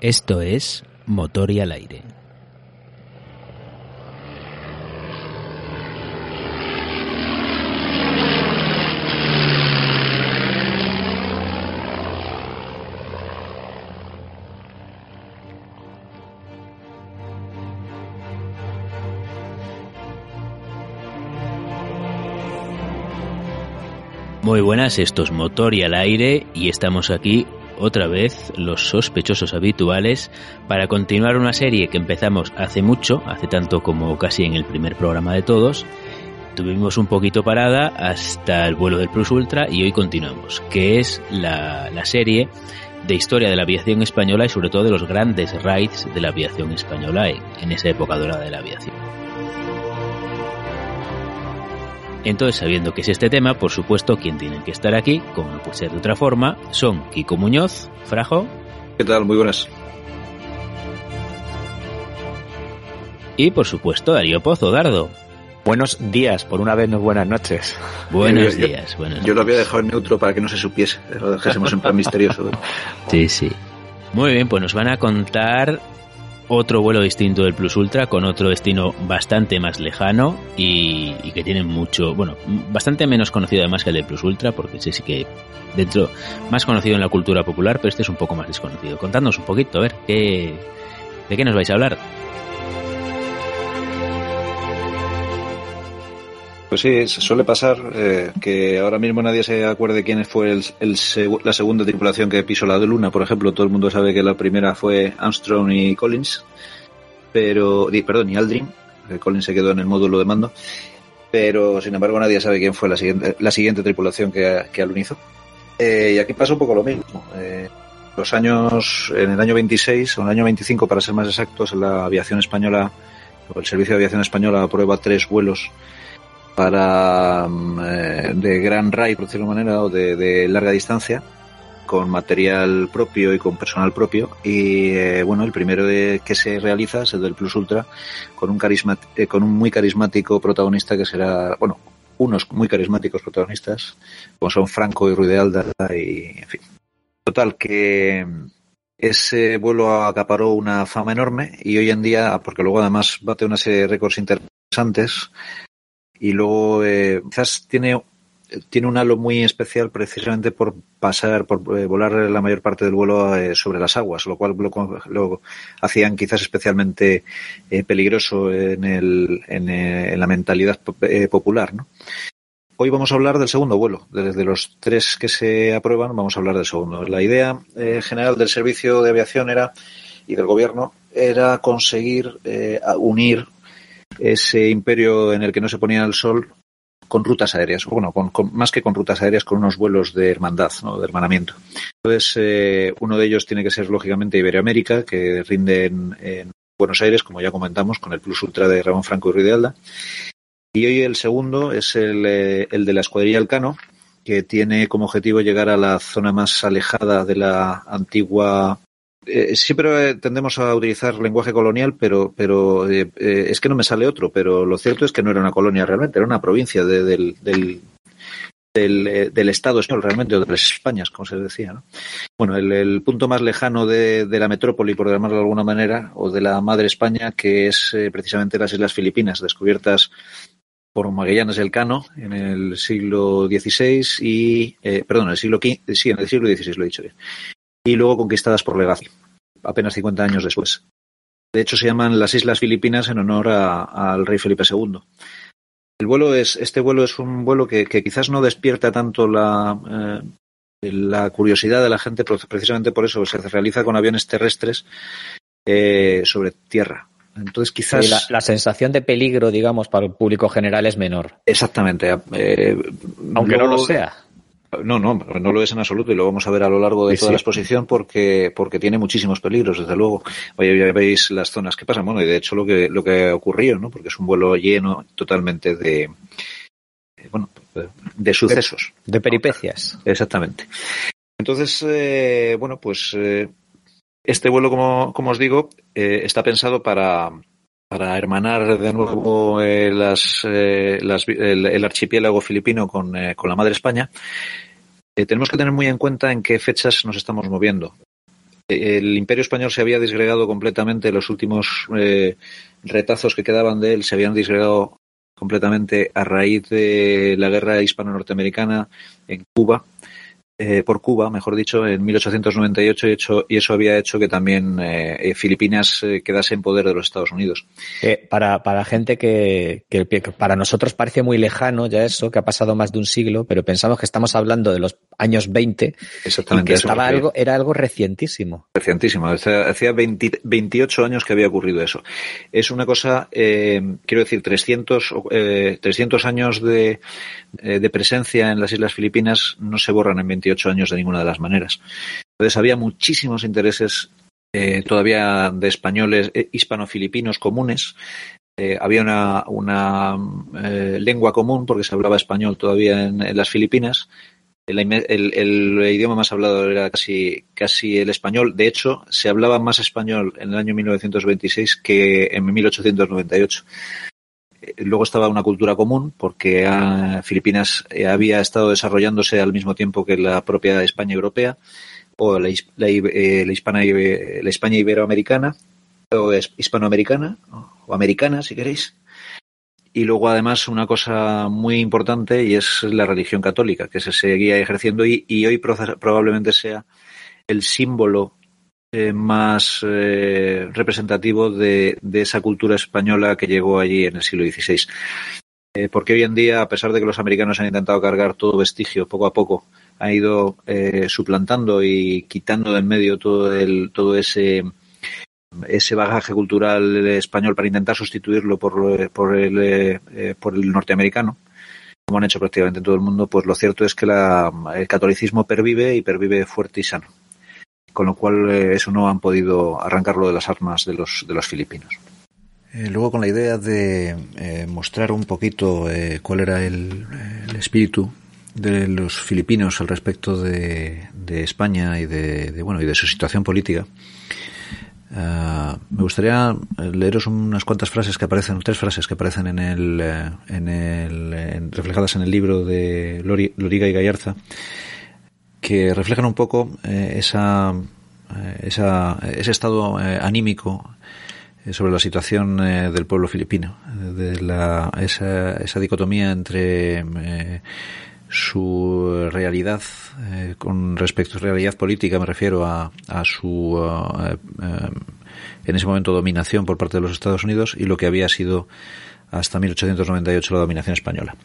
Esto es Motor y al aire. Muy buenas, esto es Motor y al aire y estamos aquí otra vez los sospechosos habituales para continuar una serie que empezamos hace mucho, hace tanto como casi en el primer programa de todos. Tuvimos un poquito parada hasta el vuelo del Plus Ultra y hoy continuamos, que es la, la serie de historia de la aviación española y sobre todo de los grandes raids de la aviación española en, en esa época dorada de la aviación. Entonces, sabiendo que es este tema, por supuesto, quien tienen que estar aquí, como no puede ser de otra forma, son Kiko Muñoz, Frajo. ¿Qué tal? Muy buenas. Y por supuesto, Darío Pozo, Dardo. Buenos días, por una vez no buenas noches. Buenos yo, días, buenos Yo lo había dejado en neutro para que no se supiese, lo dejásemos en plan misterioso. Sí, sí. Muy bien, pues nos van a contar otro vuelo distinto del Plus Ultra con otro destino bastante más lejano y, que tiene mucho, bueno, bastante menos conocido además que el del Plus Ultra, porque ese sí que dentro, más conocido en la cultura popular, pero este es un poco más desconocido. Contadnos un poquito, a ver, ¿qué, ¿de qué nos vais a hablar? Pues sí, suele pasar eh, que ahora mismo nadie se acuerde quién fue el, la segunda tripulación que pisó la Luna. Por ejemplo, todo el mundo sabe que la primera fue Armstrong y Collins, pero, perdón, y Aldrin. Collins se quedó en el módulo de mando. Pero, sin embargo, nadie sabe quién fue la siguiente, la siguiente tripulación que, que alunizó. Eh, y aquí pasa un poco lo mismo. Eh, los años, en el año 26, o en el año 25 para ser más exactos, la aviación española, o el Servicio de Aviación Española aprueba tres vuelos para eh, de gran RAI, por decirlo de manera, o de, de, larga distancia, con material propio y con personal propio. Y eh, bueno, el primero que se realiza es el del Plus Ultra, con un, carisma, eh, con un muy carismático protagonista que será, bueno, unos muy carismáticos protagonistas, como son Franco y Ruy de Alda, y en fin. Total, que ese vuelo acaparó una fama enorme y hoy en día, porque luego además bate una serie de récords interesantes, y luego eh, quizás tiene tiene un halo muy especial precisamente por pasar, por eh, volar la mayor parte del vuelo eh, sobre las aguas, lo cual lo, lo hacían quizás especialmente eh, peligroso en, el, en, la mentalidad popular. ¿no? Hoy vamos a hablar del segundo vuelo. Desde los tres que se aprueban, vamos a hablar del segundo. La idea general del servicio de aviación era y del gobierno era conseguir unir ese imperio en el que no se ponía el sol con rutas aéreas, bueno, con, más que con rutas aéreas, con unos vuelos de hermandad, ¿no? de hermanamiento. Entonces, eh, uno de ellos tiene que ser, lógicamente, Iberoamérica, que rinde en, en, Buenos Aires, como ya comentamos, con el Plus Ultra de Ramón Franco y Ruy de Alda. Y hoy el segundo es el, eh, el de la Escuadrilla Elcano, que tiene como objetivo llegar a la zona más alejada de la antigua eh, siempre tendemos a utilizar lenguaje colonial, pero, pero eh, eh, es que no me sale otro. Pero lo cierto es que no era una colonia realmente, era una provincia de, del, del, del, Estado español realmente, o de las Españas, como se decía. ¿no? Bueno, el, punto más lejano de, la metrópoli, por llamarlo de alguna manera, o de la madre España, que es eh, precisamente las Islas Filipinas, descubiertas por Magallanes del Cano en el siglo XVI y, eh, perdón, en el siglo XV, sí, en el siglo XVI lo he dicho bien y luego conquistadas por Legazpi, apenas 50 años después. De hecho, se llaman las Islas Filipinas en honor a, al rey Felipe II. El vuelo es, este vuelo es un vuelo que, que quizás no despierta tanto la, eh, la curiosidad de la gente, precisamente por eso se realiza con aviones terrestres eh, sobre tierra. Entonces, quizás. Sí, la, la, sensación de peligro, digamos, para el público general es menor. Exactamente. Eh, Aunque luego, no lo sea. No, no, no lo es en absoluto y lo vamos a ver a lo largo de sí, toda sí. la exposición porque, porque tiene muchísimos peligros, desde luego. Oye, ya veis las zonas que pasan, bueno, y de hecho lo que, lo que ocurrió, ¿no? Porque es un vuelo lleno totalmente de, bueno, de sucesos. De, de peripecias. Exactamente. Entonces, eh, bueno, pues eh, este vuelo, como, como os digo, eh, está pensado para, para hermanar de nuevo eh, eh, el, archipiélago filipino con, eh, con la madre España, tenemos que tener muy en cuenta en qué fechas nos estamos moviendo. el imperio español se había disgregado completamente, los últimos retazos que quedaban de él se habían disgregado completamente a raíz de la guerra hispano-norteamericana en Cuba eh, por Cuba, mejor dicho, en 1898 y, hecho, y eso había hecho que también eh, eh, Filipinas quedase en poder de los Estados Unidos. para, para gente que, que, para nosotros parece muy lejano ya eso, que ha pasado más de un siglo, pero pensamos que estamos hablando de los años 20 Exactamente, y que estaba algo, era algo recientísimo. Recientísimo, hacía 20, 28 años que había ocurrido eso. Es una cosa, quiero decir, 300, 300 años de, de presencia en las Islas Filipinas no se borran en 28 años de ninguna de las maneras. Entonces había muchísimos intereses eh, todavía de españoles eh, hispano-filipinos comunes. Eh, había una, una lengua común porque se hablaba español todavía en, las Filipinas. El, el, idioma más hablado era casi, casi el español. De hecho, se hablaba más español en el año 1926 que en 1898. Luego estaba una cultura común, porque Filipinas eh, había estado desarrollándose al mismo tiempo que la propia España europea, o la, la, eh, la, Hispana, la España iberoamericana, o hispanoamericana, o americana, si queréis. Y luego, además, una cosa muy importante y es la religión católica, que se seguía ejerciendo y hoy probablemente sea el símbolo eh, más eh, representativo de, esa cultura española que llegó allí en el siglo XVI. Eh, porque hoy en día, a pesar de que los americanos han intentado cargar todo vestigio poco a poco, han ido eh, suplantando y quitando de en medio todo, el, todo ese, ese bagaje cultural español para intentar sustituirlo por, por, el, por el norteamericano como han hecho prácticamente en todo el mundo, pues lo cierto es que la, el catolicismo pervive y pervive fuerte y sano con lo cual eh, eso no han podido arrancarlo de las armas de los, de los filipinos. Eh, luego con la idea de eh, mostrar un poquito cuál era el, espíritu de los filipinos al respecto de, España y de, bueno y de su situación política. me gustaría leeros unas cuantas frases que aparecen, tres frases que aparecen en el, en el reflejadas en el libro de Loriga y Gallarza, que reflejan un poco eh, esa, eh, esa, ese estado eh, anímico sobre la situación del pueblo filipino, de la, esa, esa dicotomía entre su realidad con respecto a realidad política, me refiero a, a su en ese momento dominación por parte de los Estados Unidos y lo que había sido hasta 1898 la dominación española.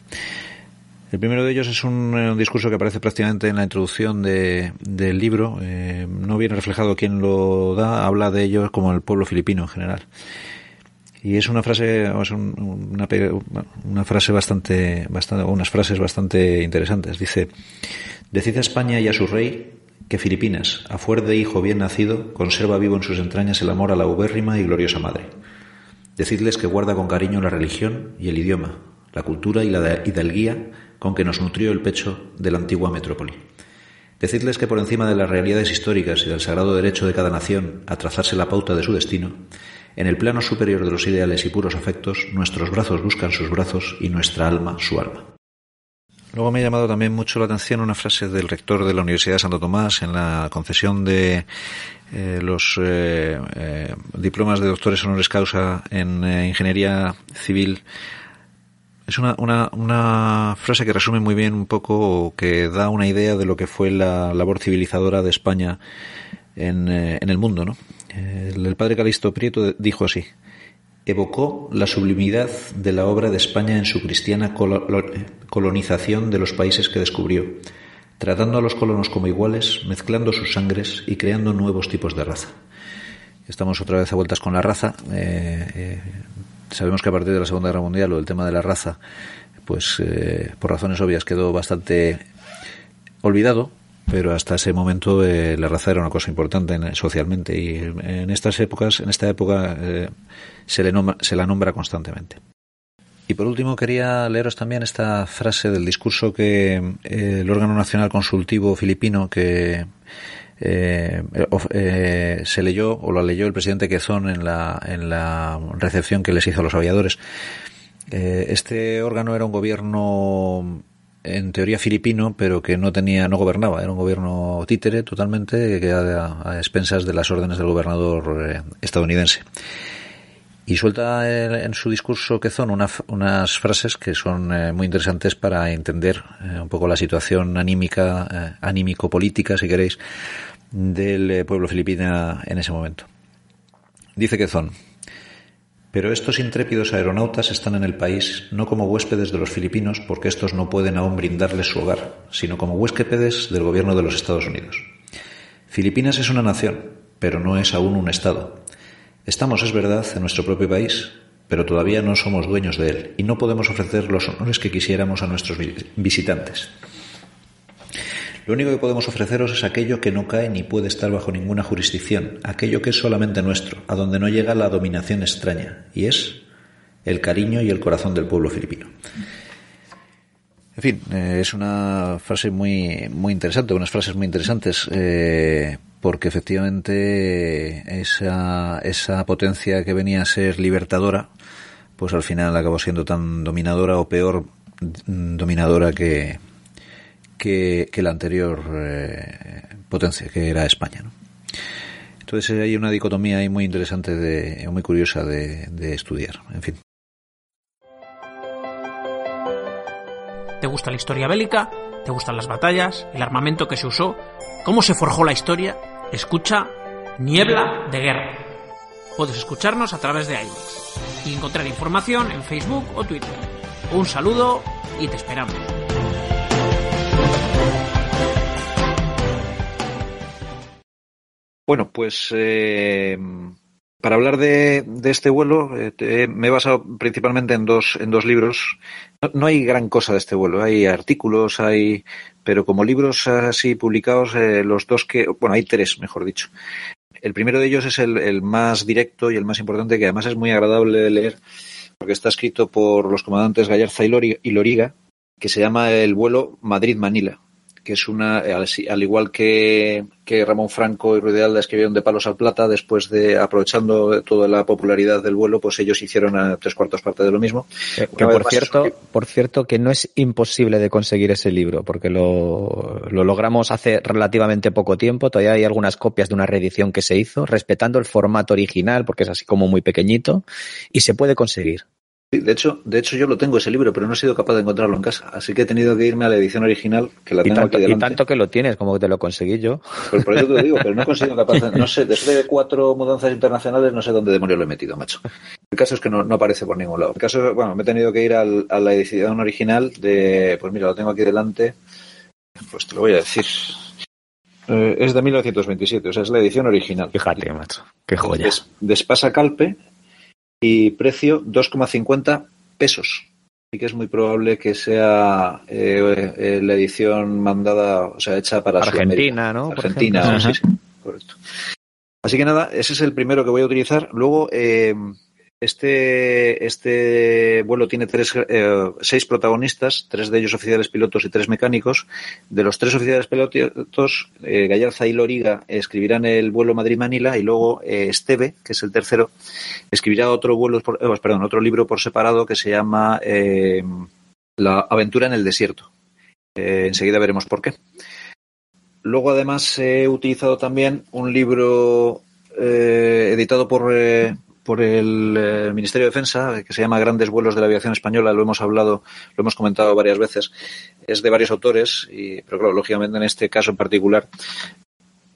El primero de ellos es eh, un, discurso que aparece prácticamente en la introducción de, del libro. Eh, no viene reflejado quién lo da, habla de ellos como el pueblo filipino en general. Y es una frase, una, frase bastante, bastante, unas frases bastante interesantes. Dice, decid a España y a su rey que Filipinas, a fuer de hijo bien nacido, conserva vivo en sus entrañas el amor a la ubérrima y gloriosa madre. Decidles que guarda con cariño la religión y el idioma, la cultura y la hidalguía con que nos nutrió el pecho de la antigua metrópoli. Decidles que por encima de las realidades históricas y del sagrado derecho de cada nación a trazarse la pauta de su destino, en el plano superior de los ideales y puros afectos, nuestros brazos buscan sus brazos y nuestra alma su alma. Luego me ha llamado también mucho la atención una frase del rector de la Universidad de Santo Tomás en la concesión de eh, los eh, eh, diplomas de doctores honoris causa en ingeniería civil es una, una, una, frase que resume muy bien un poco, que da una idea de lo que fue la labor civilizadora de España en, eh, en el mundo. ¿no? El, padre Calixto Prieto dijo así, evocó la sublimidad de la obra de España en su cristiana colonización de los países que descubrió, tratando a los colonos como iguales, mezclando sus sangres y creando nuevos tipos de raza. Estamos otra vez a vueltas con la raza. Eh, eh, sabemos que a partir de la Segunda Guerra Mundial o el tema de la raza, pues eh, por razones obvias quedó bastante olvidado, pero hasta ese momento eh, la raza era una cosa importante socialmente y en estas épocas, en esta época eh, se, le se la nombra constantemente. Y por último quería leeros también esta frase del discurso que el órgano nacional consultivo filipino que eh, eh, se leyó o lo leyó el presidente Quezón en la, en la recepción que les hizo a los aviadores. Eh, este órgano era un gobierno en teoría filipino, pero que no tenía, no gobernaba, era un gobierno títere totalmente, que a, a expensas de las órdenes del gobernador eh, estadounidense. Y suelta en su discurso que son unas frases que son eh, muy interesantes para entender eh, un poco la situación anímica, eh, anímico-política, si queréis, del pueblo filipino en ese momento. Dice Quezón, pero estos intrépidos aeronautas están en el país no como huéspedes de los filipinos, porque estos no pueden aún brindarles su hogar, sino como huéspedes del gobierno de los Estados Unidos. Filipinas es una nación, pero no es aún un Estado. Estamos, es verdad, en nuestro propio país, pero todavía no somos dueños de él y no podemos ofrecer los honores que quisiéramos a nuestros visitantes. Lo único que podemos ofreceros es aquello que no cae ni puede estar bajo ninguna jurisdicción, aquello que es solamente nuestro, a donde no llega la dominación extraña, y es el cariño y el corazón del pueblo filipino. En fin, eh, es una frase muy, muy interesante, unas frases muy interesantes, eh, porque efectivamente esa, esa potencia que venía a ser libertadora, pues al final acabó siendo tan dominadora o peor dominadora que, que, la anterior eh, potencia, que era España. ¿no? Entonces hay una dicotomía ahí muy interesante, de, muy curiosa de, de estudiar. En fin. ¿Te gusta la historia bélica? ¿Te gustan las batallas? ¿El armamento que se usó? ¿Cómo se forjó la historia? Escucha Niebla de Guerra. Puedes escucharnos a través de iVoox y encontrar información en Facebook o Twitter. Un saludo y te esperamos. Bueno, pues eh, para hablar de, este vuelo, eh, me he basado principalmente en dos, en dos libros. No, hay gran cosa de este vuelo. Hay artículos, hay, pero como libros así publicados, eh, los dos que, bueno, hay tres, mejor dicho. El primero de ellos es el, más directo y el más importante, que además es muy agradable de leer, porque está escrito por los comandantes Gallarza y Loriga, que se llama El vuelo Madrid-Manila que es una, al, igual que, Ramón Franco y Ruidealda escribieron de palos al plata, después de, aprovechando toda la popularidad del vuelo, pues ellos hicieron a tres cuartos parte de lo mismo. Eh, que por cierto, por cierto, que no es imposible de conseguir ese libro, porque lo, lo logramos hace relativamente poco tiempo, todavía hay algunas copias de una reedición que se hizo, respetando el formato original, porque es así como muy pequeñito, y se puede conseguir. Sí, de hecho, de hecho yo lo tengo ese libro, pero no he sido capaz de encontrarlo en casa, así que he tenido que irme a la edición original, que la tengo tanto, aquí delante. Y tanto que lo tienes, como que te lo conseguí yo. Pues por eso te lo digo, pero no he conseguido capaz de, no sé, después de cuatro mudanzas internacionales, no sé dónde demonios lo he metido, macho. El caso es que no, no aparece por ningún lado. El caso, bueno, me he tenido que ir al, a la edición original de, pues mira, lo tengo aquí delante, pues te lo voy a decir. Eh, es de 1927, o sea, es la edición original. Fíjate, macho, qué joya. Despasa Calpe, y precio 2,50 pesos. Así que es muy probable que sea eh, eh, la edición mandada, o sea, hecha para Argentina, ¿no? Argentina, sí, sí, correcto. Así que nada, ese es el primero que voy a utilizar. Luego, eh, este, este vuelo tiene tres, eh, seis protagonistas, tres de ellos oficiales pilotos y tres mecánicos. De los tres oficiales pilotos, eh, Gallarza y Loriga escribirán el vuelo Madrid-Manila y luego eh, Esteve, que es el tercero, escribirá otro vuelo, eh, perdón, otro libro por separado que se llama La aventura en el desierto. enseguida veremos por qué. Luego, además, he utilizado también un libro editado por por el eh, Ministerio de Defensa, que se llama Grandes vuelos de la aviación española, lo hemos hablado, lo hemos comentado varias veces, es de varios autores, y, pero claro, lógicamente en este caso en particular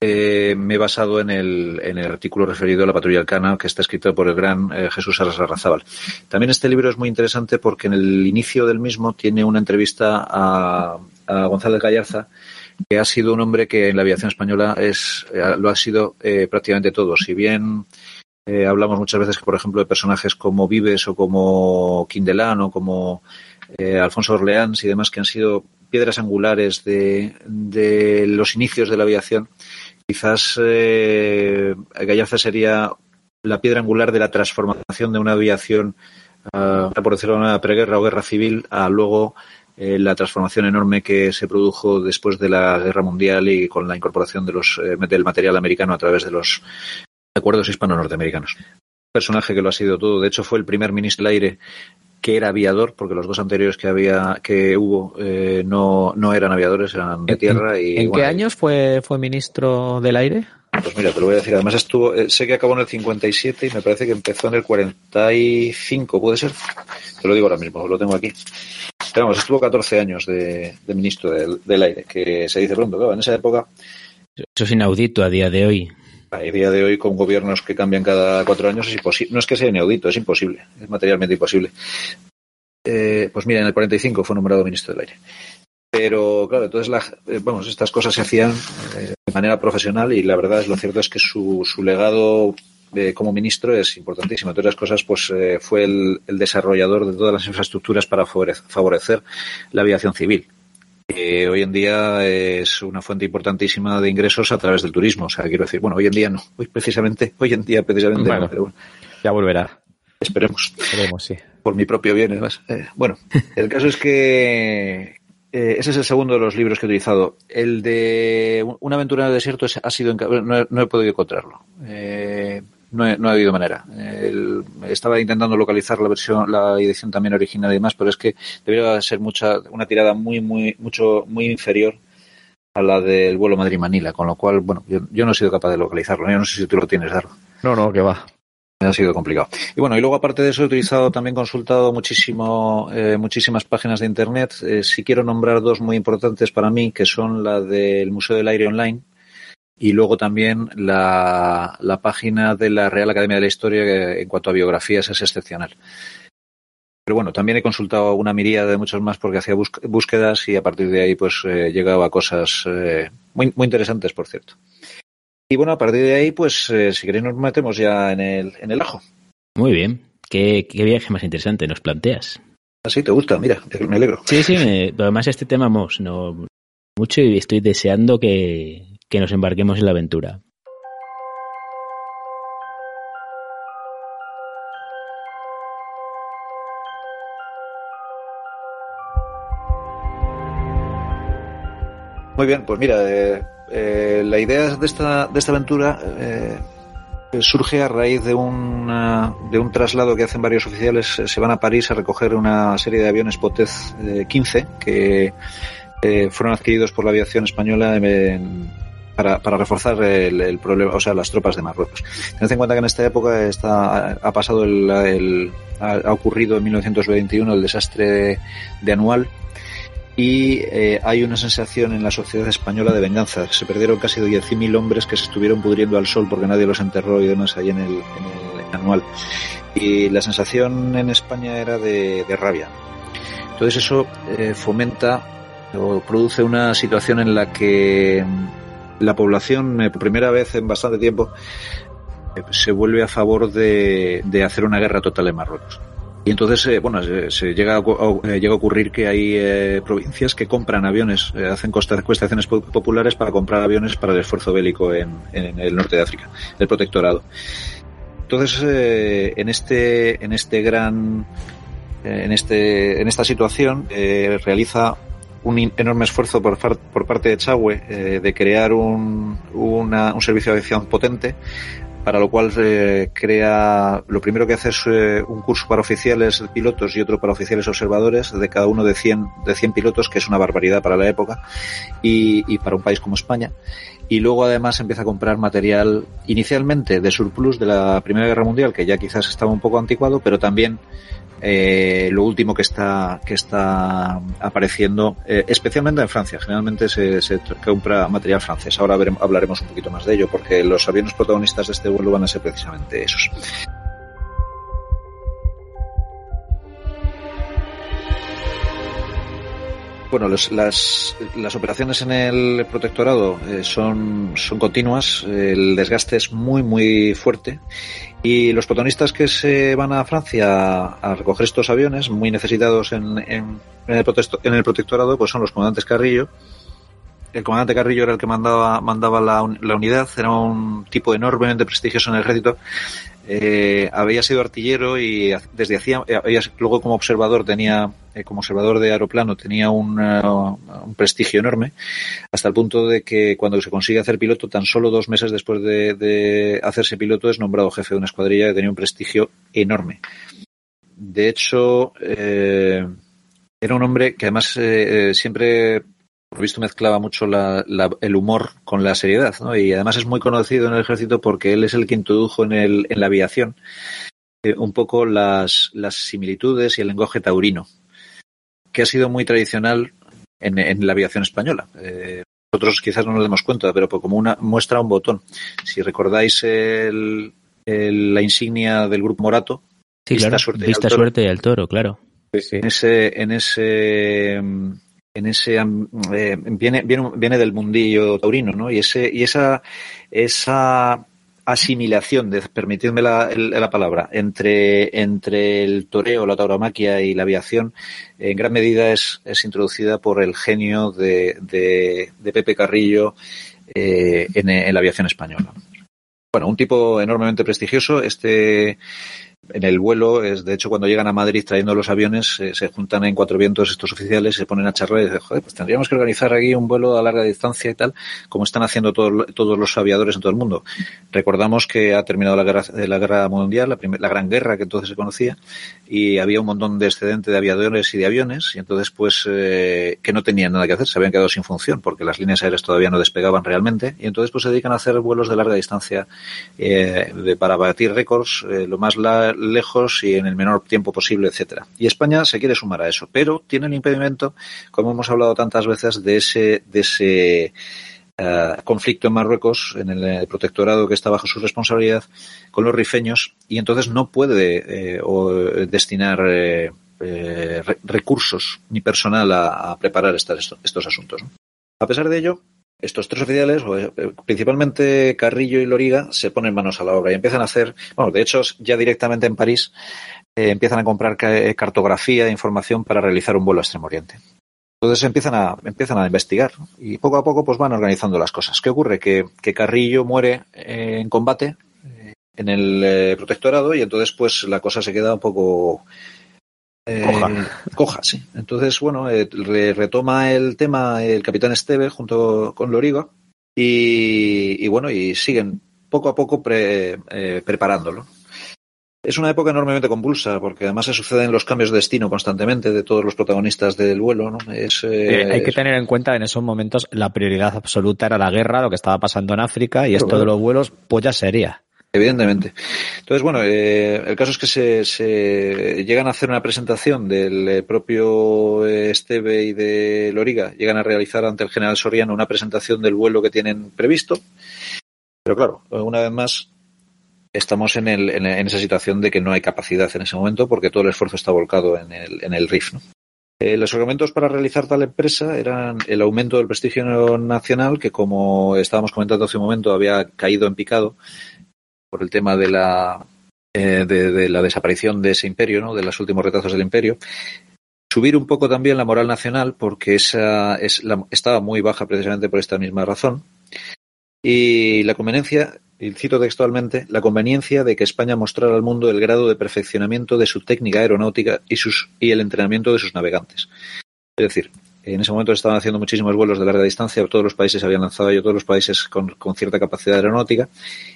eh, me he basado en el, en el artículo referido a la patrulla Alcana, que está escrito por el gran eh, Jesús Arrazábal. También este libro es muy interesante porque en el inicio del mismo tiene una entrevista a, a González Gallarza, que ha sido un hombre que en la aviación española es, lo ha sido prácticamente todo. Si bien eh, hablamos muchas veces, por ejemplo, de personajes como Vives o como Quindelán o como eh, Alfonso Orleans y demás que han sido piedras angulares de, los inicios de la aviación. Quizás eh, Gallarza sería la piedra angular de la transformación de una aviación, uh, por decirlo de una preguerra o guerra civil, a luego eh, la transformación enorme que se produjo después de la guerra mundial y con la incorporación de los, eh, del material americano a través de los acuerdos hispano-norteamericanos. Un personaje que lo ha sido todo. De hecho, fue el primer ministro del aire que era aviador, porque los dos anteriores que había que hubo eh, no, no eran aviadores, eran de tierra. y ¿En qué años fue, fue ministro del aire? Pues mira, te lo voy a decir. Además estuvo, eh, sé que acabó en el 57 y me parece que empezó en el 45, ¿puede ser? Te lo digo ahora mismo, lo tengo aquí. Pero vamos, estuvo 14 años de, de ministro del, del, aire, que se dice pronto, claro, en esa época. Eso es inaudito a día de hoy. A día de hoy, con gobiernos que cambian cada cuatro años, es imposible. No es que sea inaudito, es imposible. Es materialmente imposible. Eh, pues mira, en el 45 fue nombrado ministro del aire. Pero claro, entonces la, eh, vamos, estas cosas se hacían eh, de manera profesional y la verdad es lo cierto es que su, legado eh, como ministro es importantísimo. Entre otras cosas, pues fue el, desarrollador de todas las infraestructuras para favorecer la aviación civil. Que hoy en día es una fuente importantísima de ingresos a través del turismo. O sea, quiero decir, bueno, hoy en día no. Hoy precisamente, hoy en día precisamente bueno, no, pero bueno. Ya volverá. Esperemos. Esperemos, sí. Por mi propio bien, además. Eh, bueno, el caso es que eh, ese es el segundo de los libros que he utilizado. El de Una aventura en el desierto ha sido no he, no he podido encontrarlo. Eh, no, he, no, ha habido manera. El, estaba intentando localizar la versión, la edición también original y demás, pero es que debería ser mucha, una tirada muy, muy, mucho, muy inferior a la del vuelo Madrid-Manila, con lo cual, bueno, yo, yo, no he sido capaz de localizarlo. Yo no sé si tú lo tienes, Darlo. No, no, que va ha sido complicado. Y bueno, y luego aparte de eso he utilizado, también consultado muchísimo, eh, muchísimas páginas de internet. Eh, si quiero nombrar dos muy importantes para mí, que son la del Museo del Aire Online y luego también la, la página de la Real Academia de la Historia, que en cuanto a biografías es excepcional. Pero bueno, también he consultado una miríada de muchos más porque hacía búsquedas y a partir de ahí pues eh, llegaba a cosas eh, muy, muy interesantes, por cierto. Y bueno, a partir de ahí, pues eh, si queréis nos metemos ya en el, en el ajo. Muy bien. ¿Qué, qué viaje más interesante nos planteas? Así te gusta, mira, me alegro. Sí, sí, me, además este tema mos, no, mucho y estoy deseando que, que nos embarquemos en la aventura. Muy bien, pues mira, eh, eh, la idea de esta, de esta aventura eh, surge a raíz de, de un traslado que hacen varios oficiales. Se van a París a recoger una serie de aviones Potez 15 que eh, fueron adquiridos por la aviación española en, para, para, reforzar el, el, problema, o sea, las tropas de Marruecos. Tened en cuenta que en esta época está, ha pasado el, el ha ocurrido en 1921 el desastre de, de Anual, y eh, hay una sensación en la sociedad española de venganza. Se perdieron casi 10.000 hombres que se estuvieron pudriendo al sol porque nadie los enterró y demás ahí en el, en el anual. Y la sensación en España era de, de rabia. Entonces eso eh, fomenta o produce una situación en la que la población, eh, por primera vez en bastante tiempo, eh, se vuelve a favor de, de hacer una guerra total en Marruecos. Y entonces, eh, bueno, se, se llega, a, llega a ocurrir que hay provincias que compran aviones, hacen costaciones populares para comprar aviones para el esfuerzo bélico en, en el norte de África, el protectorado. Entonces, en este, en este gran, en este, en esta situación, realiza un enorme esfuerzo por, por parte de Chagüe de crear un, una, un servicio de aviación potente para lo cual eh, crea, lo primero que hace es eh, un curso para oficiales pilotos y otro para oficiales observadores, de cada uno de 100, de 100 pilotos, que es una barbaridad para la época, y para un país como España. Y luego además empieza a comprar material inicialmente de surplus de la Primera Guerra Mundial, que ya quizás estaba un poco anticuado, pero también eh, lo último que está que está apareciendo, eh, especialmente en Francia. Generalmente se, se, compra material francés. Ahora hablaremos un poquito más de ello, porque los aviones protagonistas de este vuelo van a ser precisamente esos. Bueno, los, las, las, operaciones en el protectorado eh, son, son continuas, el desgaste es muy, muy fuerte y los protagonistas que se van a Francia a recoger estos aviones, muy necesitados en, en, en, el, en el protectorado, pues son los comandantes Carrillo. El comandante Carrillo era el que mandaba, mandaba la, la unidad, era un tipo enormemente prestigioso en el ejército eh, había sido artillero y desde hacía, había, luego como observador tenía, eh, como observador de aeroplano tenía un, uh, un, prestigio enorme, hasta el punto de que cuando se consigue hacer piloto, tan solo dos meses después de, de hacerse piloto es nombrado jefe de una escuadrilla que tenía un prestigio enorme. de hecho, eh, era un hombre que además eh, siempre, por visto, mezclaba mucho la, el humor con la seriedad, ¿no? Y además es muy conocido en el ejército porque él es el que introdujo en, el, en la aviación un poco las, las similitudes y el lenguaje taurino, que ha sido muy tradicional en, en la aviación española. Eh, nosotros quizás no nos demos cuenta, pero como una muestra un botón. Si recordáis el, la insignia del grupo Morato, sí, vista, suerte, vista y suerte y al toro, claro. Sí. En ese, en ese, en ese eh, viene, viene, viene del mundillo taurino, ¿no? Y ese, y esa, esa asimilación, de, permitidme la, la, palabra, entre, entre el toreo, la tauromaquia y la aviación, en gran medida es, es introducida por el genio de, de, de Pepe Carrillo eh, en, en, la aviación española. Bueno, un tipo enormemente prestigioso. Este en el vuelo, es de hecho cuando llegan a Madrid trayendo los aviones, se juntan en cuatro vientos estos oficiales, se ponen a charlar y dicen, joder, pues tendríamos que organizar aquí un vuelo a larga distancia y tal, como están haciendo todo, todos los aviadores en todo el mundo. Recordamos que ha terminado la guerra, la guerra mundial, la, la gran guerra que entonces se conocía, y había un montón de excedente de aviadores y de aviones, y entonces pues eh, que no tenían nada que hacer, se habían quedado sin función, porque las líneas aéreas todavía no despegaban realmente, y entonces pues se dedican a hacer vuelos de larga distancia eh, de, para batir récords, eh, lo más la, lejos y en el menor tiempo posible, etcétera. Y España se quiere sumar a eso, pero tiene el impedimento, como hemos hablado tantas veces, de ese, de ese uh, conflicto en Marruecos, en el protectorado que está bajo su responsabilidad, con los rifeños, y entonces no puede eh, o, destinar eh, eh, recursos ni personal a, preparar estos asuntos. A pesar de ello, estos tres oficiales, eh, principalmente Carrillo y Loriga, se ponen manos a la obra y empiezan a hacer, bueno, de hecho, ya directamente en París, eh, empiezan a comprar eh, cartografía e información para realizar un vuelo a Extremo Oriente. Entonces empiezan a, empiezan a investigar y poco a poco pues van organizando las cosas. ¿Qué ocurre? Que, que Carrillo muere en combate en el protectorado y entonces pues la cosa se queda un poco eh, coja. coja, sí. Entonces, bueno, eh, retoma el tema el capitán Esteve junto con Loriga y, y bueno, y siguen poco a poco pre, eh, preparándolo. Es una época enormemente convulsa porque además se suceden los cambios de destino constantemente de todos los protagonistas del vuelo. ¿no? Es, eh, hay que tener en cuenta en esos momentos la prioridad absoluta era la guerra, lo que estaba pasando en África y esto de los vuelos pues ya sería. Evidentemente. Entonces, bueno, eh, el caso es que se, se, llegan a hacer una presentación del eh, propio eh, Esteve y de Loriga, llegan a realizar ante el general Soriano una presentación del vuelo que tienen previsto. Pero claro, una vez más, estamos en, el, en, esa situación de que no hay capacidad en ese momento porque todo el esfuerzo está volcado en el, en el RIF. Eh, los argumentos para realizar tal empresa eran el aumento del prestigio nacional, que como estábamos comentando hace un momento, había caído en picado por el tema de la, eh, de, la desaparición de ese imperio, ¿no? de los últimos retazos del imperio. Subir un poco también la moral nacional, porque esa es la, estaba muy baja precisamente por esta misma razón. Y la conveniencia, y cito textualmente, la conveniencia de que España mostrara al mundo el grado de perfeccionamiento de su técnica aeronáutica y, sus, y el entrenamiento de sus navegantes. Es decir, en ese momento estaban haciendo muchísimos vuelos de larga distancia, todos los países habían lanzado ya todos los países con, con, cierta capacidad aeronáutica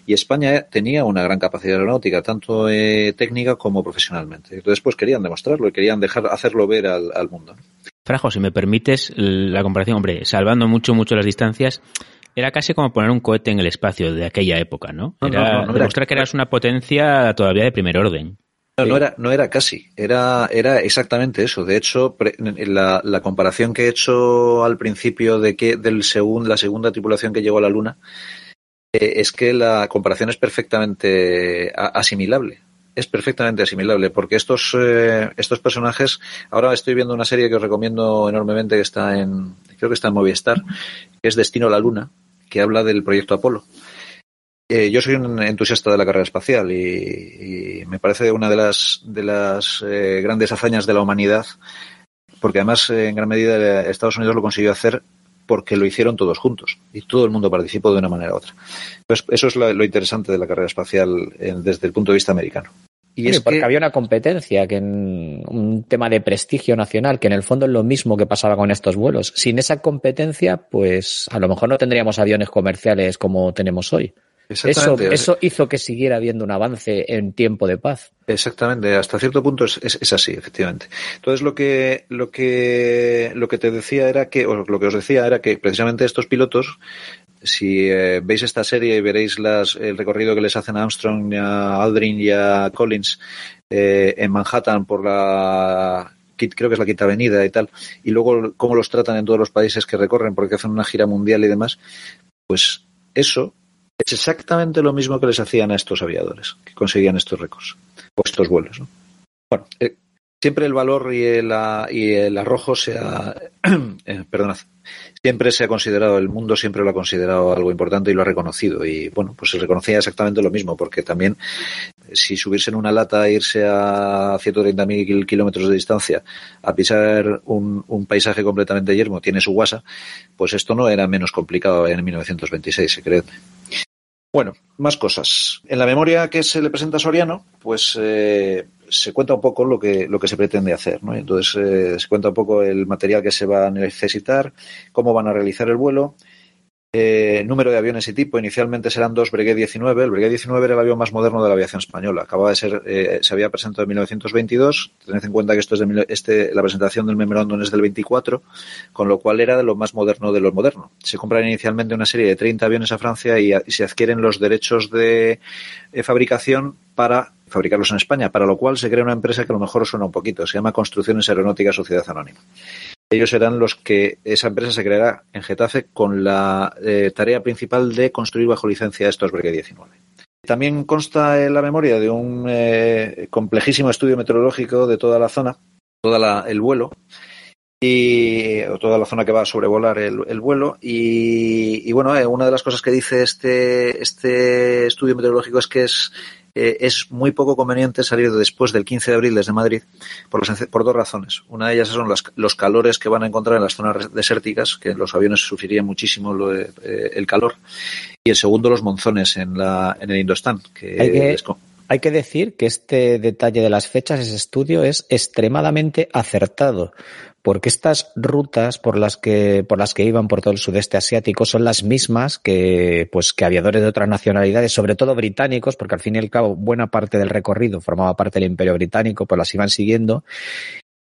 y España tenía una gran capacidad aeronáutica, tanto eh, técnica como profesionalmente. Entonces, pues querían demostrarlo y querían dejar hacerlo ver al, al mundo. Frajo, si me permites la comparación, hombre, salvando mucho, mucho las distancias, era casi como poner un cohete en el espacio de aquella época, ¿no? Era no, no, no, demostrar que eras una potencia todavía de primer orden. No, no era, no era casi, era, era exactamente eso. De hecho, la, la comparación que he hecho al principio de que del segundo, la segunda tripulación que llegó a la Luna, eh, es que la comparación es perfectamente asimilable. Es perfectamente asimilable, porque estos, eh, estos personajes, ahora estoy viendo una serie que os recomiendo enormemente que está en, creo que está en Movistar, que es Destino a la Luna, que habla del proyecto Apolo. Eh, yo soy un entusiasta de la carrera espacial y, me parece una de las, de las eh, grandes hazañas de la humanidad, porque además eh, en gran medida Estados Unidos lo consiguió hacer porque lo hicieron todos juntos y todo el mundo participó de una manera u otra. Eso es lo interesante de la carrera espacial desde el punto de vista americano. Y es porque que... había una competencia, que en un tema de prestigio nacional, que en el fondo es lo mismo que pasaba con estos vuelos. Sin esa competencia, pues a lo mejor no tendríamos aviones comerciales como tenemos hoy. Eso, eso hizo que siguiera habiendo un avance en tiempo de paz. Exactamente, hasta cierto punto es, es, así, efectivamente. Entonces lo que, lo que, lo que te decía era que, o lo que os decía era que precisamente estos pilotos, si eh, veis esta serie y veréis las, el recorrido que les hacen a Armstrong, a Aldrin y a Collins eh, en Manhattan por la creo que es la quinta avenida y tal, y luego cómo los tratan en todos los países que recorren porque hacen una gira mundial y demás, pues eso es exactamente lo mismo que les hacían a estos aviadores, que conseguían estos récords, o estos vuelos. ¿no? Bueno, eh, siempre el valor y el, y el arrojo se ha, eh, perdonad, siempre se ha considerado, el mundo siempre lo ha considerado algo importante y lo ha reconocido. Y bueno, pues se reconocía exactamente lo mismo, porque también si subirse en una lata e irse a 130.000 kilómetros de distancia a pisar un, un, paisaje completamente yermo, tiene su guasa, pues esto no era menos complicado en 1926, se cree. Bueno, más cosas. En la memoria que se le presenta a Soriano, pues eh, se cuenta un poco lo que, lo que se pretende hacer. ¿no? Entonces, eh, se cuenta un poco el material que se va a necesitar, cómo van a realizar el vuelo, eh, número de aviones y tipo. Inicialmente serán dos Breguet 19. El Breguet 19 era el avión más moderno de la aviación española. Acaba de ser, eh, se había presentado en 1922. Tened en cuenta que esto es de, este, la presentación del memorándum es del 24, con lo cual era de lo más moderno de lo moderno. Se compran inicialmente una serie de 30 aviones a Francia y, y se adquieren los derechos de eh, fabricación para fabricarlos en España, para lo cual se crea una empresa que a lo mejor suena un poquito. Se llama Construcciones Aeronáuticas Sociedad Anónima ellos serán los que esa empresa se creará en Getafe con la eh, tarea principal de construir bajo licencia estos Breguet 19. También consta en la memoria de un eh, complejísimo estudio meteorológico de toda la zona, todo el vuelo, y o toda la zona que va a sobrevolar el, el vuelo. Y, y bueno, eh, una de las cosas que dice este, este estudio meteorológico es que es eh, es muy poco conveniente salir después del 15 de abril desde Madrid por, por dos razones. Una de ellas son las, los calores que van a encontrar en las zonas desérticas, que los aviones sufrirían muchísimo lo de, eh, el calor. Y el segundo, los monzones en, la, en el Indostán. Que hay, que, hay que decir que este detalle de las fechas, ese estudio, es extremadamente acertado porque estas rutas por las que por las que iban por todo el sudeste asiático son las mismas que pues que aviadores de otras nacionalidades, sobre todo británicos, porque al fin y al cabo buena parte del recorrido formaba parte del Imperio británico, pues las iban siguiendo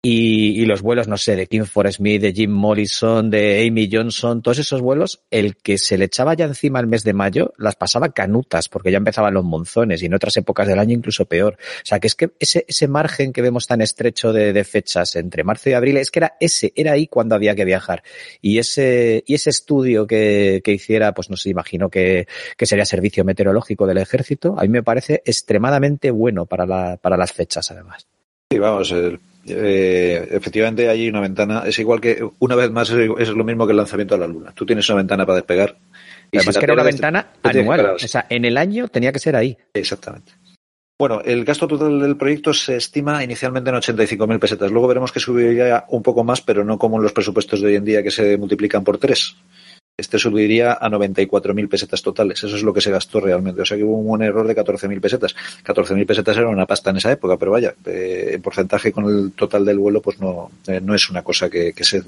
y, y, los vuelos, no sé, de Kim Smith, de Jim Morrison, de Amy Johnson, todos esos vuelos, el que se le echaba ya encima el mes de mayo, las pasaba canutas, porque ya empezaban los monzones y en otras épocas del año incluso peor. O sea, que es que ese, ese margen que vemos tan estrecho de, de fechas entre marzo y abril, es que era ese, era ahí cuando había que viajar. Y ese, y ese estudio que, que hiciera, pues no sé, imagino que, que sería servicio meteorológico del ejército, a mí me parece extremadamente bueno para, la, para las fechas, además. Sí, vamos, el eh, efectivamente hay una ventana, es igual que, una vez más, es, lo mismo que el lanzamiento a la Luna. Tú tienes una ventana para despegar. Y Además que era una ventana anual, o sea, en el año tenía que ser ahí. Exactamente. Bueno, el gasto total del proyecto se estima inicialmente en 85.000 pesetas. Luego veremos que subiría un poco más, pero no como en los presupuestos de hoy en día que se multiplican por tres este subiría a 94.000 pesetas totales. Eso es lo que se gastó realmente. O sea que hubo un error de 14.000 pesetas. 14.000 pesetas era una pasta en esa época, pero vaya, eh, en porcentaje con el total del vuelo, pues no, eh, no es una cosa que, que se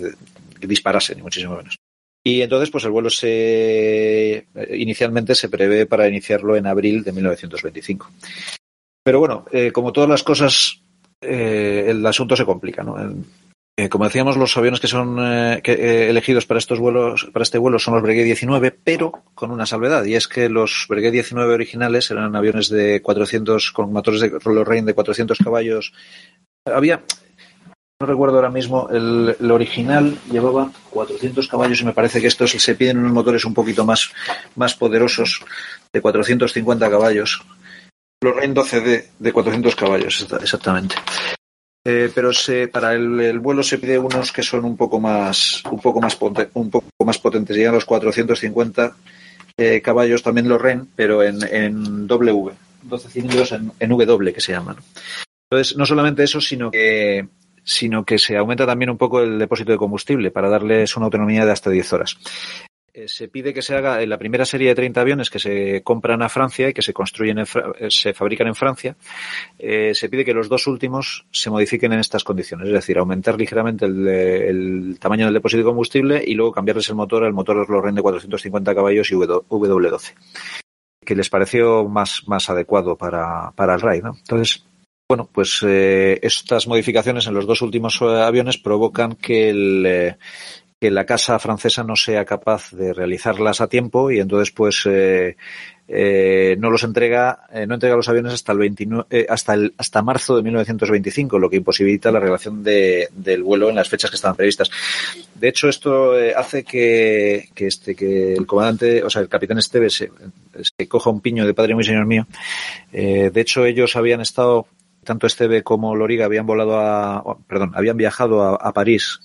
disparase, ni muchísimo menos. Y entonces, pues el vuelo se eh, inicialmente se prevé para iniciarlo en abril de 1925. Pero bueno, como todas las cosas, el asunto se complica, ¿no? Eh, como decíamos, los aviones que son eh, eh, elegidos para estos vuelos, para este vuelo son los Breguet 19, pero con una salvedad, y es que los Breguet 19 originales eran aviones de 400, con motores de Lorraine de 400 caballos. Había, no recuerdo ahora mismo, el, original llevaba 400 caballos y me parece que estos se piden unos motores un poquito más, más poderosos, de 450 caballos. Lorraine 12D de 400 caballos, exactamente. Eh, pero se, para el, el, vuelo se pide unos que son un poco más, un poco más, potentes. Llegan los 450 eh, caballos también los REN, pero en, en W, 12 cilindros en, en W que se llaman. Entonces, no solamente eso, sino que, sino que se aumenta también un poco el depósito de combustible para darles una autonomía de hasta 10 horas. Eh, se pide que se haga en la primera serie de 30 aviones que se compran a Francia y que se construyen, en, eh, se fabrican en Francia, eh, se pide que los dos últimos se modifiquen en estas condiciones, es decir, aumentar ligeramente el, el tamaño del depósito de combustible y luego cambiarles el motor al motor Lorraine de 450 caballos y W12. que les pareció más, más adecuado para, para el RAID. ¿no? Entonces, bueno, pues estas modificaciones en los dos últimos aviones provocan que el, que la casa francesa no sea capaz de realizarlas a tiempo y entonces pues eh, eh, no los entrega eh, no entrega los aviones hasta el 29, eh, hasta el hasta marzo de 1925 lo que imposibilita la relación de, del vuelo en las fechas que estaban previstas. De hecho esto eh, hace que, que este que el comandante o sea el capitán Esteves se, se coja un piño de padre muy señor mío. De hecho ellos habían estado tanto Esteve como Loriga habían volado a perdón habían viajado a, París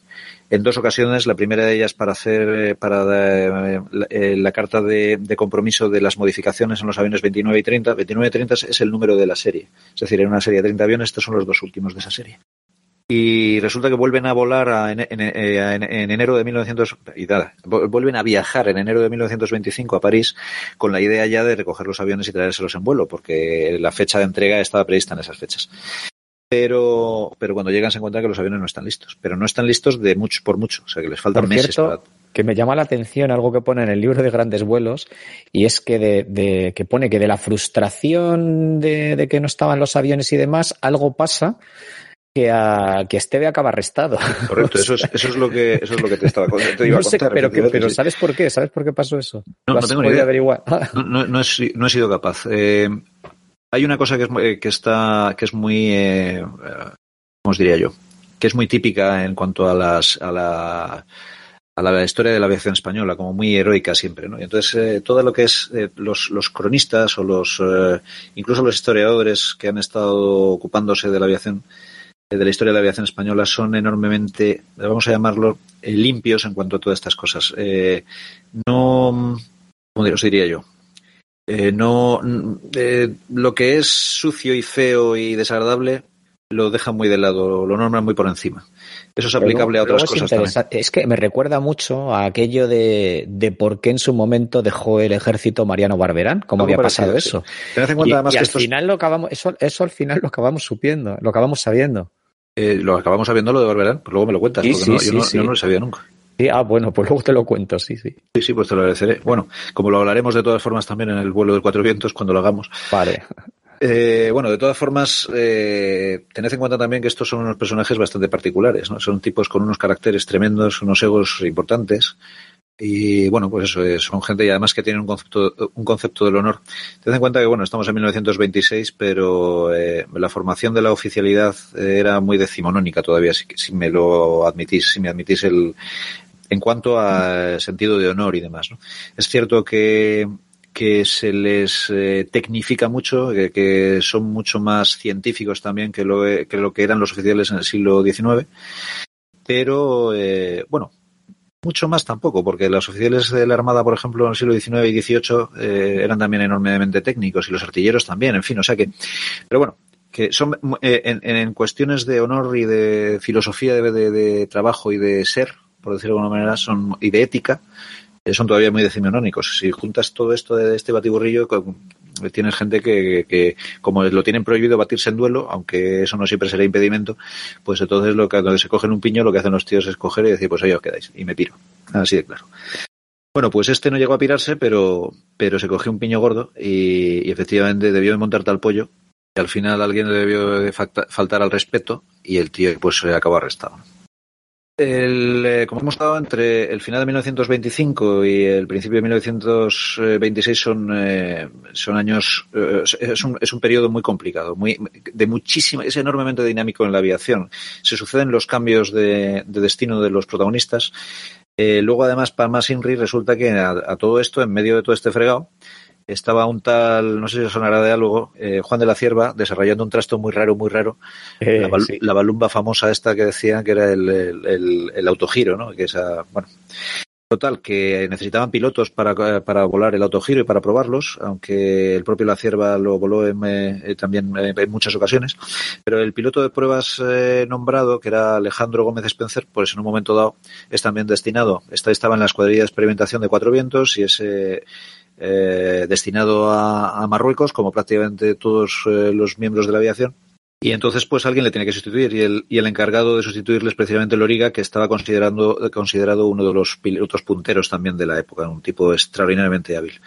en dos ocasiones. La primera de ellas para hacer eh, para eh, la, eh, la, carta de, de, compromiso de las modificaciones en los aviones 29 y 30. 29 y 30 es el número de la serie. Es decir, en una serie de 30 aviones, estos son los dos últimos de esa serie. Y resulta que vuelven a volar a, en, en, en, en, enero de 1900 y nada, vuelven a viajar en enero de 1925 a París con la idea ya de recoger los aviones y traérselos en vuelo, porque la fecha de entrega estaba prevista en esas fechas pero, pero cuando llegan se encuentran que los aviones no están listos. Pero no están listos de mucho por mucho, o sea que les faltan por meses cierto, para... Que me llama la atención algo que pone en el libro de grandes vuelos y es que de, de que pone que de la frustración de, de, que no estaban los aviones y demás, algo pasa que a que Esteve acaba arrestado. Correcto, eso es, eso es lo que eso es lo que te estaba te iba no sé, a contar. Pero, que, pero ¿sabes por qué? ¿Sabes por qué pasó eso? No, no tengo ni idea. Averiguar? No, no, no, he, no he sido capaz. Eh, hay una cosa que, es, que está que es muy eh, cómo os diría yo que es muy típica en cuanto a las a la a la historia de la aviación española como muy heroica siempre ¿no? y entonces eh, todo lo que es eh, los, los cronistas o los eh, incluso los historiadores que han estado ocupándose de la aviación de la historia de la aviación española son enormemente vamos a llamarlo limpios en cuanto a todas estas cosas no cómo os diría yo eh, no eh, lo que es sucio y feo y desagradable lo deja muy de lado, lo nombran muy por encima. Eso es aplicable a otras cosas también. Es que me recuerda mucho a aquello de, de por qué en su momento dejó el ejército Mariano Barberán, cómo había pasado eso. Sí. Ten en cuenta y, además y que al estos... final lo acabamos, eso, eso al final lo acabamos supiendo, lo acabamos sabiendo. Eh, lo acabamos sabiendo lo de Barberán, pues luego me lo cuentas, sí, porque sí, no, sí, yo, no, sí. yo no lo sabía nunca. Sí, ah, bueno, pues luego te lo cuento, sí, sí. Sí, sí, pues te lo agradeceré. Bueno, como lo hablaremos de todas formas también en el vuelo del Cuatro Vientos cuando lo hagamos. Vale. Eh, bueno, de todas formas, eh, tened en cuenta también que estos son unos personajes bastante particulares, ¿no? Son tipos con unos caracteres tremendos, unos egos importantes. Y bueno, pues eso, es, son gente y además que tienen un concepto, un concepto del honor. Tened en cuenta que, bueno, estamos en 1926, pero eh, la formación de la oficialidad era muy decimonónica todavía, si, si me lo admitís, si me admitís el, en cuanto a sentido de honor y demás. ¿no? Es cierto que, que se les eh, tecnifica mucho, que, que, son mucho más científicos también que lo, que lo que eran los oficiales en el siglo XIX, pero eh, bueno, mucho más tampoco, porque los oficiales de la Armada, por ejemplo, en el siglo XIX y XVIII eh, eran también enormemente técnicos y los artilleros también, en fin, o sea que, pero bueno, que son eh, en, en, cuestiones de honor y de filosofía de, de, de trabajo y de ser, por decirlo de alguna manera, son, y de ética, eh, son todavía muy decimonónicos. Si juntas todo esto de este batiburrillo, tienes gente que, que, como lo tienen prohibido batirse en duelo, aunque eso no siempre será impedimento, pues entonces lo que cuando se cogen un piño, lo que hacen los tíos es coger y decir, pues ahí os quedáis, y me piro. Así de claro. Bueno, pues este no llegó a pirarse, pero, pero se cogió un piño gordo y, y efectivamente debió de montar tal pollo y al final alguien le debió de faltar al respeto y el tío pues se acabó arrestado. El, eh, como hemos estado entre el final de 1925 y el principio de 1926 son, eh, son años, eh, es, un, es un periodo muy complicado, muy, de muchísima, es enormemente dinámico en la aviación. Se suceden los cambios de, de destino de los protagonistas. Eh, luego, además, para más Inri, resulta que a, a, todo esto, en medio de todo este fregado, estaba un tal, no sé si os sonará de algo, eh, Juan de la Cierva, desarrollando un trasto muy raro, muy raro. Eh, la, bal sí. la, balumba famosa esta que decían que era el, el, el, el autogiro, ¿no? Que esa, bueno. Total, que necesitaban pilotos para, para volar el autogiro y para probarlos, aunque el propio La Cierva lo voló en, eh, también en muchas ocasiones. Pero el piloto de pruebas eh, nombrado, que era Alejandro Gómez Spencer, pues en un momento dado es también destinado, esta estaba en la escuadrilla de experimentación de Cuatro Vientos y es eh, destinado a, a, Marruecos, como prácticamente todos eh, los miembros de la aviación. Y entonces, pues alguien le tiene que sustituir y el, y el encargado de sustituirle es precisamente Loriga, que estaba considerando, considerado uno de los pilotos punteros también de la época, un tipo extraordinariamente hábil.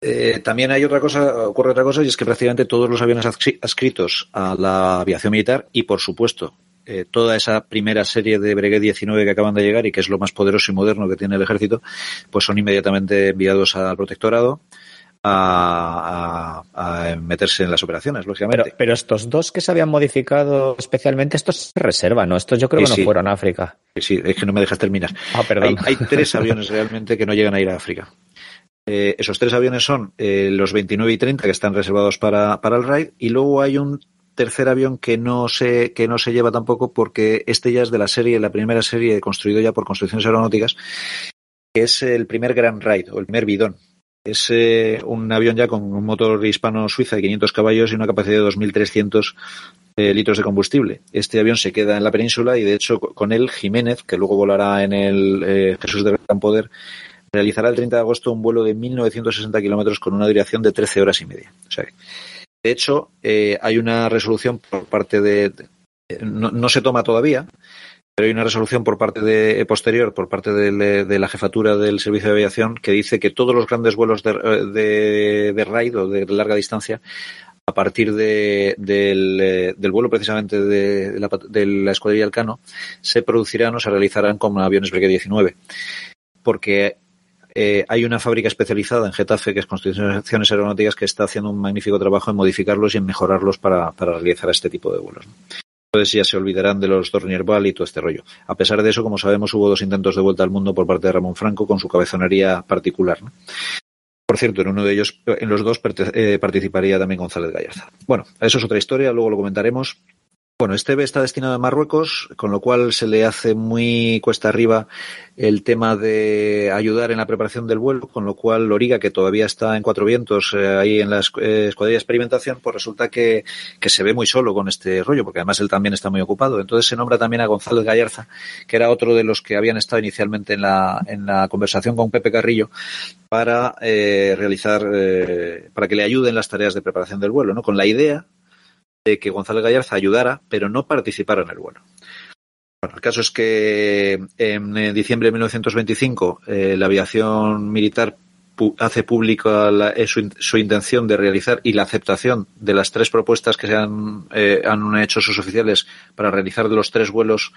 Eh, también hay otra cosa, ocurre otra cosa, y es que prácticamente todos los aviones adscritos a la aviación militar y, por supuesto, eh, toda esa primera serie de Breguet 19 que acaban de llegar y que es lo más poderoso y moderno que tiene el ejército, pues son inmediatamente enviados al protectorado a, meterse en las operaciones, lógicamente. Pero, estos dos que se habían modificado especialmente, estos se reservan, ¿no? Estos yo creo que no fueron a África. Sí, es que no me dejas terminar. Ah, perdón. Hay, tres aviones realmente que no llegan a ir a África. Eh, esos tres aviones son eh, los 29 y 30 que están reservados para, para el RAID y luego hay un tercer avión que no se que no se lleva tampoco porque este ya es de la serie, la primera serie construido ya por construcciones aeronáuticas, que es el primer Grand Ride o el primer bidón. Es eh, un avión ya con un motor hispano-suiza de 500 caballos y una capacidad de 2.300 litros de combustible. Este avión se queda en la península y de hecho con él Jiménez, que luego volará en el Jesús de Gran Poder, realizará el 30 de agosto un vuelo de 1.960 kilómetros con una duración de 13 horas y media. De hecho, eh, hay una resolución por parte de. no, se toma todavía, pero hay una resolución por parte de eh, posterior, por parte de, la jefatura del servicio de aviación, que dice que todos los grandes vuelos de, de, de raid o de larga distancia, a partir del, eh, del, vuelo precisamente de la, de la escuadrilla Alcano, se producirán o se realizarán con aviones Breguet 19. Porque eh, hay una fábrica especializada en Getafe, que es Construcciones Aeronáuticas, que está haciendo un magnífico trabajo en modificarlos y en mejorarlos para, para realizar este tipo de vuelos. Entonces ya se olvidarán de los Dornier Ball y todo este rollo. A pesar de eso, como sabemos, hubo dos intentos de vuelta al mundo por parte de Ramón Franco con su cabezonería particular. Por cierto, en uno de ellos, en los dos eh, participaría también González Gallarza. Bueno, eso es otra historia, luego lo comentaremos. Bueno, este B está destinado a Marruecos, con lo cual se le hace muy cuesta arriba el tema de ayudar en la preparación del vuelo, con lo cual Loriga, que todavía está en cuatro vientos eh, ahí en la eh, escuadrilla de experimentación, pues resulta que, que, se ve muy solo con este rollo, porque además él también está muy ocupado. Entonces se nombra también a González Gallarza, que era otro de los que habían estado inicialmente en la, en la conversación con Pepe Carrillo, para eh, realizar, eh, para que le ayuden las tareas de preparación del vuelo, ¿no? Con la idea de que González Gallarza ayudara, pero no participara en el vuelo. El caso es que en diciembre de 1925 eh, la aviación militar hace pública eh, su, intención de realizar y la aceptación de las tres propuestas que se han, eh, han hecho sus oficiales para realizar de los tres vuelos.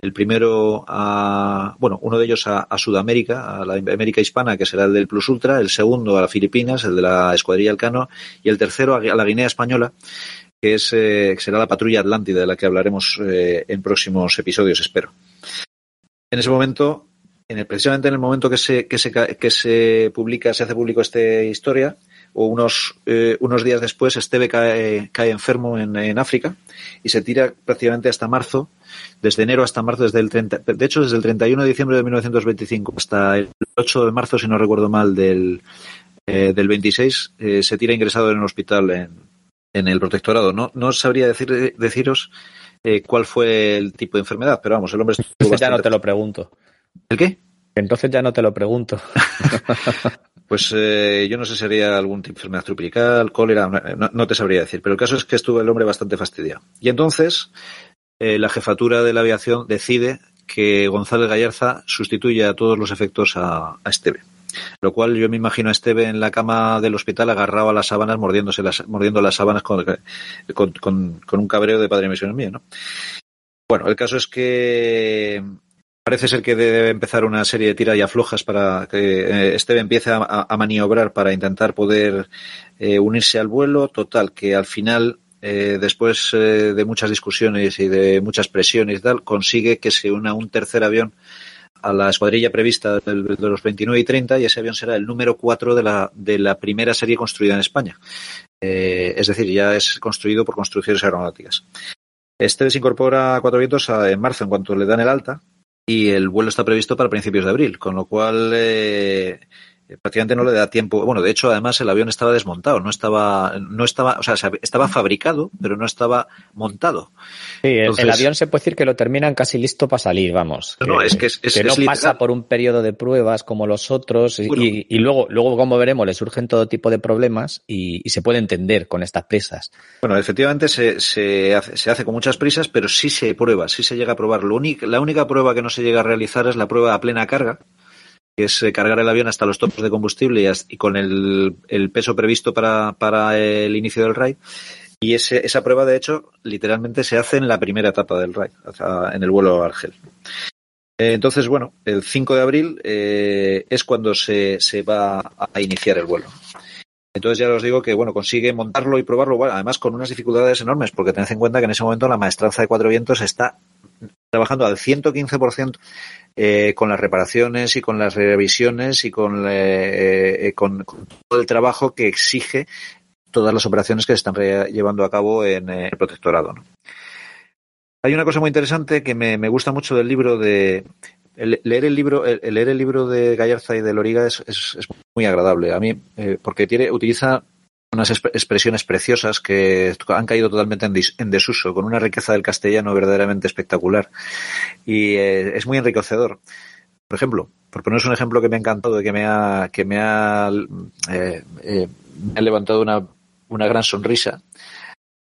El primero a, bueno, uno de ellos a, Sudamérica, a la América Hispana, que será el del Plus Ultra, el segundo a las Filipinas, el de la Escuadrilla Alcano, y el tercero a la Guinea Española, que es, eh, será la patrulla Atlántida, de la que hablaremos eh, en próximos episodios, espero. En ese momento, en el, precisamente en el momento que se, que se, que se publica, se hace público esta historia, o unos, eh, unos días después, Esteve cae, cae enfermo en, África y se tira prácticamente hasta marzo, desde enero hasta marzo, desde el 30, de hecho desde el 31 de diciembre de 1925 hasta el 8 de marzo, si no recuerdo mal, del, eh, del 26, eh, se tira ingresado en un hospital en, en el protectorado. No, no sabría decir, deciros eh, cuál fue el tipo de enfermedad, pero vamos, el hombre Entonces ya no te lo pregunto. ¿El qué? Entonces ya no te lo pregunto. pues eh, yo no sé si sería algún tipo de enfermedad tropical, cólera, no, te sabría decir, pero el caso es que estuvo el hombre bastante fastidiado. Y entonces eh, la jefatura de la aviación decide que González Gallarza sustituya a todos los efectos a, a Esteve. Lo cual yo me imagino a Esteve en la cama del hospital agarrado a las sábanas, mordiéndose las, mordiendo las sábanas con, con, un cabreo de padre misión mío, ¿no? Bueno, el caso es que parece ser que debe empezar una serie de tiras y aflojas para que eh, Esteve empiece a, maniobrar para intentar poder eh, unirse al vuelo. Total, que al final eh, después de muchas discusiones y de muchas presiones y tal, consigue que se una un tercer avión a la escuadrilla prevista de los 29 y 30 y ese avión será el número 4 de la, de la primera serie construida en España. Eh, es decir, ya es construido por construcciones aeronáuticas. Este se incorpora a Cuatro Vientos en marzo en cuanto le dan el alta y el vuelo está previsto para principios de abril, con lo cual eh, prácticamente no le da tiempo. Bueno, de hecho, además el avión estaba desmontado, no estaba, no estaba, o sea, estaba fabricado, pero no estaba montado. Sí, el, avión se puede decir que lo terminan casi listo para salir, vamos. No, es que, es, que no pasa por un periodo de pruebas como los otros y, y, luego, luego, como veremos, le surgen todo tipo de problemas y, y se puede entender con estas prisas. Bueno, efectivamente se, se, hace, se hace con muchas prisas, pero sí se prueba, sí se llega a probar. Lo único, la única prueba que no se llega a realizar es la prueba a plena carga que es eh, cargar el avión hasta los topos de combustible y, con el, peso previsto para, para, el inicio del RAID. Y ese, esa prueba, de hecho, literalmente se hace en la primera etapa del RAID, en el vuelo a Argel. Eh, entonces, bueno, el 5 de abril eh, es cuando se, se va a iniciar el vuelo. Entonces ya os digo que, bueno, consigue montarlo y probarlo, además con unas dificultades enormes, porque tened en cuenta que en ese momento la maestranza de Cuatro Vientos está trabajando al 115% eh, con las reparaciones y con las revisiones y con, eh, eh, con, todo el trabajo que exige todas las operaciones que se están llevando a cabo en el protectorado. Hay una cosa muy interesante que me, gusta mucho del libro de leer el libro el, leer el libro de Gallarza y de Loriga es, es, muy agradable a mí porque tiene utiliza unas expresiones preciosas que han caído totalmente en, desuso, con una riqueza del castellano verdaderamente espectacular. Y eh, es muy enriquecedor. Por ejemplo, por poneros un ejemplo que me ha encantado y que me ha, que me ha, eh, eh, ha levantado una, una gran sonrisa,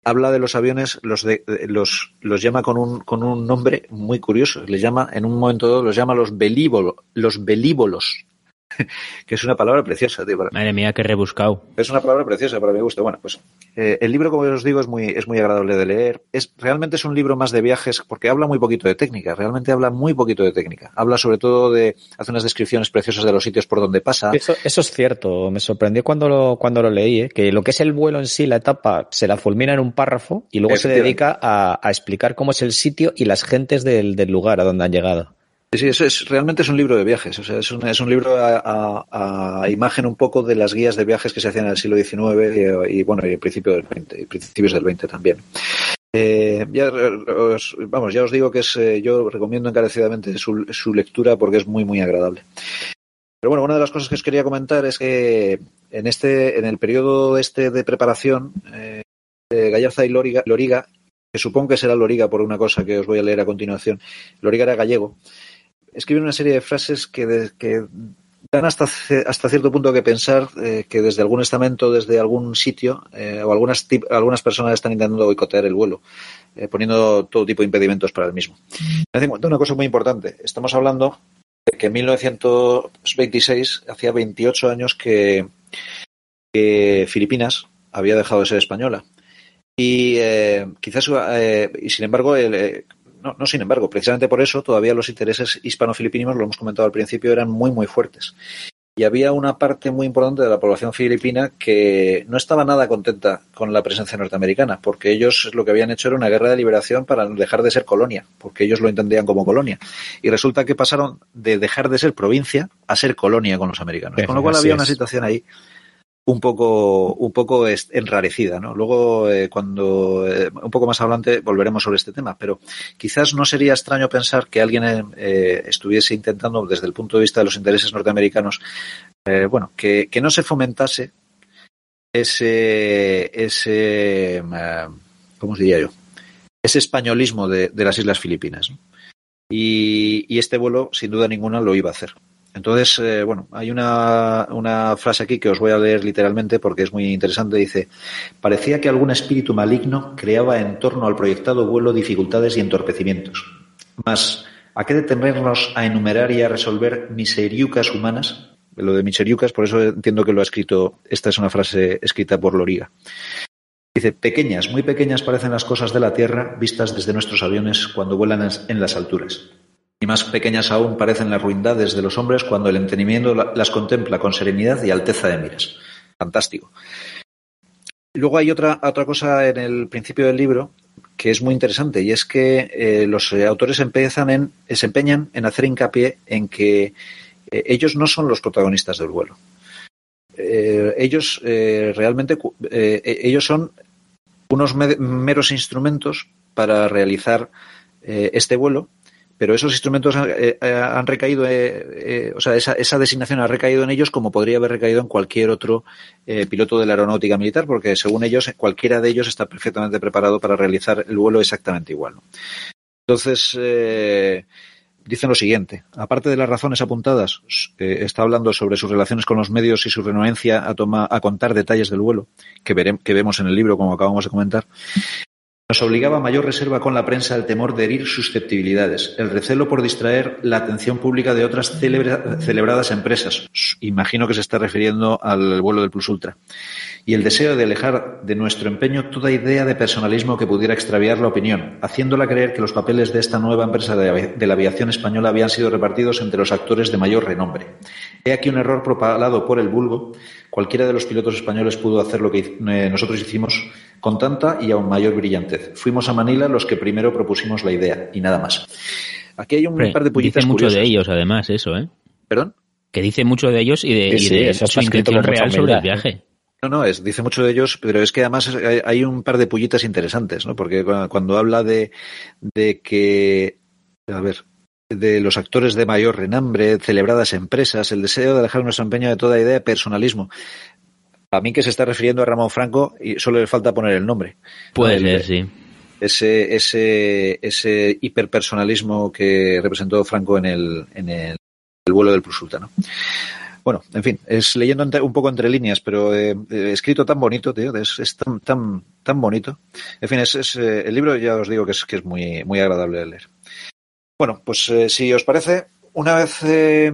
habla de los aviones, los, de, los, los llama con un, con un nombre muy curioso. Les llama, en un momento dado, los llama los belívolos, los belívolos. que es una palabra preciosa. Tío, Madre mía, qué rebuscado. Es una palabra preciosa para mi gusto. Bueno, pues eh, el libro, como os digo, es muy, es muy agradable de leer. Es, realmente es un libro más de viajes porque habla muy poquito de técnica. Realmente habla muy poquito de técnica. Habla sobre todo de, hace unas descripciones preciosas de los sitios por donde pasa. Eso, eso es cierto. Me sorprendió cuando lo, cuando lo leí, ¿eh? que lo que es el vuelo en sí, la etapa, se la fulmina en un párrafo y luego se dedica a, a, explicar cómo es el sitio y las gentes del, del lugar a donde han llegado. Sí, eso es, realmente es un libro de viajes, o sea, es un, es un libro a, imagen un poco de las guías de viajes que se hacían en el siglo XIX y, bueno, y principio del XX, y principios del XX también. Eh, ya, os, vamos, ya os digo que es, eh, yo recomiendo encarecidamente su, su, lectura porque es muy, muy agradable. Pero bueno, una de las cosas que os quería comentar es que en este, en el periodo este de preparación, eh, Gallarza y Loriga, Loriga, que supongo que será Loriga por una cosa que os voy a leer a continuación, Loriga era gallego, escribe una serie de frases que, dan hasta, hasta cierto punto que pensar eh, que desde algún estamento, desde algún sitio, eh, o algunas, algunas personas están intentando boicotear el vuelo, eh, poniendo todo tipo de impedimentos para el mismo. Una cosa muy importante. Estamos hablando de que en 1926, hacía 28 años que, que Filipinas había dejado de ser española. Y quizás, y sin embargo, el, no, no sin embargo, precisamente por eso todavía los intereses hispano-filipinos, lo hemos comentado al principio, eran muy, muy fuertes. Y había una parte muy importante de la población filipina que no estaba nada contenta con la presencia norteamericana, porque ellos lo que habían hecho era una guerra de liberación para dejar de ser colonia, porque ellos lo entendían como colonia. Y resulta que pasaron de dejar de ser provincia a ser colonia con los americanos. Con lo cual había una situación ahí un poco, un poco enrarecida, ¿no? Luego, eh, cuando eh, un poco más adelante volveremos sobre este tema, pero quizás no sería extraño pensar que alguien eh, estuviese intentando, desde el punto de vista de los intereses norteamericanos, bueno, que, que, no se fomentase ese, ese, ¿cómo yo? Ese españolismo de, de las Islas Filipinas. Y, y este vuelo, sin duda ninguna, lo iba a hacer. Entonces, eh, bueno, hay una, una, frase aquí que os voy a leer literalmente porque es muy interesante. Dice, parecía que algún espíritu maligno creaba en torno al proyectado vuelo dificultades y entorpecimientos. Mas, ¿a qué detenernos a enumerar y a resolver miseriucas humanas? Lo de miseriucas, por eso entiendo que lo ha escrito, esta es una frase escrita por Loriga. Dice, pequeñas, muy pequeñas parecen las cosas de la Tierra vistas desde nuestros aviones cuando vuelan en las alturas y más pequeñas aún parecen las ruindades de los hombres cuando el entendimiento las contempla con serenidad y alteza de miras. Fantástico. Luego hay otra, otra cosa en el principio del libro que es muy interesante y es que eh, los autores empiezan en, se empeñan en hacer hincapié en que eh, ellos no son los protagonistas del vuelo. Eh, ellos realmente ellos son unos meros instrumentos para realizar este vuelo pero esos instrumentos eh, eh, han recaído, eh, o sea, esa, designación ha recaído en ellos como podría haber recaído en cualquier otro piloto de la aeronáutica militar, porque según ellos, cualquiera de ellos está perfectamente preparado para realizar el vuelo exactamente igual. Entonces, dicen lo siguiente, aparte de las razones apuntadas, está hablando sobre sus relaciones con los medios y su renuencia a, a contar detalles del vuelo, que, que vemos en el libro, como acabamos de comentar, Nos obligaba a mayor reserva con la prensa el temor de herir susceptibilidades, el recelo por distraer la atención pública de otras celebradas empresas. Imagino que se está refiriendo al vuelo del Plus Ultra. Y el deseo de alejar de nuestro empeño toda idea de personalismo que pudiera extraviar la opinión, haciéndola creer que los papeles de esta nueva empresa de la aviación española habían sido repartidos entre los actores de mayor renombre. He aquí un error propagado por el vulgo. Cualquiera de los pilotos españoles pudo hacer lo que eh, nosotros hicimos con tanta y aún mayor brillantez. Fuimos a Manila los que primero propusimos la idea y nada más. Aquí hay un par de pullitas Dice mucho de ellos, además, eso, ¿eh? ¿Perdón? Que dice mucho de ellos y de, Sí, y de su intención real sobre el humildad, viaje. No, no, es, dice mucho de ellos, pero es que además hay, hay un par de pullitas interesantes, ¿no? Porque cu- cuando habla de, de que, a ver, de los actores de mayor renombre, celebradas empresas, el deseo de alejar nuestro empeño de toda idea de personalismo. A mí que se está refiriendo a Ramón Franco y solo le falta poner el nombre. Puede El- ser, sí. Ese, ese, ese hiperpersonalismo que representó Franco en el, en el, el vuelo del Plus Ultra, ¿no? Bueno, en fin, es leyendo un poco entre líneas, pero eh, eh, escrito tan bonito, tío, es, es tan, tan, tan bonito. En fin, es, es, eh, el libro ya os digo que es, que es muy, muy agradable de leer. Bueno, pues eh, si os parece, una vez eh,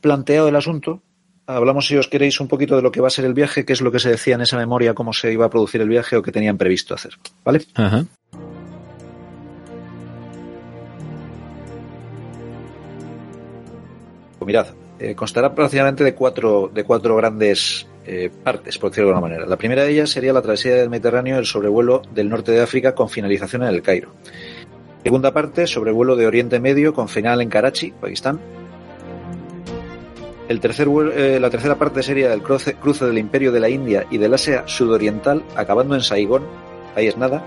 planteado el asunto, hablamos si os queréis un poquito de lo que va a ser el viaje, qué es lo que se decía en esa memoria, cómo se iba a producir el viaje o qué tenían previsto hacer, ¿vale? Ajá. Pues mirad, eh, constará prácticamente de cuatro, de cuatro grandes eh, partes, por decirlo de alguna manera. La primera de ellas sería la travesía del Mediterráneo, el sobrevuelo del norte de África con finalización en el Cairo. Segunda parte, sobrevuelo de Oriente Medio con final en Karachi, Pakistán. El tercer vuelo- eh, la tercera parte sería el cruce, cruce del Imperio de la India y del Asia sudoriental, acabando en Saigón, ahí es nada.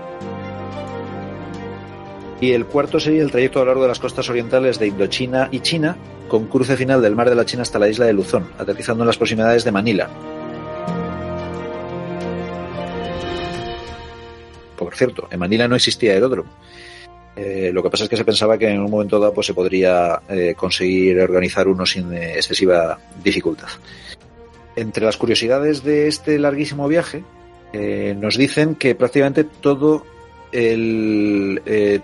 Y el cuarto sería el trayecto a lo largo de las costas orientales de Indochina y China, con cruce final del mar de la China hasta la isla de Luzón, aterrizando en las proximidades de Manila. Por cierto, en Manila no existía aeródromo. Eh, lo que pasa es que se pensaba que en un momento dado pues, se podría eh, conseguir organizar uno sin excesiva dificultad. Entre las curiosidades de este larguísimo viaje, eh, nos dicen que prácticamente todo el, eh,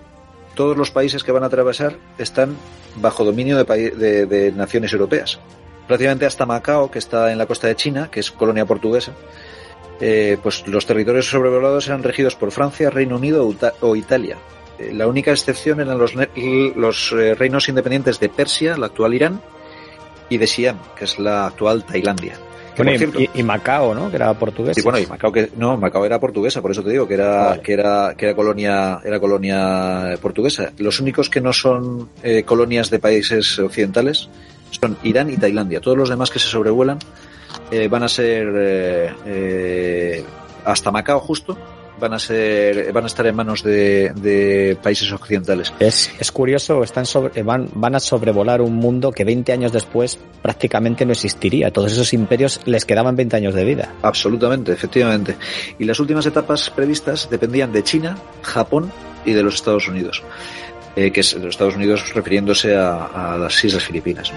todos los países que van a atravesar están bajo dominio de, naciones europeas. Prácticamente hasta Macao, que está en la costa de China, que es colonia portuguesa, pues los territorios sobrevolados eran regidos por Francia, Reino Unido o Italia. Eh, La única excepción eran los, los eh, reinos independientes de Persia, la actual Irán, y de Siam, que es la actual Tailandia. Bueno, y, cierto, y- y Macao, ¿no? Que era portugués. Sí, bueno, y Macao que no, Macao era portuguesa, por eso te digo que era Vale. que era que era colonia era colonia portuguesa. Los únicos que no son eh, colonias de países occidentales son Irán y Tailandia. Todos los demás que se sobrevuelan eh, van a ser eh, eh, hasta Macao justo van a ser van a estar en manos de, de países occidentales. Es, es curioso, están sobre, van, van a sobrevolar un mundo que 20 años después prácticamente no existiría. Todos esos imperios les quedaban 20 años de vida. Absolutamente, efectivamente. Y las últimas etapas previstas dependían de China, Japón y de los Estados Unidos. Eh, que es los Estados Unidos refiriéndose a, a las Islas Filipinas.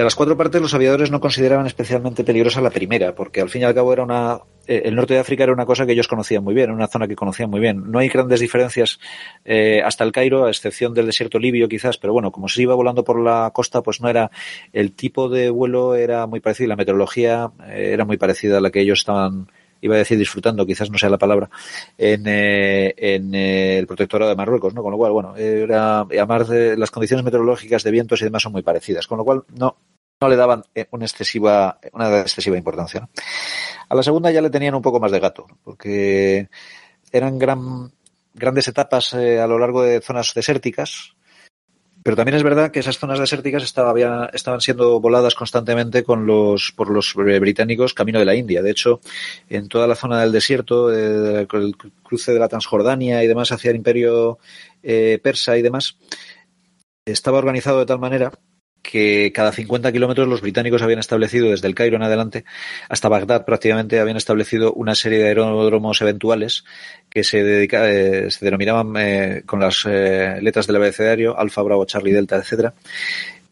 De las cuatro partes, los aviadores no consideraban especialmente peligrosa la primera, porque al fin y al cabo era una, eh, el norte de África era una cosa que ellos conocían muy bien, una zona que conocían muy bien. No hay grandes diferencias eh, hasta el Cairo, a excepción del desierto libio quizás, pero bueno, como se iba volando por la costa, pues no era, el tipo de vuelo era muy parecido, la meteorología eh, era muy parecida a la que ellos estaban iba a decir disfrutando, quizás no sea la palabra, en, eh, en el protectorado de Marruecos, ¿no? Con lo cual, bueno, era, además de las condiciones meteorológicas de vientos y demás son muy parecidas, con lo cual no, no le daban eh, una excesiva, una excesiva importancia. A la segunda ya le tenían un poco más de gato, porque eran gran, grandes etapas eh, a lo largo de zonas desérticas, pero también es verdad que esas zonas desérticas estaban siendo voladas constantemente con los, por los británicos camino de la India. De hecho, en toda la zona del desierto, eh, el cruce de la Transjordania y demás hacia el imperio eh, persa y demás, estaba organizado de tal manera que cada 50 kilómetros los británicos habían establecido desde el Cairo en adelante hasta Bagdad prácticamente habían establecido una serie de aeródromos eventuales que se, dedica, eh, se denominaban eh, con las eh, letras del abecedario Alfa, Bravo, Charlie, Delta, etcétera.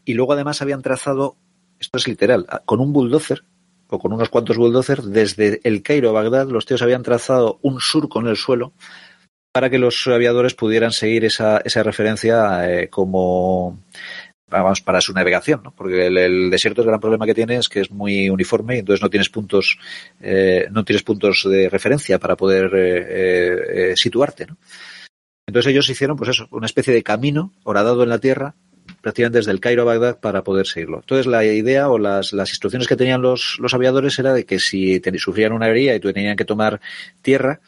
Y luego además habían trazado, esto es literal, con un bulldozer o con unos cuantos bulldozers, desde el Cairo a Bagdad, los tíos habían trazado un surco en el suelo para que los aviadores pudieran seguir esa, esa referencia eh, como vamos para su navegación, ¿no? porque el, desierto el gran problema que tiene es que es muy uniforme y entonces no tienes puntos eh, no tienes puntos de referencia para poder eh, situarte, ¿no? Entonces ellos hicieron, pues eso, una especie de camino horadado en la tierra prácticamente desde el Cairo a Bagdad para poder seguirlo. Entonces la idea o las, las instrucciones que tenían los, los aviadores era de que si sufrían una avería y tenían que tomar tierra,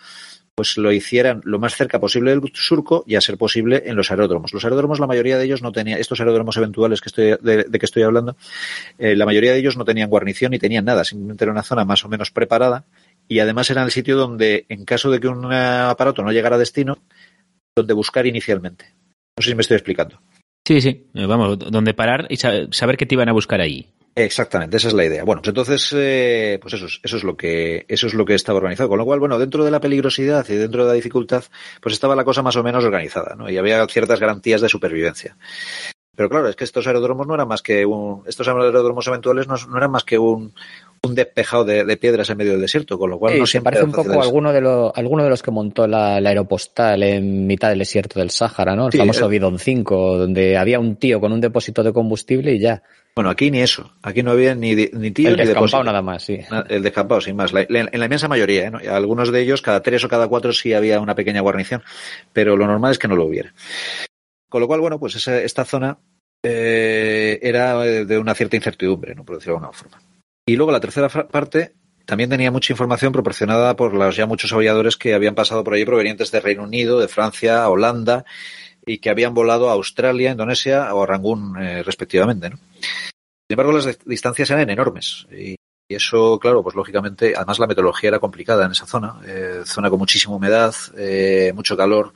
pues lo hicieran lo más cerca posible del surco y a ser posible en los aeródromos. Los aeródromos, la mayoría de ellos no tenían, estos aeródromos eventuales que estoy, de, que estoy hablando, eh, la mayoría de ellos no tenían guarnición ni tenían nada, simplemente era una zona más o menos preparada y además era el sitio donde, en caso de que un aparato no llegara a destino, donde buscar inicialmente. No sé si me estoy explicando. Sí, sí, eh, vamos, donde parar y saber qué te iban a buscar ahí. Exactamente, esa es la idea. Bueno, pues entonces, eh, pues eso, eso es lo que, eso es lo que estaba organizado. Con lo cual, bueno, dentro de la peligrosidad y dentro de la dificultad, pues estaba la cosa más o menos organizada, ¿no? Y había ciertas garantías de supervivencia. Pero claro, es que estos aeródromos no eran más que un, estos aeródromos eventuales no, eran más que un, un despejado de, piedras en medio del desierto, con lo cual no se parece un poco a alguno de, los, alguno de los que montó la, aeropostal en mitad del desierto del Sáhara, ¿no? El famoso eh. Bidon 5, donde había un tío con un depósito de combustible y ya. Bueno, aquí ni eso. Aquí no había ni, ni tío el ni descampado nada más, sí. El descampado, sin más. en la inmensa mayoría, ¿eh? Algunos de ellos, cada tres o cada cuatro sí había una pequeña guarnición, pero lo normal es que no lo hubiera. Con lo cual, bueno, pues esta zona eh, era de una cierta incertidumbre, ¿no? por decirlo de alguna forma. Y luego la tercera parte también tenía mucha información proporcionada por los ya muchos aviadores que habían pasado por allí provenientes de Reino Unido, de Francia, Holanda y que habían volado a Australia, Indonesia o a Rangún eh, respectivamente. Sin embargo, las distancias eran enormes y, eso, claro, pues lógicamente, además la meteorología era complicada en esa zona, eh, zona con muchísima humedad, eh, mucho calor,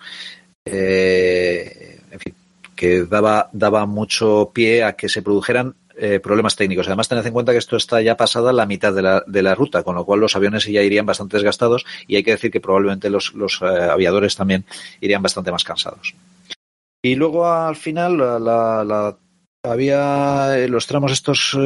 en fin, que daba, daba mucho pie a que se produjeran eh, problemas técnicos. Además, tened en cuenta que esto está ya pasada la mitad de la, de la ruta, con lo cual los aviones ya irían bastante desgastados y hay que decir que probablemente los, los eh, aviadores también irían bastante más cansados. Y luego al final la, la, había eh, los tramos estos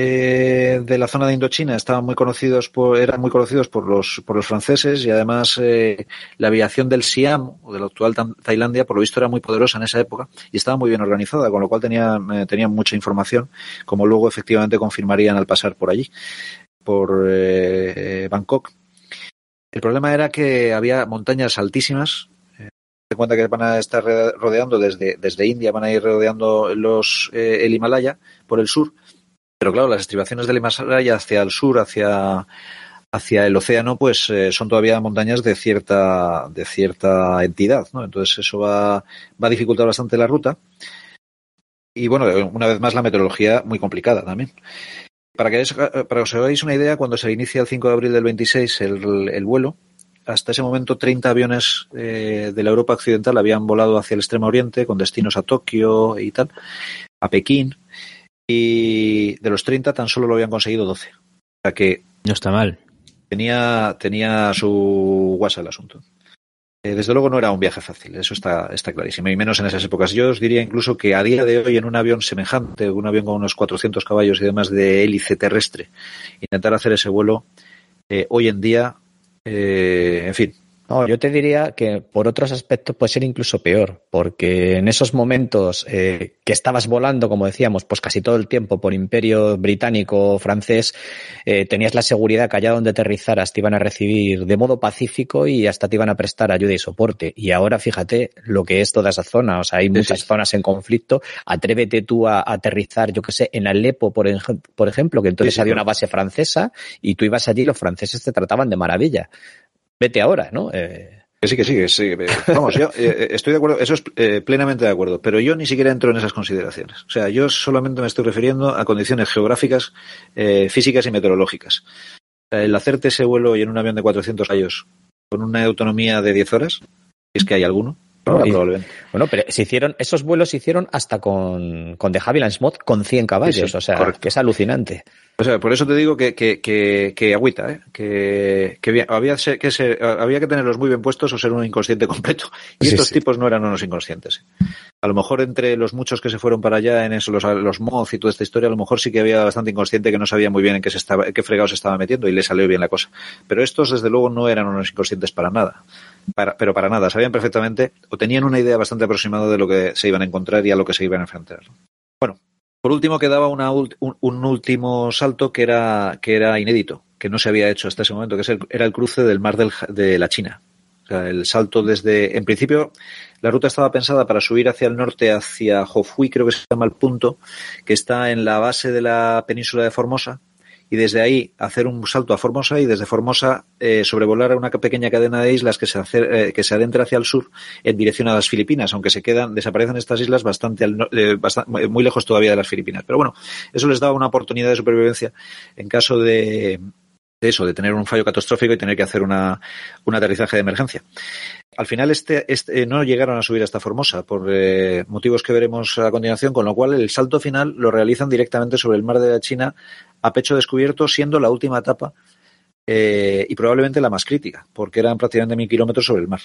eh, de la zona de Indochina estaban muy conocidos por, eran muy conocidos por los, por los franceses y además eh, la aviación del Siam o de la actual Tailandia por lo visto era muy poderosa en esa época y estaba muy bien organizada, con lo cual tenían, eh, tenían mucha información, como luego efectivamente confirmarían al pasar por allí, por Bangkok. El problema era que había montañas altísimas, en cuenta que van a estar rodeando desde, desde India, van a ir rodeando los, el Himalaya por el sur, pero claro, las estribaciones del Himalaya hacia el sur, hacia, hacia el océano, pues eh, son todavía montañas de cierta, de cierta entidad, ¿no? Entonces eso va, va a dificultar bastante la ruta. Y bueno, una vez más la meteorología muy complicada también. Para que, para que os hagáis una idea, cuando se inicia el 5 de abril del 26 el, el vuelo, hasta ese momento 30 aviones eh, de la Europa occidental habían volado hacia el extremo oriente con destinos a Tokio y tal, a Pekín, y de los 30 tan solo lo habían conseguido 12. O sea que... No está mal. Tenía, tenía su guasa el asunto. Eh, desde luego no era un viaje fácil, eso está, está clarísimo, y menos en esas épocas. Yo os diría incluso que a día de hoy en un avión semejante, un avión con unos 400 caballos y demás de hélice terrestre, intentar hacer ese vuelo, eh, hoy en día, eh, en fin, no, yo te diría que por otros aspectos puede ser incluso peor, porque en esos momentos eh, que estabas volando, como decíamos, pues casi todo el tiempo por imperio británico o francés, eh, tenías la seguridad que allá donde aterrizaras te iban a recibir de modo pacífico y hasta te iban a prestar ayuda y soporte. Y ahora fíjate lo que es toda esa zona, o sea, hay muchas zonas en conflicto. Atrévete tú a, aterrizar, yo que sé, en Alepo, por, por ejemplo, que entonces había una base francesa y tú ibas allí y los franceses te trataban de maravilla vete ahora, ¿no? Eh... Que sí, que sí, que sí. Vamos, yo eh, eh, estoy de acuerdo, eso es eh, plenamente de acuerdo, pero yo ni siquiera entro en esas consideraciones. O sea, yo solamente me estoy refiriendo a condiciones geográficas, físicas y meteorológicas. El hacerte ese vuelo y en un avión de 400 años con una autonomía de 10 horas, es que hay alguno, bueno, pero se hicieron, esos vuelos se hicieron hasta con, con The Havilland Mod con 100 caballos, o sea, que es alucinante. O sea, por eso te digo que, que, que, que agüita, ¿eh? que, que había, que ser, había que tenerlos muy bien puestos o ser un inconsciente completo. Y estos tipos no eran unos inconscientes. a lo mejor entre los muchos que se fueron para allá en eso, los, los moz y toda esta historia, a lo mejor sí que había bastante inconsciente que no sabía muy bien en qué se estaba, en qué fregado se estaba metiendo y le salió bien la cosa. Pero estos, desde luego, no eran unos inconscientes para nada. Para, pero para nada, sabían perfectamente o tenían una idea bastante aproximada de lo que se iban a encontrar y a lo que se iban a enfrentar. Bueno, por último quedaba una, un, un, último salto que era, que era inédito, que no se había hecho hasta ese momento, que era el cruce del mar del, de la China. O sea, el salto desde, en principio, la ruta estaba pensada para subir hacia el norte, hacia Hofui, creo que se llama el punto, que está en la base de la península de Formosa, y desde ahí hacer un salto a Formosa y desde Formosa eh, sobrevolar una pequeña cadena de islas que se, eh, que se adentra hacia el sur en dirección a las Filipinas, aunque se quedan, desaparecen estas islas bastante, al, eh, muy lejos todavía de las Filipinas. Pero bueno, eso les daba una oportunidad de supervivencia en caso de, eso, de tener un fallo catastrófico y tener que hacer una, un aterrizaje de emergencia. Al final este, este, no llegaron a subir hasta Formosa por eh, motivos que veremos a continuación, con lo cual el salto final lo realizan directamente sobre el mar de la China a pecho descubierto, siendo la última etapa eh, y probablemente la más crítica, porque eran prácticamente mil kilómetros sobre el mar.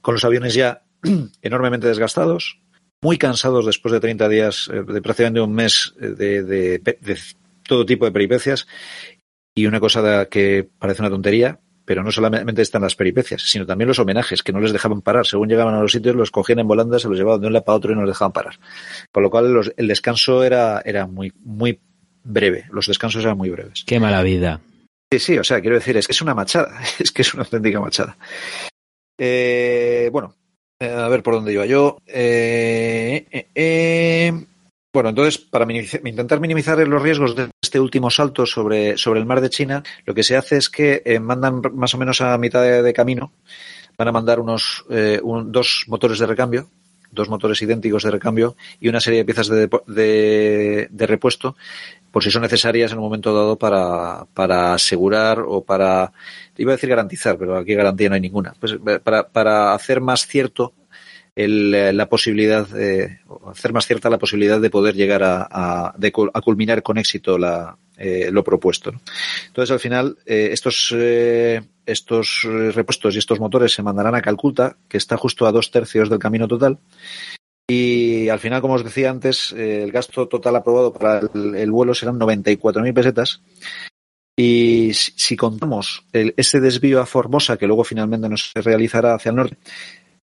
Con los aviones ya enormemente desgastados, muy cansados después de 30 días, eh, de prácticamente un mes de, de, de todo tipo de peripecias y una cosa que parece una tontería, pero no solamente están las peripecias, sino también los homenajes, que no les dejaban parar. Según llegaban a los sitios, los cogían en volanda, se los llevaban de un lado para otro y no les dejaban parar. Con lo cual, los, el descanso era, era muy, muy breve. Los descansos eran muy breves. Qué mala vida. Sí, sí, o sea, quiero decir, es que es una machada, es que es una auténtica machada. Eh, bueno, a ver por dónde iba yo. Eh, eh, eh bueno, entonces, para minimizar, intentar minimizar los riesgos de este último salto sobre, sobre el mar de China, lo que se hace es que eh, mandan más o menos a mitad de, de camino, van a mandar unos eh, un, dos motores de recambio, dos motores idénticos de recambio y una serie de piezas de, de, de repuesto por si son necesarias en un momento dado para, para asegurar o para, iba a decir garantizar, pero aquí garantía no hay ninguna, pues para, para hacer más cierto el, la posibilidad, de hacer más cierta la posibilidad de poder llegar a, a, de, a culminar con éxito la, eh, lo propuesto. ¿no? Entonces, al final, eh, estos, eh, estos repuestos y estos motores se mandarán a Calcuta, que está justo a dos tercios del camino total. Y al final, como os decía antes, eh, el gasto total aprobado para el, el vuelo serán 94.000 pesetas. Y si, contamos el, ese desvío a Formosa, que luego finalmente nos realizará hacia el norte,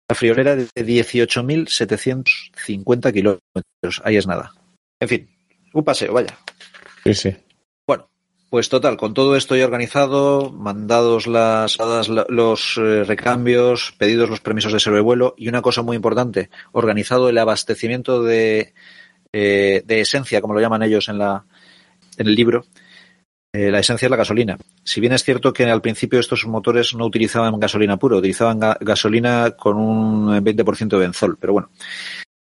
la friolera de 18.750 kilómetros. Ahí es nada. En fin, un paseo, vaya. Sí, sí. Pues total, con todo esto ya organizado, mandados las, los eh, recambios, pedidos los permisos de sobrevuelo y una cosa muy importante, organizado el abastecimiento de, eh, de esencia, como lo llaman ellos en, la, en el libro, eh, la esencia es la gasolina. Si bien es cierto que al principio estos motores no utilizaban gasolina pura, utilizaban ga gasolina con un 20% de benzol, pero bueno,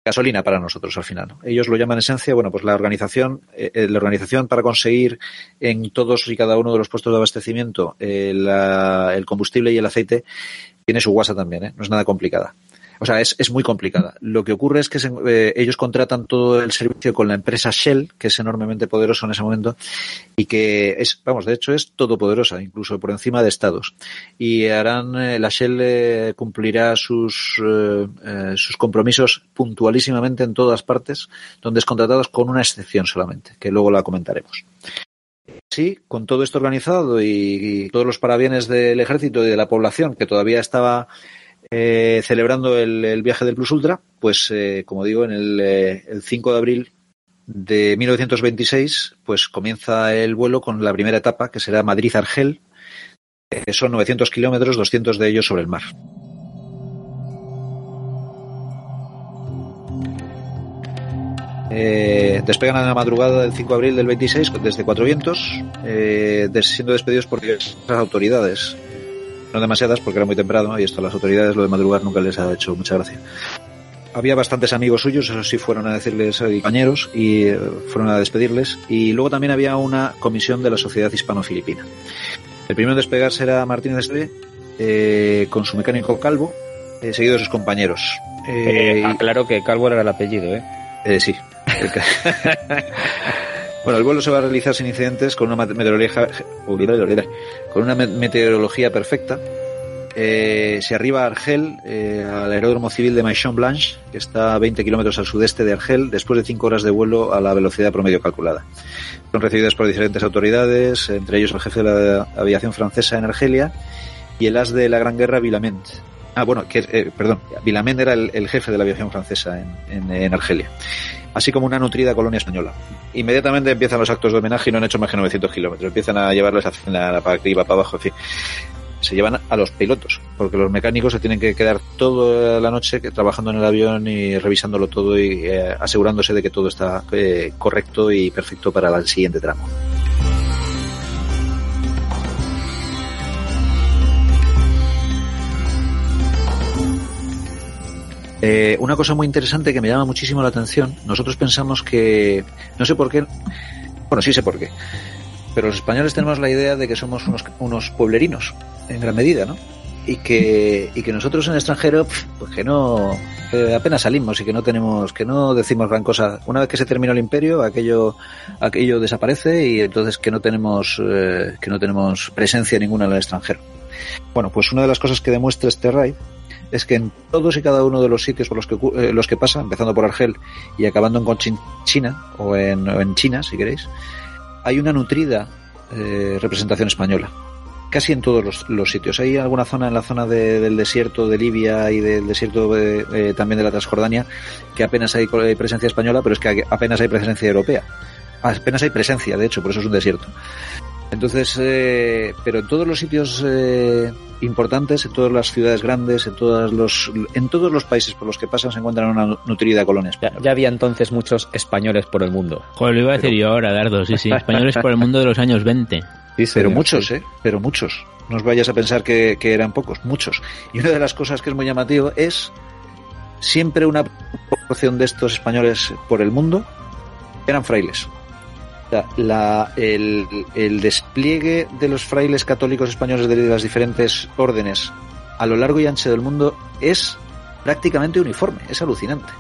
gasolina para nosotros al final. Ellos lo llaman esencia, bueno, pues la organización, eh, la organización para conseguir en todos y cada uno de los puestos de abastecimiento eh, el combustible y el aceite tiene su guasa también, ¿eh? no es nada complicada. O sea, es, es muy complicada. Lo que ocurre es que se, eh, ellos contratan todo el servicio con la empresa Shell, que es enormemente poderoso en ese momento, y que es, vamos, de hecho es todopoderosa, incluso por encima de estados. Y harán, eh, la Shell eh, cumplirá sus, eh, sus compromisos puntualísimamente en todas partes, donde es contratados con una excepción solamente, que luego la comentaremos. Sí, con todo esto organizado y todos los parabienes del ejército y de la población que todavía estaba eh, celebrando el, viaje del Plus Ultra, pues eh, como digo, en el, eh, el 5 de abril de 1926, pues comienza el vuelo con la primera etapa, que será Madrid-Argel. Eh, son 900 kilómetros, 200 de ellos sobre el mar. Eh, despegan a la madrugada del 5 de abril del 26 desde Cuatro Vientos, eh, siendo despedidos por las autoridades no demasiadas porque era muy temprano y esto a las autoridades lo de madrugar nunca les ha hecho mucha gracia. Había bastantes amigos suyos, eso sí fueron a decirles eh, compañeros y eh, fueron a despedirles. Y luego también había una comisión de la Sociedad Hispano-Filipina. El primero en despegar será Martínez Esteve eh, con su mecánico Calvo, eh, seguido de sus compañeros. Eh, aclaro que Calvo era el apellido, ¿eh? eh sí. Bueno, el vuelo se va a realizar sin incidentes con una meteorología, con una meteorología perfecta eh, se arriba a Argel, eh, al aeródromo civil de Maison Blanche, que está a 20 kilómetros al sudeste de Argel, después de cinco horas de vuelo a la velocidad promedio calculada. Son recibidas por diferentes autoridades, entre ellos el jefe de la aviación francesa en Argelia y el as de la Gran Guerra, Villament. Ah, bueno, que, eh, perdón, Villament era el, jefe de la aviación francesa en, en, Argelia. Así como una nutrida colonia española. Inmediatamente empiezan los actos de homenaje y no han hecho más que 900 kilómetros. Empiezan a llevarles a, a, para arriba, para abajo, en fin se llevan a los pilotos, porque los mecánicos se tienen que quedar toda la noche trabajando en el avión y revisándolo todo y eh, asegurándose de que todo está eh, correcto y perfecto para el siguiente tramo. Eh, una cosa muy interesante que me llama muchísimo la atención, nosotros pensamos que, no sé por qué, bueno, sí sé por qué, pero los españoles tenemos la idea de que somos unos, unos pueblerinos, en gran medida, ¿no? Y que, y que nosotros en el extranjero, pues que no, apenas salimos y que no tenemos, que no decimos gran cosa. Una vez que se terminó el imperio, aquello, aquello desaparece y entonces que no tenemos, eh, que no tenemos presencia ninguna en el extranjero. Bueno, pues una de las cosas que demuestra este raid es que en todos y cada uno de los sitios por los que, eh, los que pasa, empezando por Argel y acabando en China o en, China, si queréis, hay una nutrida eh, representación española. Casi en todos los, sitios. Hay alguna zona en la zona de, del desierto de Libia y del desierto de, eh, también de la Transjordania que apenas hay presencia española, pero es que apenas hay presencia europea. Apenas hay presencia, de hecho, por eso es un desierto. Entonces, eh, pero en todos los sitios eh, importantes, en todas las ciudades grandes, en todos los, en todos los países por los que pasan se encuentran una nutrida colonia española. Ya, ya, había entonces muchos españoles por el mundo. Joder, lo iba a decir pero... yo ahora, Dardo, sí, sí, españoles por el mundo de los años 20. Sí, pero muchos, sí. ¿eh? Pero muchos. No os vayas a pensar que, que eran pocos, muchos. Y una de las cosas que es muy llamativo es siempre una proporción de estos españoles por el mundo eran frailes la, el, el, despliegue de los frailes católicos españoles de las diferentes órdenes a lo largo y ancho del mundo es prácticamente uniforme, es alucinante.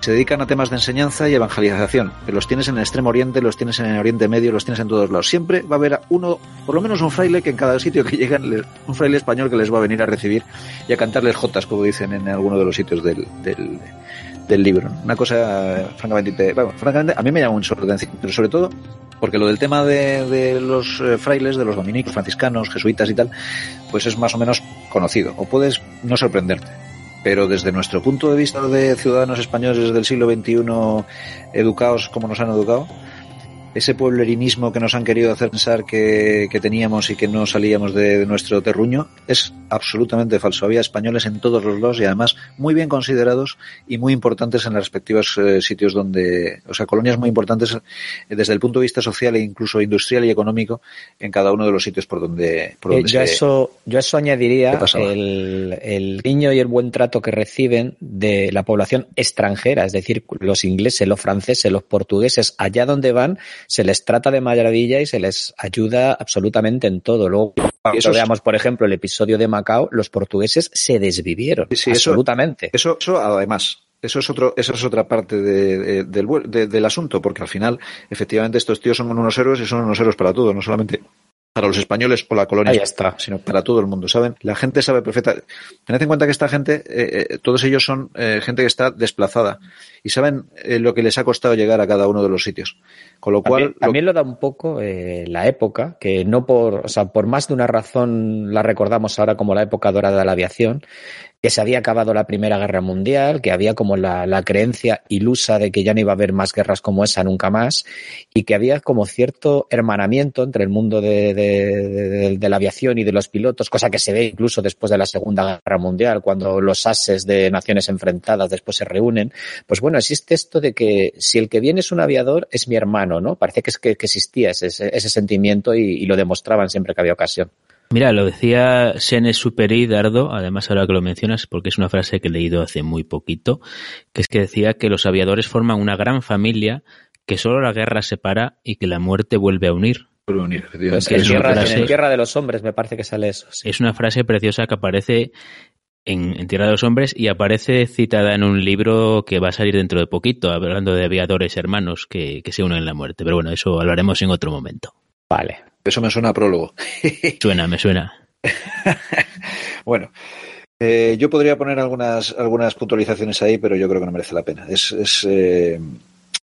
Se dedican a temas de enseñanza y evangelización. Los tienes en el extremo oriente, los tienes en el oriente medio, los tienes en todos lados. Siempre va a haber uno, por lo menos un fraile que en cada sitio que llegan, un fraile español que les va a venir a recibir y a cantarles jotas, como dicen en alguno de los sitios del, del, del libro. Una cosa francamente, bueno, francamente a mí me llama mucho la atención, pero sobre todo porque lo del tema de, de los eh, frailes, de los dominicos, franciscanos, jesuitas y tal, pues es más o menos conocido, o puedes no sorprenderte. Pero desde nuestro punto de vista de ciudadanos españoles del siglo XXI, educados como nos han educado, ese pueblerinismo que nos han querido hacer pensar que, que teníamos y que no salíamos de, de, nuestro terruño es absolutamente falso. Había españoles en todos los lados y además muy bien considerados y muy importantes en los respectivos eh, sitios donde, o sea, colonias muy importantes eh, desde el punto de vista social e incluso industrial y económico en cada uno de los sitios por donde, por donde eh, yo, se, eso, yo eso añadiría el, el guiño y el buen trato que reciben de la población extranjera, es decir, los ingleses, los franceses, los portugueses, allá donde van, se les trata de maravilla y se les ayuda absolutamente en todo. Luego, cuando eso veamos, por ejemplo, el episodio de Macao, los portugueses se desvivieron. Sí, absolutamente. Eso, eso, eso, además. Eso es otro, eso es otra parte de, de, del, de, del asunto, porque al final, efectivamente, estos tíos son unos héroes y son unos héroes para todo, no solamente para los españoles o la colonia, Ahí está. sino para todo el mundo, ¿saben? La gente sabe perfecta. Tened en cuenta que esta gente, eh, eh, todos ellos son eh, gente que está desplazada y saben eh, lo que les ha costado llegar a cada uno de los sitios. Con lo cual. También, también lo... lo, da un poco la época, que no por, o sea, por más de una razón la recordamos ahora como la época dorada de la aviación, que se había acabado la Primera Guerra Mundial, que había como la, creencia ilusa de que ya no iba a haber más guerras como esa nunca más, y que había como cierto hermanamiento entre el mundo de, la aviación y de los pilotos, cosa que se ve incluso después de la Segunda Guerra Mundial, cuando los ases de naciones enfrentadas después se reúnen. Pues bueno, existe esto de que si el que viene es un aviador, es mi hermano, ¿no? Parece que, es que, existía ese, ese sentimiento y lo demostraban siempre que había ocasión. Mira, lo decía Sene Superi Dardo, además ahora que lo mencionas, porque es una frase que he leído hace muy poquito, que es que decía que los aviadores forman una gran familia, que solo la guerra separa y que la muerte vuelve a unir. Unir pues en, guerra, frase, en Tierra de los Hombres me parece que sale eso. Sí. Es una frase preciosa que aparece en, en, Tierra de los Hombres y aparece citada en un libro que va a salir dentro de poquito, hablando de aviadores hermanos que, que se unen en la muerte. Pero bueno, eso hablaremos en otro momento. Vale. Eso me suena a prólogo. suena, me suena. Bueno, eh, yo podría poner algunas, algunas puntualizaciones ahí, pero yo creo que no merece la pena. Es, es eh,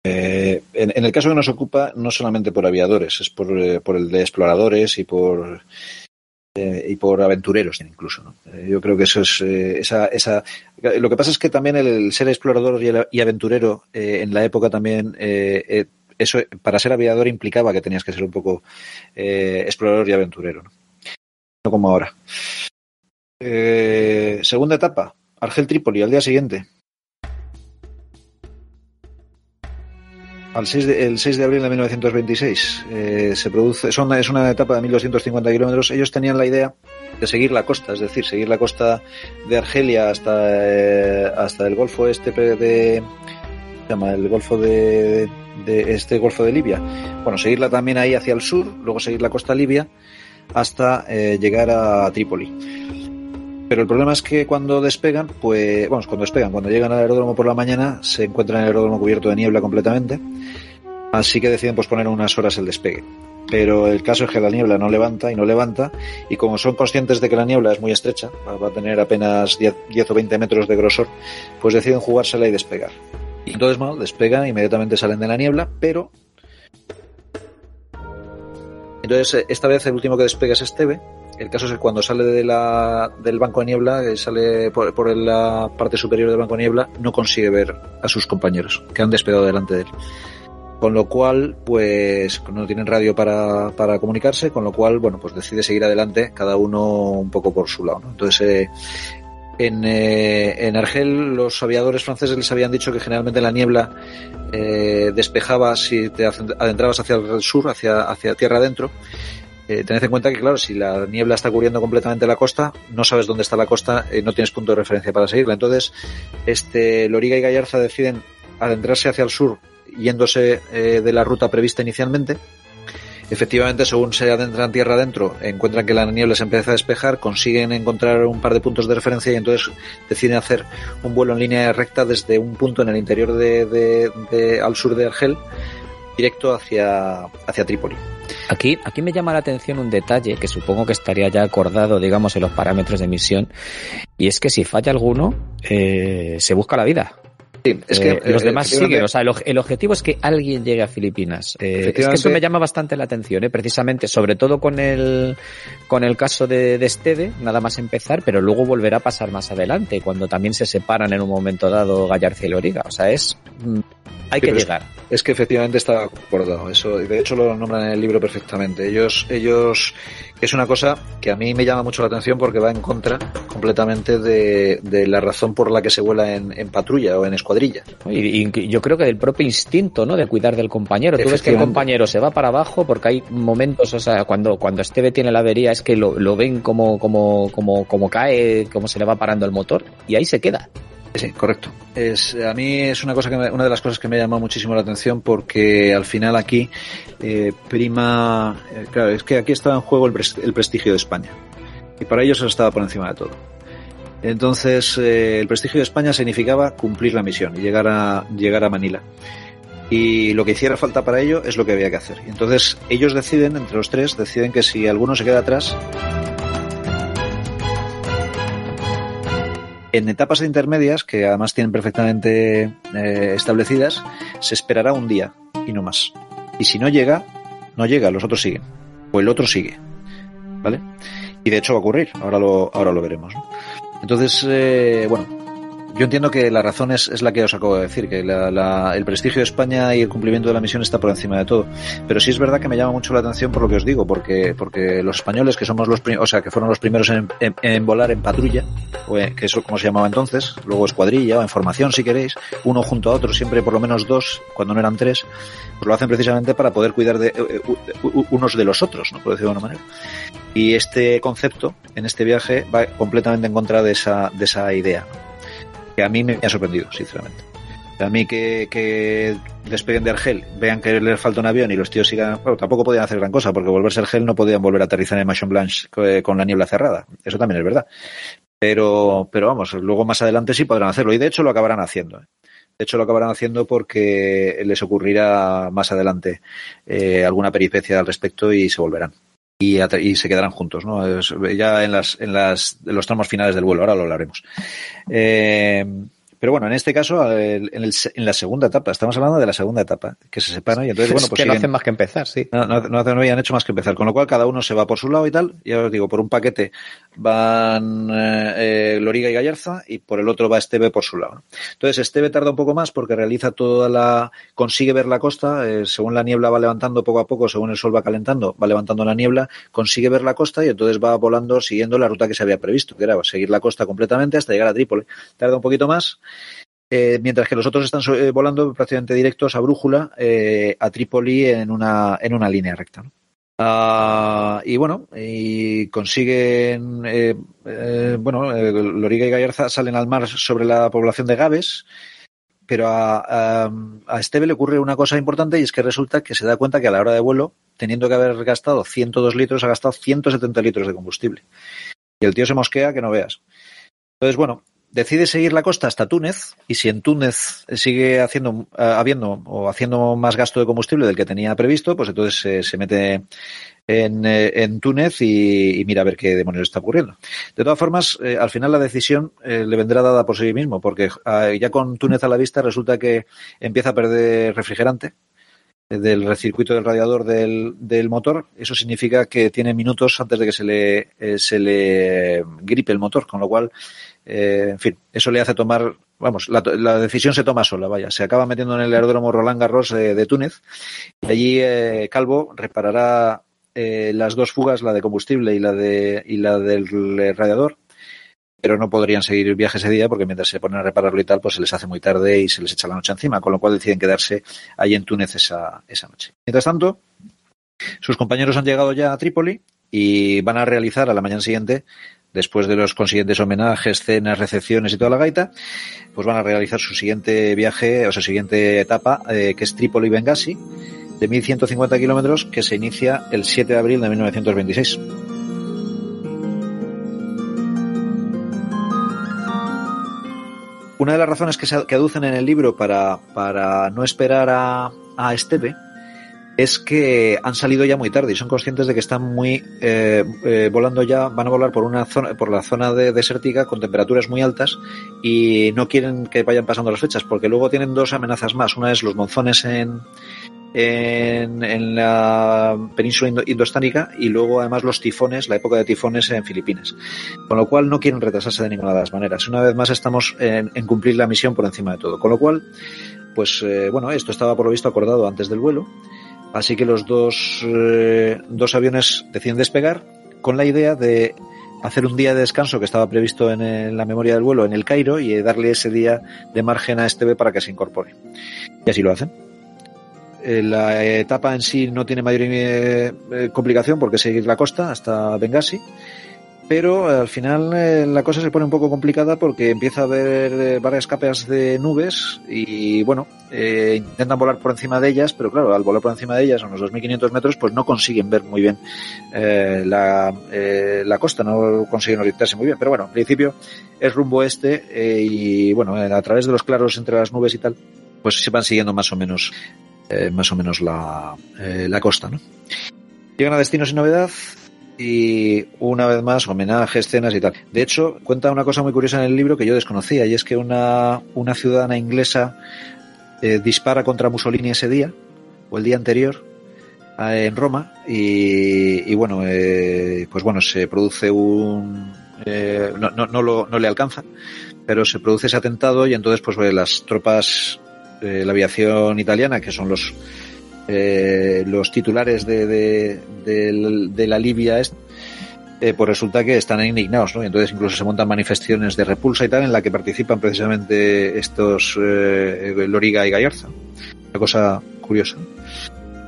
eh, en, en, el caso que nos ocupa, no solamente por aviadores, es por, eh, por el de exploradores y por y por aventureros incluso. ¿no? Yo creo que eso es esa, esa. Lo que pasa es que también el, el ser explorador y, el, y aventurero en la época también eso para ser aviador implicaba que tenías que ser un poco explorador y aventurero, ¿no? como ahora. Eh, segunda etapa, Argel Trípoli, al día siguiente. Al 6 de, el 6 de abril de 1926 eh, se produce, son, es una etapa de 1250 kilómetros. Ellos tenían la idea de seguir la costa, es decir, seguir la costa de Argelia hasta, eh, hasta el Golfo este de, llama el Golfo de, de, este Golfo de Libia. Bueno, seguirla también ahí hacia el sur, luego seguir la costa libia hasta eh, llegar a Trípoli. Pero el problema es que cuando despegan, pues, vamos, cuando despegan, cuando llegan al aeródromo por la mañana, se encuentran el aeródromo cubierto de niebla completamente, así que deciden posponer unas horas el despegue. Pero el caso es que la niebla no levanta y no levanta, y como son conscientes de que la niebla es muy estrecha, va a tener apenas 10, 10 o 20 metros de grosor, pues deciden jugársela y despegar. Y entonces, bueno, despegan, inmediatamente salen de la niebla, pero entonces, esta vez el último que despega es Esteve, el caso es que cuando sale de la, del banco de niebla, sale por, por, la parte superior del banco de niebla, no consigue ver a sus compañeros que han despegado delante de él. Con lo cual, pues no tienen radio para, para comunicarse, con lo cual, bueno, pues decide seguir adelante, cada uno un poco por su lado. ¿no? Entonces, eh, en, eh, en Argel los aviadores franceses les habían dicho que generalmente la niebla eh, despejaba si te adentrabas hacia el sur, hacia, hacia tierra adentro, eh, tened en cuenta que, claro, si la niebla está cubriendo completamente la costa, no sabes dónde está la costa, eh, no tienes punto de referencia para seguirla. Entonces, este, Loriga y Gallarza deciden adentrarse hacia el sur, yéndose de la ruta prevista inicialmente. Efectivamente, según se adentran tierra adentro, encuentran que la niebla se empieza a despejar, consiguen encontrar un par de puntos de referencia y entonces deciden hacer un vuelo en línea recta desde un punto en el interior de, de, de al sur de Argel, directo hacia, hacia Trípoli. Aquí, aquí me llama la atención un detalle que supongo que estaría ya acordado, digamos, en los parámetros de misión, y es que si falla alguno, eh, se busca la vida. Sí, es que, eh, los demás siguen. O sea, el, el, objetivo es que alguien llegue a Filipinas. Eh, es que eso me llama bastante la atención, ¿eh? precisamente, sobre todo con el, con el caso de, de Esteve, nada más empezar, pero luego volverá a pasar más adelante, cuando también se separan en un momento dado Gallarza y Loriga. O sea, es hay que llegar. Es, es, que efectivamente está acordado eso. De hecho lo nombran en el libro perfectamente. Ellos, ellos, es una cosa que a mí me llama mucho la atención porque va en contra completamente de, de la razón por la que se vuela en, en patrulla o en escuadrilla. Y, y, yo creo que del propio instinto, ¿no? De cuidar del compañero. Tú ves que el compañero se va para abajo porque hay momentos, o sea, cuando, cuando Esteve tiene la avería es que lo, lo ven como, como, como, como cae, como se le va parando el motor y ahí se queda. Sí, correcto. Es, a mí es una cosa que me, una de las cosas que me llama muchísimo la atención porque al final aquí eh, prima, eh, claro, es que aquí estaba en juego el, pres, el, prestigio de España y para ellos estaba por encima de todo. Entonces eh, el prestigio de España significaba cumplir la misión y llegar a llegar a Manila. Y lo que hiciera falta para ello es lo que había que hacer. Entonces ellos deciden, entre los tres, deciden que si alguno se queda atrás, En etapas intermedias, que además tienen perfectamente eh, establecidas, se esperará un día y no más. Y si no llega, no llega, los otros siguen. O el otro sigue. ¿Vale? Y de hecho va a ocurrir, ahora lo, ahora lo veremos. ¿no? Entonces, eh, bueno, yo entiendo que la razón es, la que os acabo de decir, que la, el prestigio de España y el cumplimiento de la misión está por encima de todo. Pero sí es verdad que me llama mucho la atención por lo que os digo, porque, los españoles, que somos los, o sea, que fueron los primeros en, volar en patrulla, o en, que eso como se llamaba entonces, luego escuadrilla o en formación si queréis, uno junto a otro, siempre por lo menos dos, cuando no eran tres, pues lo hacen precisamente para poder cuidar de uh, unos de los otros, ¿no? Por decirlo de una manera. Y este concepto, en este viaje, va completamente en contra de esa, de esa idea que a mí me ha sorprendido, sinceramente. A mí que, que despeguen de Argel, vean que les falta un avión y los tíos sigan, bueno, tampoco podían hacer gran cosa, porque volverse a Argel no podían volver a aterrizar en Machon Blanche con la niebla cerrada. Eso también es verdad. Pero, pero vamos, luego más adelante sí podrán hacerlo. Y de hecho lo acabarán haciendo. De hecho lo acabarán haciendo porque les ocurrirá más adelante eh, alguna peripecia al respecto y se volverán. Y, y, se quedarán juntos, ¿no? Ya en las, en las, en los tramos finales del vuelo, ahora lo hablaremos. Eh, pero bueno, en este caso, en, el, en, la segunda etapa, estamos hablando de la segunda etapa, que se separan y entonces, bueno, pues. que siguen, no hacen más que empezar, sí. No, no, no, no, habían hecho más que empezar, con lo cual cada uno se va por su lado y tal. Ya os digo, por un paquete van eh, Loriga y Gallarza y por el otro va Esteve por su lado. Entonces, Esteve tarda un poco más porque realiza toda la. consigue ver la costa, eh, según la niebla va levantando poco a poco, según el sol va calentando, va levantando la niebla, consigue ver la costa y entonces va volando siguiendo la ruta que se había previsto, que era seguir la costa completamente hasta llegar a Trípoli. Tarda un poquito más. Eh, mientras que los otros están eh, volando prácticamente directos a brújula eh, a Trípoli en una, en una línea recta. Uh, y bueno, y consiguen, bueno, Loriga y Gallarza salen al mar sobre la población de Gaves, pero a, a, a, Esteve le ocurre una cosa importante y es que resulta que se da cuenta que a la hora de vuelo, teniendo que haber gastado 102 litros, ha gastado 170 litros de combustible. Y el tío se mosquea que no veas. Entonces, bueno, decide seguir la costa hasta Túnez y si en Túnez sigue haciendo, uh, habiendo o haciendo más gasto de combustible del que tenía previsto, pues entonces eh, se mete en, eh, Túnez y, mira a ver qué demonios está ocurriendo. De todas formas, eh, al final la decisión eh, le vendrá dada por sí mismo, porque ya con Túnez a la vista resulta que empieza a perder refrigerante del circuito del radiador del, motor, eso significa que tiene minutos antes de que se le, eh, se le gripe el motor, con lo cual, eh, en fin, eso le hace tomar, vamos, la, la, decisión se toma sola, vaya, se acaba metiendo en el aeródromo Roland Garros de Túnez, y allí eh, Calvo reparará eh, las dos fugas, la de combustible y la, de, y la del radiador, pero no podrían seguir el viaje ese día porque mientras se ponen a repararlo y tal, pues se les hace muy tarde y se les echa la noche encima, con lo cual deciden quedarse ahí en Túnez esa, esa noche. Mientras tanto, sus compañeros han llegado ya a Trípoli y van a realizar a la mañana siguiente, después de los consiguientes homenajes, cenas, recepciones y toda la gaita, pues van a realizar su siguiente viaje, o sea, siguiente etapa, eh, que es Trípoli-Benghazi, de 1.150 kilómetros, que se inicia el 7 de abril de 1926. Una de las razones que, se, aducen en el libro para, para no esperar a, a Esteve es que han salido ya muy tarde y son conscientes de que están muy eh, eh, volando ya, van a volar por una zona, por la zona de desértica con temperaturas muy altas y no quieren que vayan pasando las fechas porque luego tienen dos amenazas más. Una es los monzones en, en, en, la península indostánica y luego además los tifones, la época de tifones en Filipinas. Con lo cual no quieren retrasarse de ninguna de las maneras. Una vez más estamos en, en cumplir la misión por encima de todo. Con lo cual, pues eh, bueno, esto estaba por lo visto acordado antes del vuelo. Así que los dos, eh, dos aviones deciden despegar con la idea de hacer un día de descanso que estaba previsto en, la memoria del vuelo en el Cairo y darle ese día de margen a Esteve para que se incorpore. Y así lo hacen la etapa en sí no tiene mayor eh, complicación porque seguir la costa hasta Benghazi, pero al final eh, la cosa se pone un poco complicada porque empieza a haber eh, varias capas de nubes y bueno, eh, intentan volar por encima de ellas, pero claro, al volar por encima de ellas a unos 2.500 metros, pues no consiguen ver muy bien eh, la, la costa, no consiguen orientarse muy bien, pero bueno, en principio es rumbo este y bueno, a través de los claros entre las nubes y tal, pues se van siguiendo más o menos más o menos la, la costa. ¿no? Llegan a destino sin novedad y una vez más homenaje, escenas y tal. De hecho, cuenta una cosa muy curiosa en el libro que yo desconocía y es que una, una ciudadana inglesa eh, dispara contra Mussolini ese día o el día anterior en Roma y, y bueno, eh, pues bueno, se produce un... Eh, no, no, no, lo, no le alcanza, pero se produce ese atentado y entonces pues las tropas eh, la aviación italiana, que son los eh, los titulares de, de, de, de la Libia, eh, pues resulta que están indignados, ¿no? Y entonces incluso se montan manifestaciones de repulsa y tal, en la que participan precisamente estos eh, Loriga y Gallarza. Una cosa curiosa.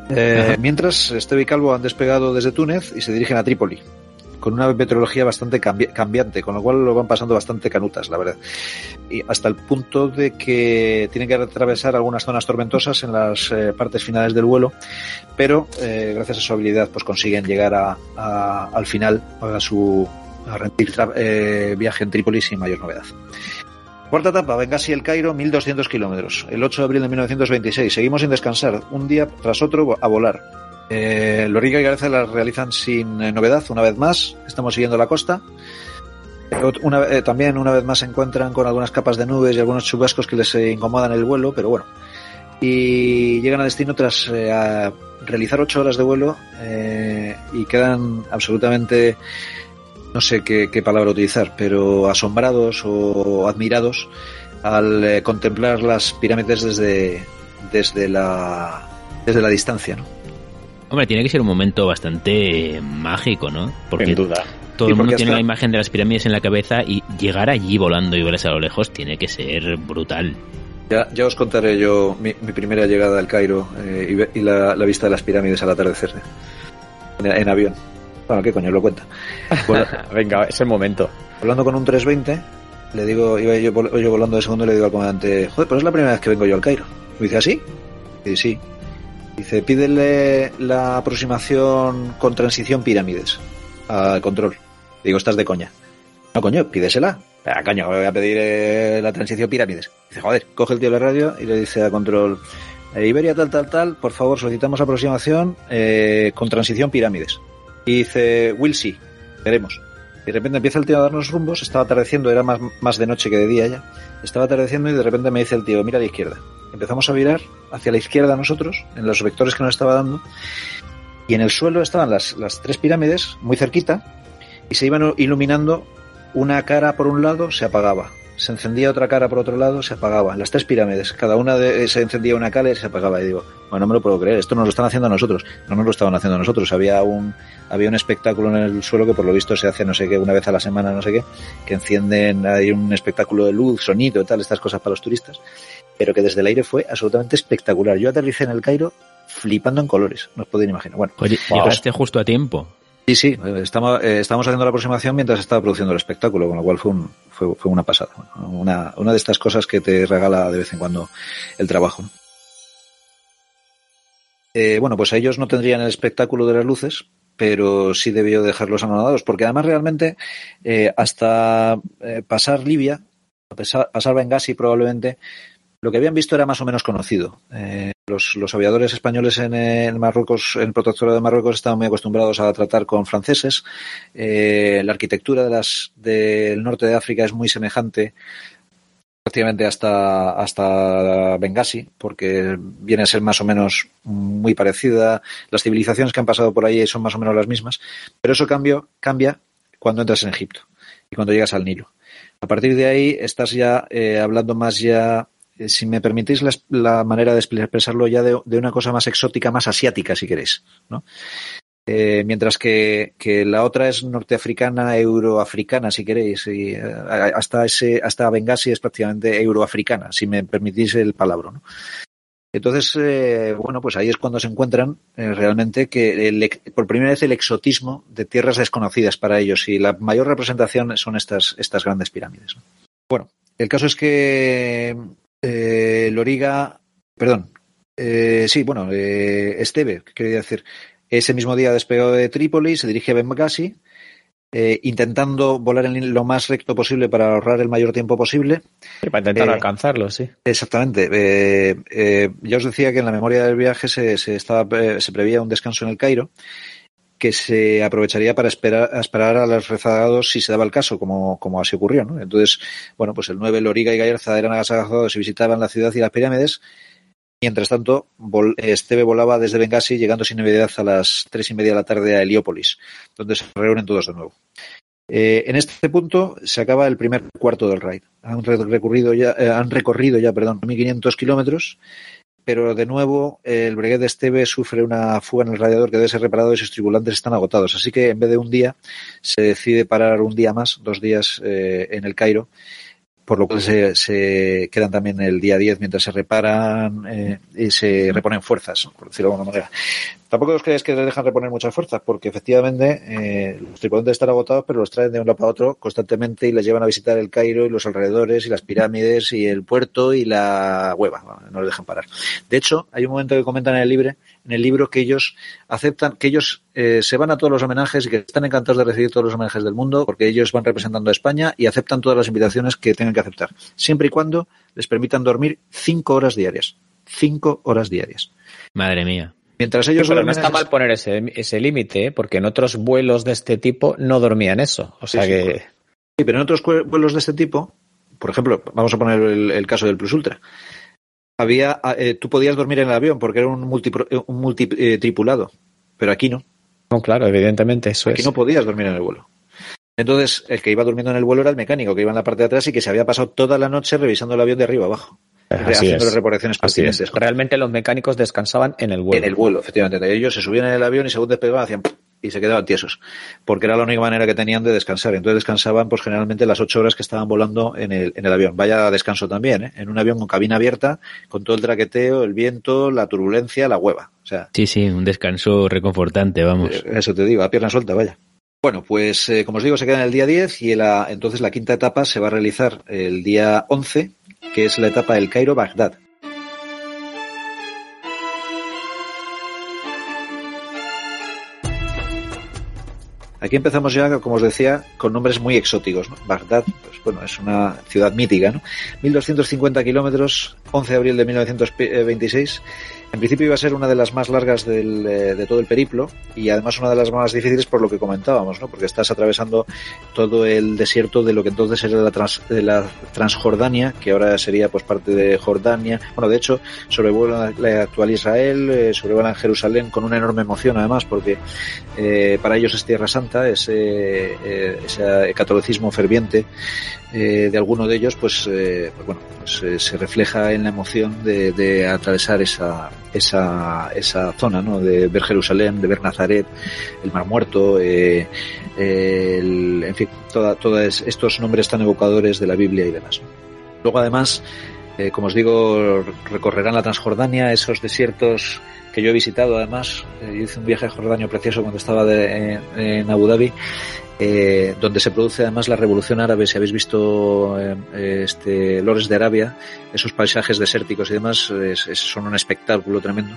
Eh, mientras, Esteve y Calvo han despegado desde Túnez y se dirigen a Trípoli con una meteorología bastante cambi cambiante, con lo cual lo van pasando bastante canutas, la verdad. Y hasta el punto de que tienen que atravesar algunas zonas tormentosas en las eh, partes finales del vuelo, pero eh, gracias a su habilidad pues consiguen llegar a, a, al final a su a rendir eh, viaje en Trípoli sin mayor novedad. Cuarta etapa, Benghazi el Cairo, 1200 kilómetros. El 8 de abril de 1926. Seguimos sin descansar, un día tras otro a volar. Eh, Loriga y Garza las realizan sin eh, novedad, una vez más. Estamos siguiendo la costa. Una, eh, también una vez más se encuentran con algunas capas de nubes y algunos chubascos que les eh, incomodan el vuelo, pero bueno. Y llegan a destino tras eh, realizar ocho horas de vuelo eh, y quedan absolutamente, no sé qué, qué palabra utilizar, pero asombrados o admirados al eh, contemplar las pirámides desde, desde, la, desde la distancia, ¿no? Hombre, tiene que ser un momento bastante mágico, ¿no? Porque Sin duda. todo el mundo tiene la imagen de las pirámides en la cabeza y llegar allí volando y verlas a lo lejos tiene que ser brutal. Ya, ya os contaré yo mi, mi primera llegada al Cairo eh, y, la, la vista de las pirámides al atardecer en, en avión. Bueno, ¿qué coño lo cuenta? Venga, es el momento. Volando con un 320, le digo, iba yo, vol- yo volando de segundo y le digo al comandante, joder, pues es la primera vez que vengo yo al Cairo. Me dice, ¿así? Y sí. Dice, pídele la aproximación con transición pirámides al control. Digo, estás de coña. No, coño, pídesela. Ah, coño, voy a pedir eh, la transición pirámides. Dice, joder, coge el tío la radio y le dice a control, eh, Iberia tal, tal, tal, por favor, solicitamos aproximación eh, con transición pirámides. Y dice, will see, veremos. De repente empieza el tío a darnos rumbos, estaba atardeciendo, era más, más de noche que de día ya. Estaba atardeciendo y de repente me dice el tío, mira a la izquierda. Empezamos a virar hacia la izquierda nosotros, en los vectores que nos estaba dando, y en el suelo estaban las, las tres pirámides, muy cerquita, y se iban iluminando una cara por un lado, se apagaba. Se encendía otra cara por otro lado, se apagaba. Las tres pirámides, cada una de, se encendía una cara y se apagaba. Y digo, bueno, no me lo puedo creer, esto nos lo están haciendo a nosotros. No nos lo estaban haciendo a nosotros. Había un, había un espectáculo en el suelo que por lo visto se hace no sé qué, una vez a la semana, no sé qué, que encienden, hay un espectáculo de luz, sonido y tal, estas cosas para los turistas, pero que desde el aire fue absolutamente espectacular. Yo aterricé en el Cairo flipando en colores, no os podéis imaginar. Bueno, Oye, Wow. llegaste justo a tiempo. Sí, sí, eh, estamos, eh, estábamos haciendo la aproximación mientras estaba produciendo el espectáculo, con lo cual fue, un, fue, fue una pasada. Una, una de estas cosas que te regala de vez en cuando el trabajo. ¿no? Eh, bueno, pues ellos no tendrían el espectáculo de las luces, pero sí debió dejarlos anonadados, porque además realmente eh, hasta eh, pasar Libia, pasar, pasar Benghazi probablemente, lo que habían visto era más o menos conocido. Eh, los, aviadores españoles en, en, Marruecos, en el protectorado de Marruecos, estaban muy acostumbrados a tratar con franceses. Eh, la arquitectura del norte de África es muy semejante prácticamente hasta, hasta Benghazi, porque viene a ser más o menos muy parecida. Las civilizaciones que han pasado por ahí son más o menos las mismas, pero eso cambia cuando entras en Egipto y cuando llegas al Nilo. A partir de ahí estás ya eh, hablando más ya si me permitís la, la manera de expresarlo ya de, de, una cosa más exótica, más asiática, si queréis, ¿no? Eh, mientras que, que, la otra es norteafricana, euroafricana, si queréis, y eh, hasta ese, hasta Benghazi es prácticamente euroafricana, si me permitís el palabra, ¿no? Entonces, eh, bueno, pues ahí es cuando se encuentran eh, realmente que por primera vez el exotismo de tierras desconocidas para ellos y la mayor representación son estas, estas grandes pirámides. ¿no? Bueno, el caso es que eh, Loriga, perdón, eh, sí, bueno, eh, Esteve, quería decir, ese mismo día despegó de Trípoli, se dirige a Benghazi, eh, intentando volar en lo más recto posible para ahorrar el mayor tiempo posible. Sí, para intentar alcanzarlo, sí. Exactamente. Eh, ya os decía que en la memoria del viaje se, se, estaba, eh, se preveía un descanso en el Cairo que se aprovecharía para esperar, a los rezagados si se daba el caso, como, como así ocurrió. ¿no? Entonces, bueno, pues el 9, Loriga y Gallarza eran agasajados y visitaban la ciudad y las pirámides. Mientras tanto, Esteve volaba desde Benghazi, llegando sin novedad a las tres y media de la tarde a Heliópolis, donde se reúnen todos de nuevo. Eh, en este punto se acaba el primer cuarto del raid. Han recorrido ya, eh, han recorrido ya, perdón, 1.500 kilómetros, pero de nuevo el Breguet de Esteve sufre una fuga en el radiador que debe ser reparado y sus tripulantes están agotados. Así que en vez de un día, se decide parar un día más, dos días eh, en el Cairo por lo cual se, se, quedan también el día 10 mientras se reparan eh, y se reponen fuerzas, por decirlo de alguna manera. Tampoco os creáis que les dejan reponer muchas fuerzas, porque efectivamente eh, los tripulantes están agotados, pero los traen de un lado para otro constantemente y les llevan a visitar el Cairo y los alrededores y las pirámides y el puerto y la hueva. No les dejan parar. De hecho, hay un momento que comentan en el libro, en el libro que ellos aceptan, que ellos eh, se van a todos los homenajes y que están encantados de recibir todos los homenajes del mundo, porque ellos van representando a España y aceptan todas las invitaciones que tengan que aceptar, siempre y cuando les permitan dormir cinco horas diarias. Cinco horas diarias. Madre mía. Mientras ellos pero no está mal poner ese, ese límite, ¿eh? porque en otros vuelos de este tipo no dormían eso. O sea que. Sí, pero en otros vuelos de este tipo, por ejemplo, vamos a poner el, caso del Plus Ultra. Había, eh, tú podías dormir en el avión porque era un multi, un multitripulado, pero aquí no. No, claro, evidentemente eso aquí no podías dormir en el vuelo. Entonces, el que iba durmiendo en el vuelo era el mecánico, que iba en la parte de atrás y que se había pasado toda la noche revisando el avión de arriba abajo. Haciendo las reparaciones pertinentes. Realmente los mecánicos descansaban en el vuelo. En el vuelo, efectivamente. Ellos se subían en el avión y según despegaban hacían y se quedaban tiesos, porque era la única manera que tenían de descansar. Entonces descansaban, pues generalmente las ocho horas que estaban volando en el, en el avión. Vaya descanso también, ¿eh? en un avión con cabina abierta, con todo el traqueteo, el viento, la turbulencia, la hueva. O sea, sí, sí, un descanso reconfortante, vamos. Eh, eso te digo, a pierna suelta, vaya. Bueno, pues eh, como os digo, se queda en el día 10 y la, entonces la quinta etapa se va a realizar el día 11, que es la etapa del Cairo-Bagdad. Aquí empezamos ya, como os decía, con nombres muy exóticos. Bagdad, pues bueno, es una ciudad mítica, ¿no? 1250 kilómetros, 11 de abril de 1926 en principio iba a ser una de las más largas del, eh, de todo el periplo y además una de las más difíciles por lo que comentábamos, ¿no? porque estás atravesando todo el desierto de lo que entonces era la, de la Transjordania, que ahora sería pues parte de Jordania. Bueno, de hecho, sobrevuelan la actual Israel, eh, sobrevuelan Jerusalén con una enorme emoción además, porque eh, para ellos es Tierra Santa, ese, eh, ese catolicismo ferviente eh, de alguno de ellos, pues, eh, pues bueno, pues, eh, se refleja en la emoción de, de, atravesar esa, esa, esa zona, ¿no? De ver Jerusalén, de ver Nazaret, el Mar Muerto, el, en fin, todos estos nombres tan evocadores de la Biblia y demás. Luego, además, como os digo, recorrerán la Transjordania, esos desiertos que yo he visitado además, hice un viaje a Jordania precioso cuando estaba de, en Abu Dhabi eh, donde se produce además la revolución árabe. Si habéis visto eh, este, Lores de Arabia, esos paisajes desérticos y demás, son un espectáculo tremendo.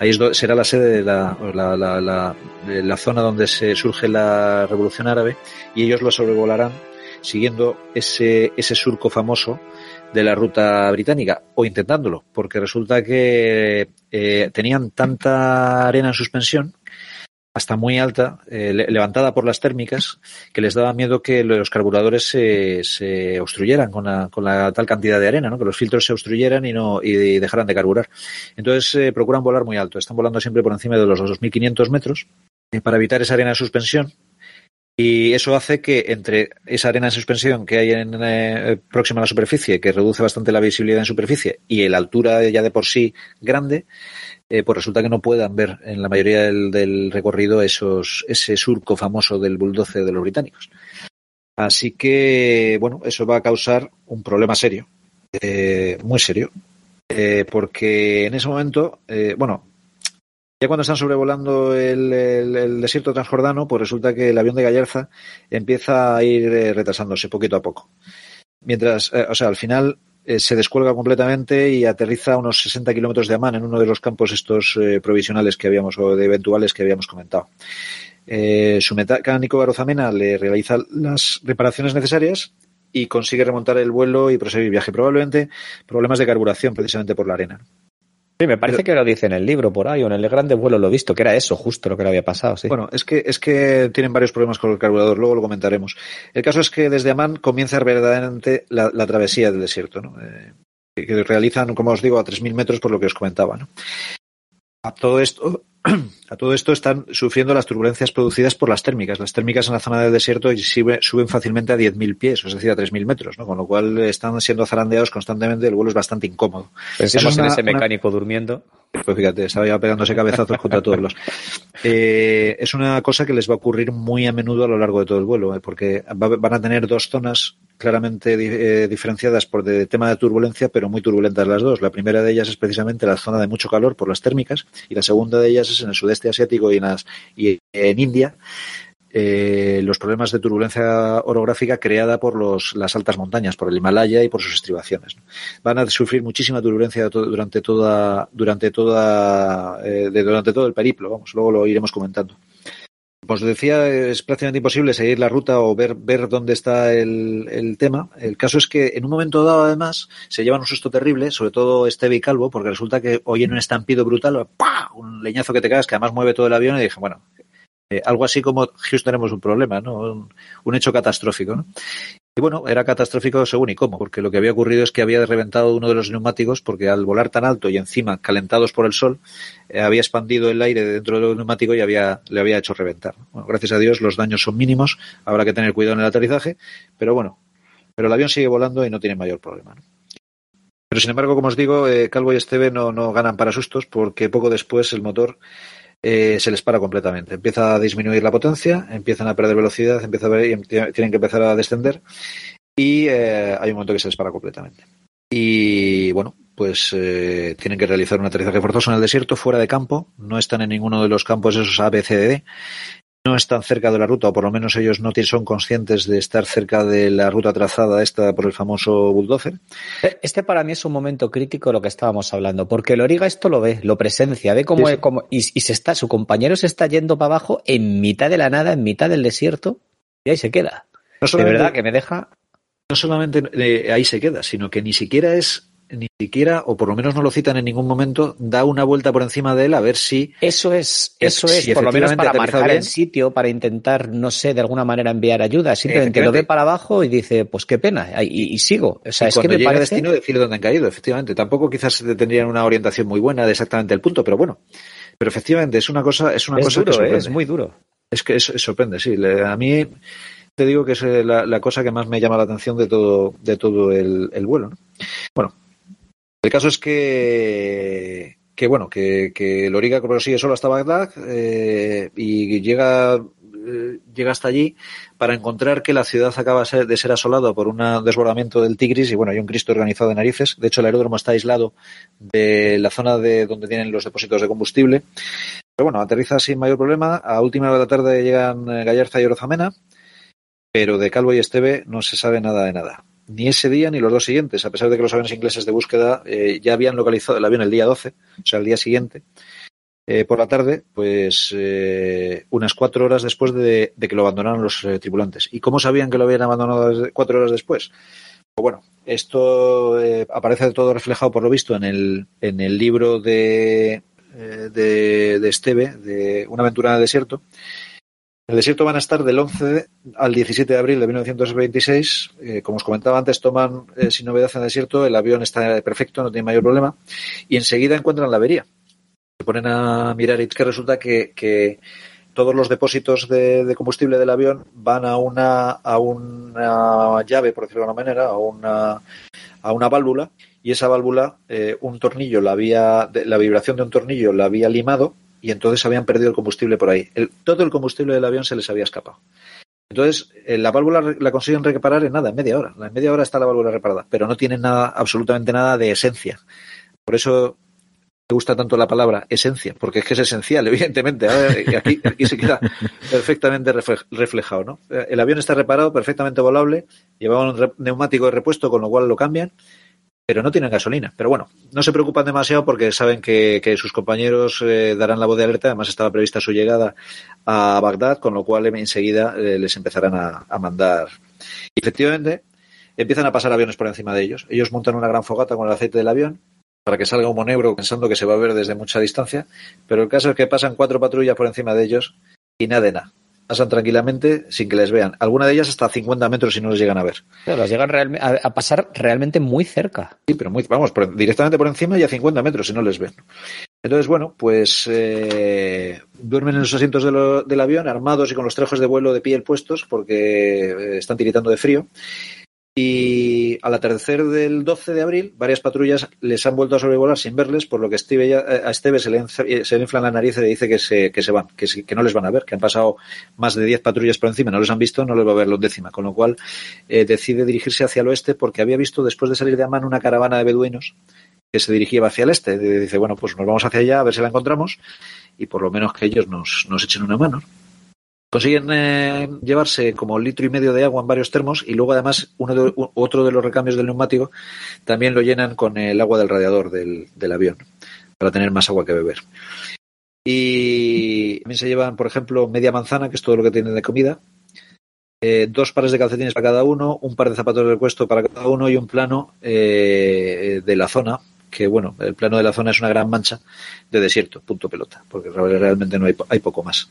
Ahí será la sede de la, la, la, de la zona donde se surge la revolución árabe y ellos lo sobrevolarán siguiendo ese, ese surco famoso de la ruta británica o intentándolo, porque resulta que eh, tenían tanta arena en suspensión hasta muy alta, eh, levantada por las térmicas, que les daba miedo que los carburadores se, se obstruyeran con la, con la, tal cantidad de arena, ¿no? que los filtros se obstruyeran y no y dejaran de carburar. Entonces eh, procuran volar muy alto, están volando siempre por encima de los 2.500 metros eh, para evitar esa arena de suspensión. Y eso hace que entre esa arena de suspensión que hay en, eh, próxima a la superficie, que reduce bastante la visibilidad en superficie, y la altura ya de por sí grande, eh, pues resulta que no puedan ver en la mayoría del, recorrido esos, ese surco famoso del bulldozer de los británicos. Así que, bueno, eso va a causar un problema serio, eh, muy serio, eh, porque en ese momento, bueno, ya cuando están sobrevolando el, el, desierto transjordano, pues resulta que el avión de Gallarza empieza a ir retrasándose poquito a poco. Mientras, o sea, al final eh, se descuelga completamente y aterriza a unos 60 kilómetros de Amán en uno de los campos estos eh, provisionales que habíamos o de eventuales que habíamos comentado. Eh, su mecánico Barozamena le realiza las reparaciones necesarias y consigue remontar el vuelo y proseguir viaje. Probablemente problemas de carburación precisamente por la arena. Sí, me parece que lo dice en el libro por ahí, o en el grande vuelo lo he visto, que era eso, justo lo que le había pasado, sí. Bueno, es que, es que tienen varios problemas con el carburador, luego lo comentaremos. El caso es que desde Amán comienza verdaderamente la, la travesía del desierto, ¿no? Eh, que realizan, como os digo, a 3.000 metros por lo que os comentaba, ¿no? A todo esto, a todo esto están sufriendo las turbulencias producidas por las térmicas. Las térmicas en la zona del desierto suben fácilmente a 10.000 pies, es decir, a 3.000 metros, ¿no? con lo cual están siendo zarandeados constantemente. El vuelo es bastante incómodo. Pensamos en ese mecánico durmiendo. Pues fíjate, estaba ya pegándose cabezazos contra todos los. Eh, es una cosa que les va a ocurrir muy a menudo a lo largo de todo el vuelo, ¿eh? porque van a tener dos zonas claramente eh, diferenciadas por de tema de turbulencia, pero muy turbulentas las dos. La primera de ellas es precisamente la zona de mucho calor por las térmicas y la segunda de ellas es en el sudeste asiático y en, las, y en India, eh, los problemas de turbulencia orográfica creada por los, las altas montañas, por el Himalaya y por sus estribaciones. Van a sufrir muchísima turbulencia durante toda, durante toda, eh, todo el periplo. Vamos, luego lo iremos comentando. Pues decía, es prácticamente imposible seguir la ruta o ver, ver dónde está el, el, tema. El caso es que en un momento dado, además, se llevan un susto terrible, sobre todo Esteve y Calvo, porque resulta que oyen un estampido brutal, un leñazo que te cagas que además mueve todo el avión y dije, bueno, eh, algo así como Houston tenemos un problema, ¿no? Un, un, hecho catastrófico, ¿no? Y bueno, era catastrófico según y cómo, porque lo que había ocurrido es que había reventado uno de los neumáticos porque al volar tan alto y encima calentados por el sol, eh, había expandido el aire dentro del neumático y había, le había hecho reventar. Bueno, gracias a Dios los daños son mínimos, habrá que tener cuidado en el aterrizaje, pero bueno, pero el avión sigue volando y no tiene mayor problema. ¿no? Pero sin embargo, como os digo, eh, Calvo y Esteve no, no ganan para sustos porque poco después el motor eh, se les para completamente. Empieza a disminuir la potencia, empiezan a perder velocidad, empieza a ver, tienen que empezar a descender y eh, hay un momento que se les para completamente. Y bueno, pues eh, tienen que realizar un aterrizaje forzoso en el desierto, fuera de campo, no están en ninguno de los campos esos A, B, C, D, no están cerca de la ruta, o por lo menos ellos no son conscientes de estar cerca de la ruta trazada esta por el famoso bulldozer. Este para mí es un momento crítico lo que estábamos hablando, porque Loriga esto lo ve, lo presencia, ve cómo, sí, sí. cómo y, y, se está, su compañero se está yendo para abajo en mitad de la nada, en mitad del desierto, y ahí se queda. No de verdad que me deja. No solamente eh, ahí se queda, sino que ni siquiera es ni siquiera, o por lo menos no lo citan en ningún momento, da una vuelta por encima de él a ver si. Eso es, eso es, si por lo menos para marcar bien. el sitio, para intentar, no sé, de alguna manera enviar ayuda. Simplemente lo ve para abajo y dice, pues qué pena, y, y sigo. O sea, y es que me llega parece. destino decirle dónde han caído, efectivamente. Tampoco quizás tendrían una orientación muy buena de exactamente el punto, pero bueno. Pero efectivamente, es una cosa, es una es cosa duro, que. ¿eh? es muy duro. Es que es, sorprende, sí. A mí te digo que es la, la, cosa que más me llama la atención de todo, de todo el, el vuelo. ¿no? Bueno, el caso es que, que bueno, que, que Loriga prosigue solo hasta Bagdad eh, y llega, eh, llega hasta allí para encontrar que la ciudad acaba de ser asolada por un desbordamiento del Tigris y bueno, hay un Cristo organizado de narices. De hecho, el aeródromo está aislado de la zona de donde tienen los depósitos de combustible. Pero bueno, aterriza sin mayor problema. A última hora de la tarde llegan eh, Gallarza y Orozamena, pero de Calvo y Esteve no se sabe nada de nada ni ese día ni los dos siguientes, a pesar de que los aviones ingleses de búsqueda eh, ya habían localizado el avión el día 12, o sea, el día siguiente, eh, por la tarde, pues eh, unas cuatro horas después de, que lo abandonaron los eh, tripulantes. ¿Y cómo sabían que lo habían abandonado cuatro horas después? Pues bueno, esto aparece todo reflejado, por lo visto, en el, en el libro de, de, de Esteve, de Una aventura en el desierto, en el desierto van a estar del 11 al 17 de abril de 1926. Eh, como os comentaba antes, toman eh, sin novedad en el desierto, el avión está perfecto, no tiene mayor problema, y enseguida encuentran la avería. Se ponen a mirar y que resulta que, todos los depósitos de, combustible del avión van a una, a una llave, por decirlo de alguna manera, a una, a una válvula, y esa válvula, eh, un tornillo, la, había, la vibración de un tornillo la había limado y entonces habían perdido el combustible por ahí. El, todo el combustible del avión se les había escapado. Entonces, eh, la válvula la consiguen reparar en nada, en media hora. En media hora está la válvula reparada, pero no tiene nada, absolutamente nada de esencia. Por eso me gusta tanto la palabra esencia, porque es que es esencial, evidentemente. Y aquí, aquí se queda perfectamente reflejado. ¿no? El avión está reparado, perfectamente volable, llevaba un neumático de repuesto, con lo cual lo cambian pero no tienen gasolina. Pero bueno, no se preocupan demasiado porque saben que, sus compañeros eh, darán la voz de alerta. Además, estaba prevista su llegada a Bagdad, con lo cual enseguida eh, les empezarán a, a, mandar. Y efectivamente, empiezan a pasar aviones por encima de ellos. Ellos montan una gran fogata con el aceite del avión para que salga humo negro pensando que se va a ver desde mucha distancia. Pero el caso es que pasan cuatro patrullas por encima de ellos y nada de nada pasan tranquilamente sin que les vean. Alguna de ellas hasta 50 metros si no les llegan a ver. Las llegan real, a, a, pasar realmente muy cerca. Sí, pero muy, vamos, por, directamente por encima y a 50 metros si no les ven. Entonces, bueno, pues eh, duermen en los asientos de lo, del avión, armados y con los trejos de vuelo de piel puestos porque eh, están tiritando de frío. Y al atardecer del 12 de abril, varias patrullas les han vuelto a sobrevolar sin verles, por lo que Steve ya, a Esteve se le, se le infla la nariz y le dice que se, que se van, que, que, no les van a ver, que han pasado más de 10 patrullas por encima, no les han visto, no les va a ver los décima. Con lo cual eh, decide dirigirse hacia el oeste porque había visto después de salir de Amán una caravana de beduinos que se dirigía hacia el este. Y dice, bueno, pues nos vamos hacia allá a ver si la encontramos y por lo menos que ellos nos, nos echen una mano. Consiguen eh, llevarse como litro y medio de agua en varios termos y luego además uno de, otro de los recambios del neumático también lo llenan con el agua del radiador del, avión para tener más agua que beber. Y también se llevan, por ejemplo, media manzana, que es todo lo que tienen de comida, eh, dos pares de calcetines para cada uno, un par de zapatos de repuesto para cada uno y un plano eh, de la zona que, bueno, el plano de la zona es una gran mancha de desierto, punto pelota, porque realmente no hay, hay poco más.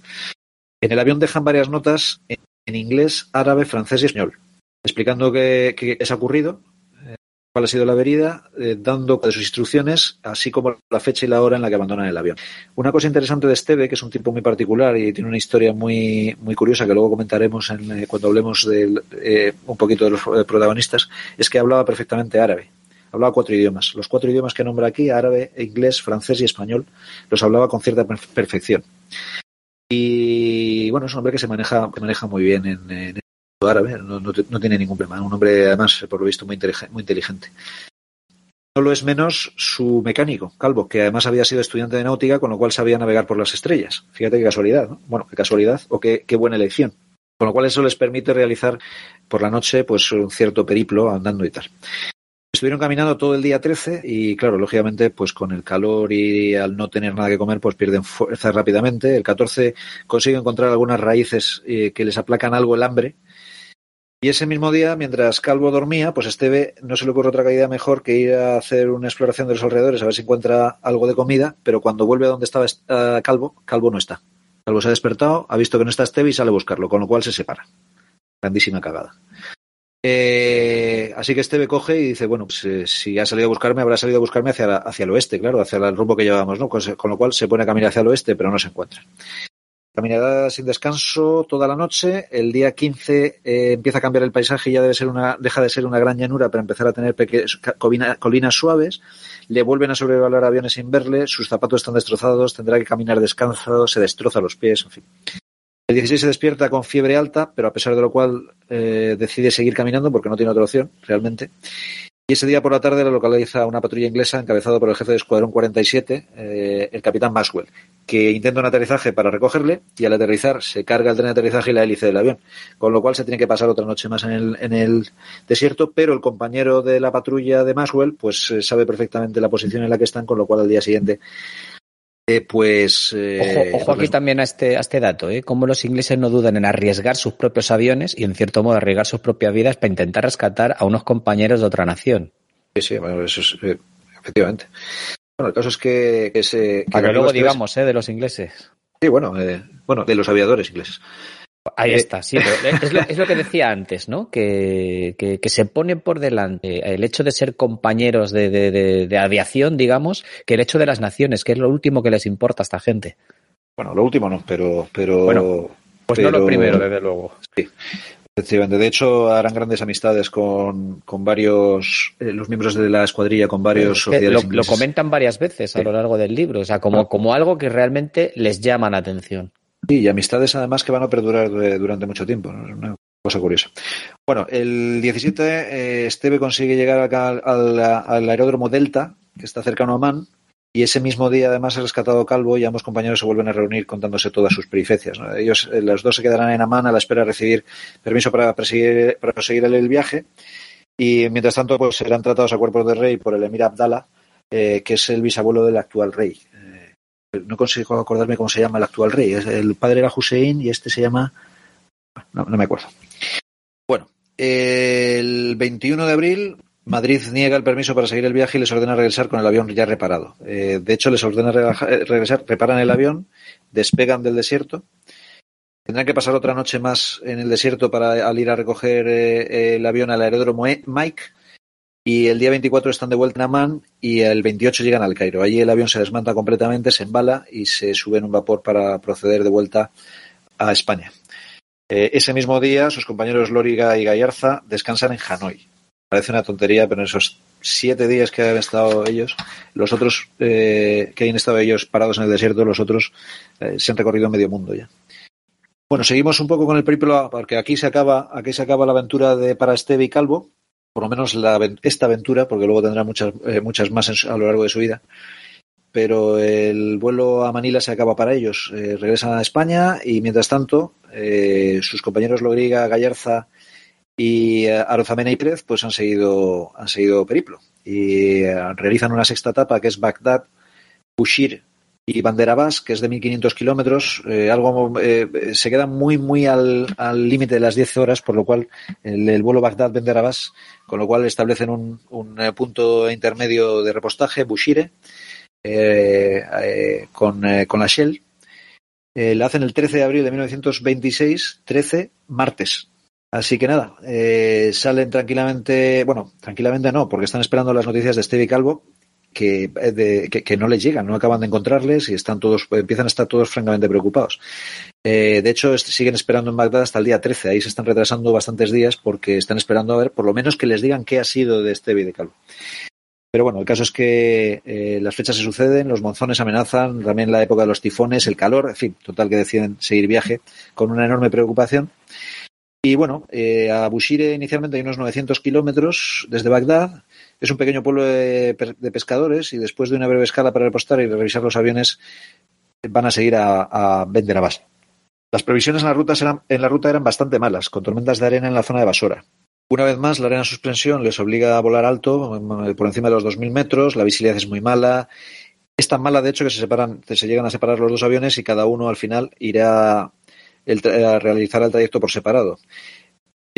En el avión dejan varias notas en, inglés, árabe, francés y español, explicando qué, ha ocurrido, cuál ha sido la avenida, eh, dando de sus instrucciones, así como la fecha y la hora en la que abandonan el avión. Una cosa interesante de Esteve, que es un tipo muy particular y tiene una historia muy, muy curiosa que luego comentaremos en, eh, cuando hablemos eh, un poquito de los protagonistas, es que hablaba perfectamente árabe. Hablaba cuatro idiomas. Los cuatro idiomas que nombra aquí, árabe, inglés, francés y español, los hablaba con cierta perfección. Y bueno, es un hombre que se maneja, que maneja muy bien en, en árabe, no, no, tiene ningún problema. Un hombre, además, por lo visto, muy, muy inteligente. No lo es menos su mecánico, Calvo, que además había sido estudiante de náutica, con lo cual sabía navegar por las estrellas. Fíjate qué casualidad, ¿no? Bueno, qué casualidad o qué, qué buena elección. Con lo cual eso les permite realizar por la noche pues un cierto periplo andando y tal. Estuvieron caminando todo el día 13 y, claro, lógicamente, pues con el calor y al no tener nada que comer, pues pierden fuerza rápidamente. El 14 consiguen encontrar algunas raíces eh, que les aplacan algo el hambre y ese mismo día, mientras Calvo dormía, pues Esteve no se le ocurre otra caída mejor que ir a hacer una exploración de los alrededores a ver si encuentra algo de comida, pero cuando vuelve a donde estaba uh, Calvo, Calvo no está. Calvo se ha despertado, ha visto que no está Esteve y sale a buscarlo, con lo cual se separa. Grandísima cagada. Eh, así que Esteve coge y dice, bueno, pues eh, si ha salido a buscarme, habrá salido a buscarme hacia, hacia el oeste, claro, hacia el rumbo que llevábamos, ¿no? Con, lo cual se pone a caminar hacia el oeste, pero no se encuentra. Caminará sin descanso toda la noche. El día 15 eh, empieza a cambiar el paisaje y ya debe ser una, deja de ser una gran llanura para empezar a tener colina, colinas suaves. Le vuelven a sobrevolar aviones sin verle. Sus zapatos están destrozados. Tendrá que caminar descansado. Se destroza los pies. En fin. El 16 se despierta con fiebre alta, pero a pesar de lo cual eh, decide seguir caminando porque no tiene otra opción realmente. Y ese día por la tarde la localiza una patrulla inglesa encabezada por el jefe de Escuadrón 47, eh, el capitán Maxwell, que intenta un aterrizaje para recogerle y al aterrizar se carga el tren de aterrizaje y la hélice del avión, con lo cual se tiene que pasar otra noche más en el, en el desierto, pero el compañero de la patrulla de Maxwell pues eh, sabe perfectamente la posición en la que están, con lo cual al día siguiente eh, pues eh, ojo, aquí también a este, a este dato, ¿eh? Cómo los ingleses no dudan en arriesgar sus propios aviones y en cierto modo arriesgar sus propias vidas para intentar rescatar a unos compañeros de otra nación. Sí, sí, bueno, eso es eh, efectivamente. Bueno, el caso es que, que se. para que luego digamos, ¿eh? De los ingleses. Sí, bueno, eh, bueno, de los aviadores ingleses. Ahí eh, está, sí, es, lo, es, lo, que decía antes, ¿no? Que, que, que, se pone por delante el hecho de ser compañeros de, de, de, aviación, digamos, que el hecho de las naciones, que es lo último que les importa a esta gente. Bueno, lo último no, pero... pero bueno, pues pero, no lo primero, desde luego. Sí. Efectivamente. De hecho, harán grandes amistades con, con varios, eh, los miembros de la escuadrilla, con varios oficiales lo, lo, comentan varias veces a lo largo del libro, o sea, como, como algo que realmente les llama la atención. Y amistades además que van a perdurar durante mucho tiempo. Es una cosa curiosa. Bueno, el 17 eh, Esteve consigue llegar acá al, al, al, aeródromo Delta, que está cercano a Amman, y ese mismo día además ha rescatado Calvo y ambos compañeros se vuelven a reunir contándose todas sus peripecias. ¿no? Ellos, eh, los dos se quedarán en Amman a la espera de recibir permiso para, para proseguir el, viaje y mientras tanto pues serán tratados a cuerpos de rey por el emir Abdallah, eh, que es el bisabuelo del actual rey no consigo acordarme cómo se llama el actual rey. El padre era Hussein y este se llama. No, me acuerdo. Bueno, el 21 de abril, Madrid niega el permiso para seguir el viaje y les ordena regresar con el avión ya reparado. Eh, de hecho, les ordena regresar, reparan el avión, despegan del desierto. Tendrán que pasar otra noche más en el desierto para al ir a recoger eh, el avión al aeródromo Mike y el día 24 están de vuelta en Amán y el 28 llegan al Cairo. Allí el avión se desmanta completamente, se embala y se sube en un vapor para proceder de vuelta a España. Eh, ese mismo día, sus compañeros Lóriga y Gallarza descansan en Hanoi. Parece una tontería, pero en esos siete días que han estado ellos, los otros eh, que hayan estado ellos parados en el desierto, los otros eh, se han recorrido medio mundo ya. Bueno, seguimos un poco con el periplo, porque aquí se acaba, aquí se acaba la aventura de para Esteve y Calvo por lo menos la, esta aventura, porque luego tendrá muchas, eh, muchas más en, a lo largo de su vida. Pero el vuelo a Manila se acaba para ellos. Eh, regresan a España y mientras tanto, eh, sus compañeros Logriga, Gallarza y eh, Arozamena y Prez pues han seguido, han seguido periplo y realizan una sexta etapa que es Bagdad, Bushir, y Banderabas, que es de 1.500 kilómetros, eh, algo eh, se queda muy, muy al límite de las 10 horas, por lo cual el, vuelo Bagdad-Banderabas, con lo cual establecen un, un, eh, punto intermedio de repostaje, Bushire, con, con la Shell. la hacen el 13 de abril de 1926, 13, martes. Así que nada, salen tranquilamente, bueno, tranquilamente no, porque están esperando las noticias de Stevie Calvo, eh, que, no les llegan, no acaban de encontrarles y están todos, empiezan a estar todos francamente preocupados. Eh, de hecho, siguen esperando en Bagdad hasta el día 13. Ahí se están retrasando bastantes días porque están esperando a ver, por lo menos, que les digan qué ha sido de este de Calvo. Pero bueno, el caso es que eh, las fechas se suceden, los monzones amenazan, también la época de los tifones, el calor, en fin, total que deciden seguir viaje con una enorme preocupación. Y bueno, a Bushire inicialmente hay unos 900 kilómetros desde Bagdad, es un pequeño pueblo de, pescadores y después de una breve escala para repostar y revisar los aviones van a seguir a, a base. Las previsiones en la, ruta eran, en la ruta eran bastante malas, con tormentas de arena en la zona de Basora. Una vez más, la arena suspensión les obliga a volar alto, por encima de los 2.000 metros, la visibilidad es muy mala. Es tan mala, de hecho, que se, separan, se llegan a separar los dos aviones y cada uno al final irá a realizar el trayecto por separado.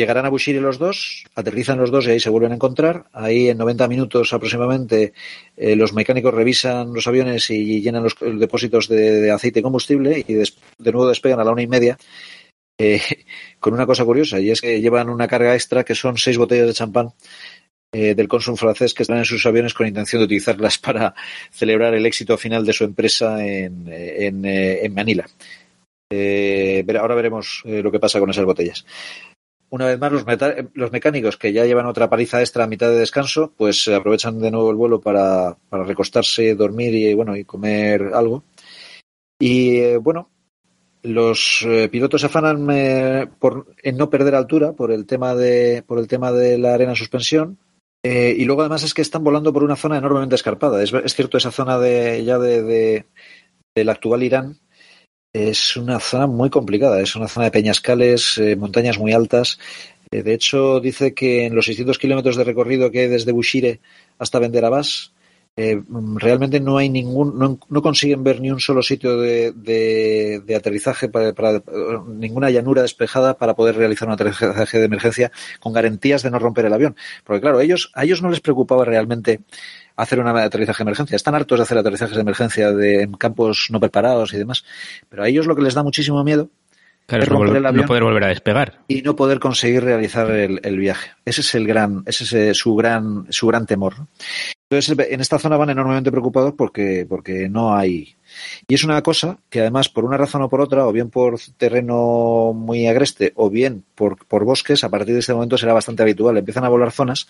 Llegarán a Bushiri los dos, aterrizan los dos y ahí se vuelven a encontrar. Ahí en 90 minutos aproximadamente eh, los mecánicos revisan los aviones y llenan los, depósitos de, aceite y combustible y de nuevo despegan a la una y media eh, con una cosa curiosa y es que llevan una carga extra que son seis botellas de champán eh, del cónsul francés que están en sus aviones con intención de utilizarlas para celebrar el éxito final de su empresa en, en Manila. ahora veremos lo que pasa con esas botellas una vez más, los, los, mecánicos que ya llevan otra paliza extra a mitad de descanso, pues aprovechan de nuevo el vuelo para, para recostarse, dormir y bueno y comer algo. Y eh, bueno, los eh, pilotos se afanan eh, por, en no perder altura por el tema de por el tema de la arena en suspensión. y luego además es que están volando por una zona enormemente escarpada. Es, es cierto esa zona de ya de, de del actual Irán es una zona muy complicada, es una zona de peñascales, eh, montañas muy altas. Eh, de hecho, dice que en los 600 kilómetros de recorrido que hay desde Bushire hasta Venderabás, eh, realmente no hay ningún, no, consiguen ver ni un solo sitio de, aterrizaje para, ninguna llanura despejada para poder realizar un aterrizaje de emergencia con garantías de no romper el avión. Porque claro, ellos, a ellos no les preocupaba realmente hacer un aterrizaje de emergencia. Están hartos de hacer aterrizajes de emergencia de, en campos no preparados y demás. Pero a ellos lo que les da muchísimo miedo es romper el avión no poder volver a despegar y no poder conseguir realizar el, el viaje. Ese es el gran, ese es eh, su gran, su gran temor. Entonces, en esta zona van enormemente preocupados porque, porque no hay. Y es una cosa que además, por una razón o por otra, o bien por terreno muy agreste, o bien por, por bosques, a partir de este momento será bastante habitual. Empiezan a volar zonas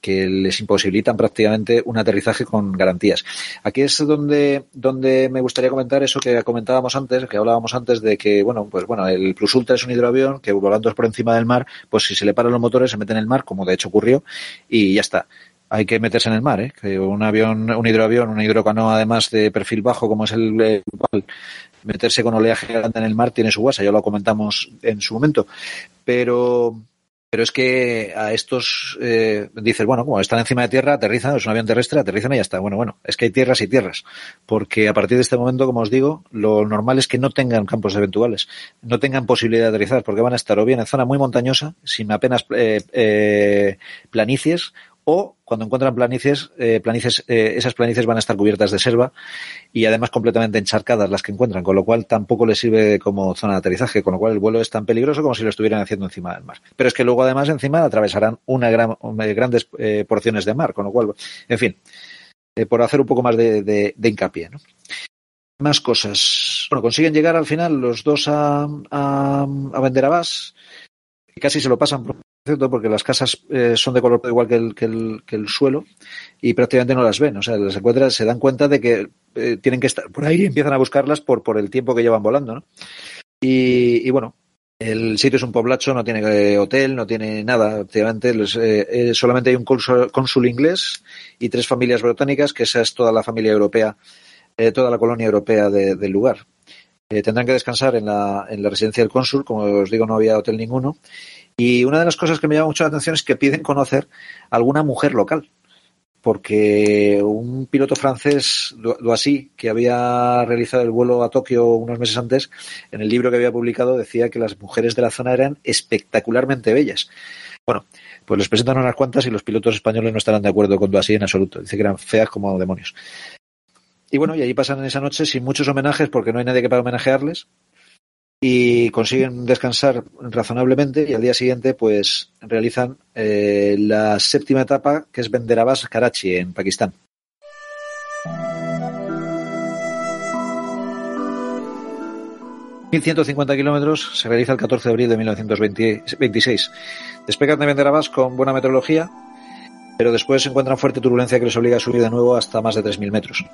que les imposibilitan prácticamente un aterrizaje con garantías. Aquí es donde, donde me gustaría comentar eso que comentábamos antes, que hablábamos antes de que, bueno, pues bueno, el Plus Ultra es un hidroavión que volando por encima del mar, pues si se le paran los motores se mete en el mar, como de hecho ocurrió, y ya está. Hay que meterse en el mar, ¿eh? Un avión, un hidroavión, una hidrocanoa además de perfil bajo como es el, meterse con oleaje grande en el mar tiene su guasa, ya lo comentamos en su momento. Pero, pero es que a estos eh, dices, bueno, como están encima de tierra, aterrizan, es un avión terrestre, aterrizan y ya está. Bueno, bueno, es que hay tierras y tierras. Porque a partir de este momento, como os digo, lo normal es que no tengan campos eventuales, no tengan posibilidad de aterrizar, porque van a estar o bien en zona muy montañosa, sin apenas eh, eh, planicies, o cuando encuentran planicies, eh, planicies eh, esas planicies van a estar cubiertas de selva y además completamente encharcadas las que encuentran, con lo cual tampoco les sirve como zona de aterrizaje, con lo cual el vuelo es tan peligroso como si lo estuvieran haciendo encima del mar. Pero es que luego además encima atravesarán una gran, grandes eh, porciones de mar, con lo cual, en fin, por hacer un poco más de, de, hincapié. ¿no? Más cosas. Bueno, consiguen llegar al final los dos a, a, a Venderabás, casi se lo pasan porque las casas eh, son de color igual que el, que, el, que el, suelo y prácticamente no las ven. O sea, las encuentran, se dan cuenta de que eh, tienen que estar por ahí y empiezan a buscarlas por, por el tiempo que llevan volando. ¿no? Y, y, bueno, el sitio es un poblacho, no tiene eh, hotel, no tiene nada. Prácticamente eh, solamente hay un cónsul, inglés y tres familias británicas, que esa es toda la familia europea, toda la colonia europea de, del lugar. tendrán que descansar en la, en la residencia del cónsul, como os digo, no había hotel ninguno y una de las cosas que me llama mucho la atención es que piden conocer a alguna mujer local. porque un piloto francés, Doisy, que había realizado el vuelo a Tokio unos meses antes, en el libro que había publicado decía que las mujeres de la zona eran espectacularmente bellas. Bueno, pues les presentan unas cuantas y los pilotos españoles no estarán de acuerdo con Doisy en absoluto. Dice que eran feas como demonios. Y bueno, y allí pasan esa noche sin muchos homenajes porque no hay nadie que para homenajearles y consiguen descansar razonablemente y al día siguiente pues realizan eh, la séptima etapa que es Venderabas Karachi en Pakistán. ...1.150 kilómetros se realiza el 14 de abril de 1926. Despegan de Venderabas con buena meteorología, pero después encuentran fuerte turbulencia que les obliga a subir de nuevo hasta más de 3.000 metros.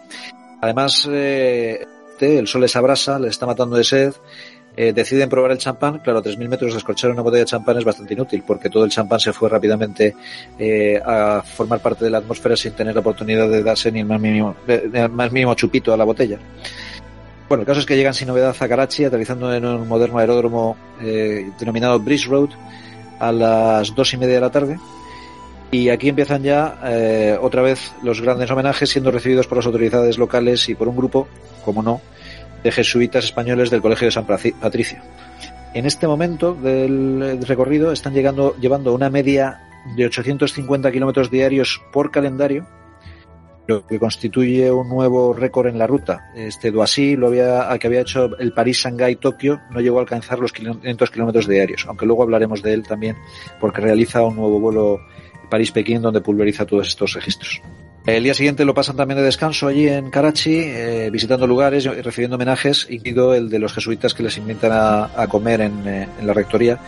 Además, eh, el sol les abrasa, les está matando de sed eh, deciden probar el champán. Claro, a 3.000 metros descorchar una botella de champán es bastante inútil porque todo el champán se fue rápidamente eh, a formar parte de la atmósfera sin tener la oportunidad de darse ni el más mínimo, el más mínimo chupito a la botella. Bueno, el caso es que llegan sin novedad a Karachi, aterrizando en un moderno aeródromo eh, denominado Breeze Road a las dos y media de la tarde. Y aquí empiezan ya eh, otra vez los grandes homenajes siendo recibidos por las autoridades locales y por un grupo, como no, de jesuitas españoles del Colegio de San Patricio. En este momento del recorrido están llegando, llevando una media de 850 kilómetros diarios por calendario, lo que constituye un nuevo récord en la ruta. Este Doasí, lo había, que había hecho el París-Shanghái-Tokio, no llegó a alcanzar los 500 kilómetros diarios, aunque luego hablaremos de él también, porque realiza un nuevo vuelo París-Pekín donde pulveriza todos estos registros. El día siguiente lo pasan también de descanso allí en Karachi, eh, visitando lugares y recibiendo homenajes, incluido el de los jesuitas que les invitan a, comer en, eh, en, la rectoría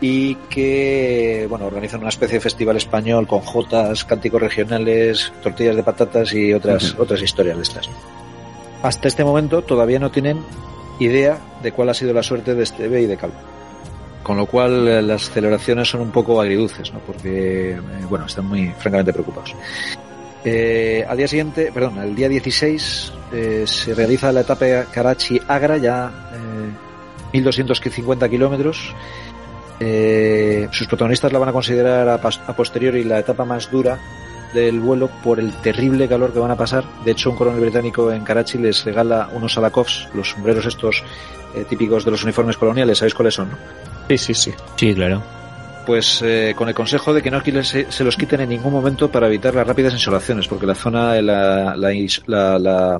y que bueno organizan una especie de festival español con jotas, cánticos regionales, tortillas de patatas y otras otras historias de estas. Hasta este momento todavía no tienen idea de cuál ha sido la suerte de Esteve y de Calvo. Con lo cual eh, las celebraciones son un poco agridulces, ¿no? porque bueno, están muy francamente preocupados. Eh, al día siguiente, perdón, el día 16 eh, se realiza la etapa Karachi-Agra, ya eh, 1250 kilómetros. Eh, sus protagonistas la van a considerar a, a, posteriori la etapa más dura del vuelo por el terrible calor que van a pasar. De hecho, un coronel británico en Karachi les regala unos alakovs, los sombreros estos eh, típicos de los uniformes coloniales. ¿Sabéis cuáles son? No? Sí, sí, sí. Sí, claro pues eh, con el consejo de que no se, los quiten en ningún momento para evitar las rápidas insolaciones, porque la zona, la, la, la, la,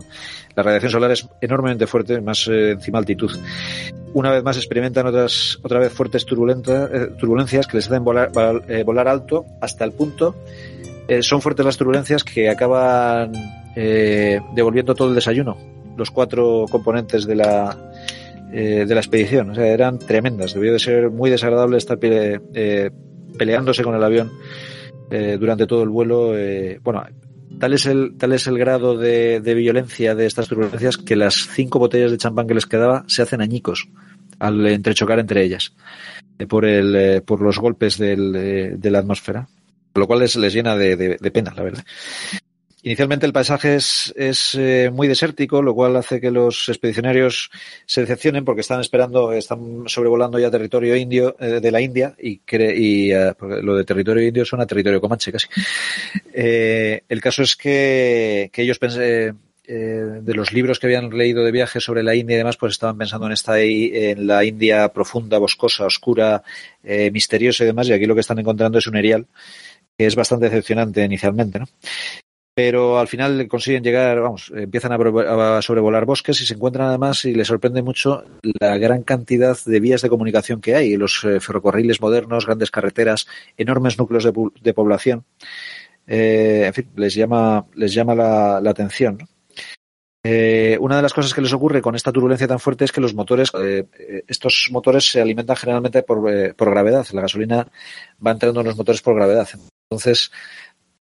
radiación solar es enormemente fuerte, más eh, encima altitud. Una vez más experimentan otras, otra vez fuertes eh, turbulencias que les hacen volar, eh, volar alto hasta el punto. Eh, son fuertes las turbulencias que acaban eh, devolviendo todo el desayuno. Los cuatro componentes de la, eh, de la expedición. O sea, eran tremendas. Debió de ser muy desagradable estar eh, peleándose con el avión eh, durante todo el vuelo. Eh, bueno, tal es el, tal es el grado de, de, violencia de estas turbulencias que las cinco botellas de champán que les quedaba se hacen añicos al entrechocar entre ellas eh, por, el, por los golpes del, de la atmósfera. Lo cual les, les llena de, de, de pena, la verdad. Inicialmente el paisaje es, es eh, muy desértico, lo cual hace que los expedicionarios se decepcionen porque están esperando, están sobrevolando ya territorio indio eh, de la India y, cre y uh, lo de territorio indio suena a territorio comanche casi. Eh, el caso es que, que ellos pensé, de los libros que habían leído de viajes sobre la India y demás, pues estaban pensando en esta en la India profunda, boscosa, oscura, eh, misteriosa y demás, y aquí lo que están encontrando es un erial que es bastante decepcionante inicialmente, ¿no? Pero al final consiguen llegar, vamos, empiezan a, sobrevolar bosques y se encuentran además y les sorprende mucho la gran cantidad de vías de comunicación que hay, los eh, ferrocarriles modernos, grandes carreteras, enormes núcleos de, de población. Eh, en fin, les llama, les llama la, atención. Eh, una de las cosas que les ocurre con esta turbulencia tan fuerte es que los motores, eh, estos motores se alimentan generalmente por, eh, por gravedad. La gasolina va entrando en los motores por gravedad. Entonces,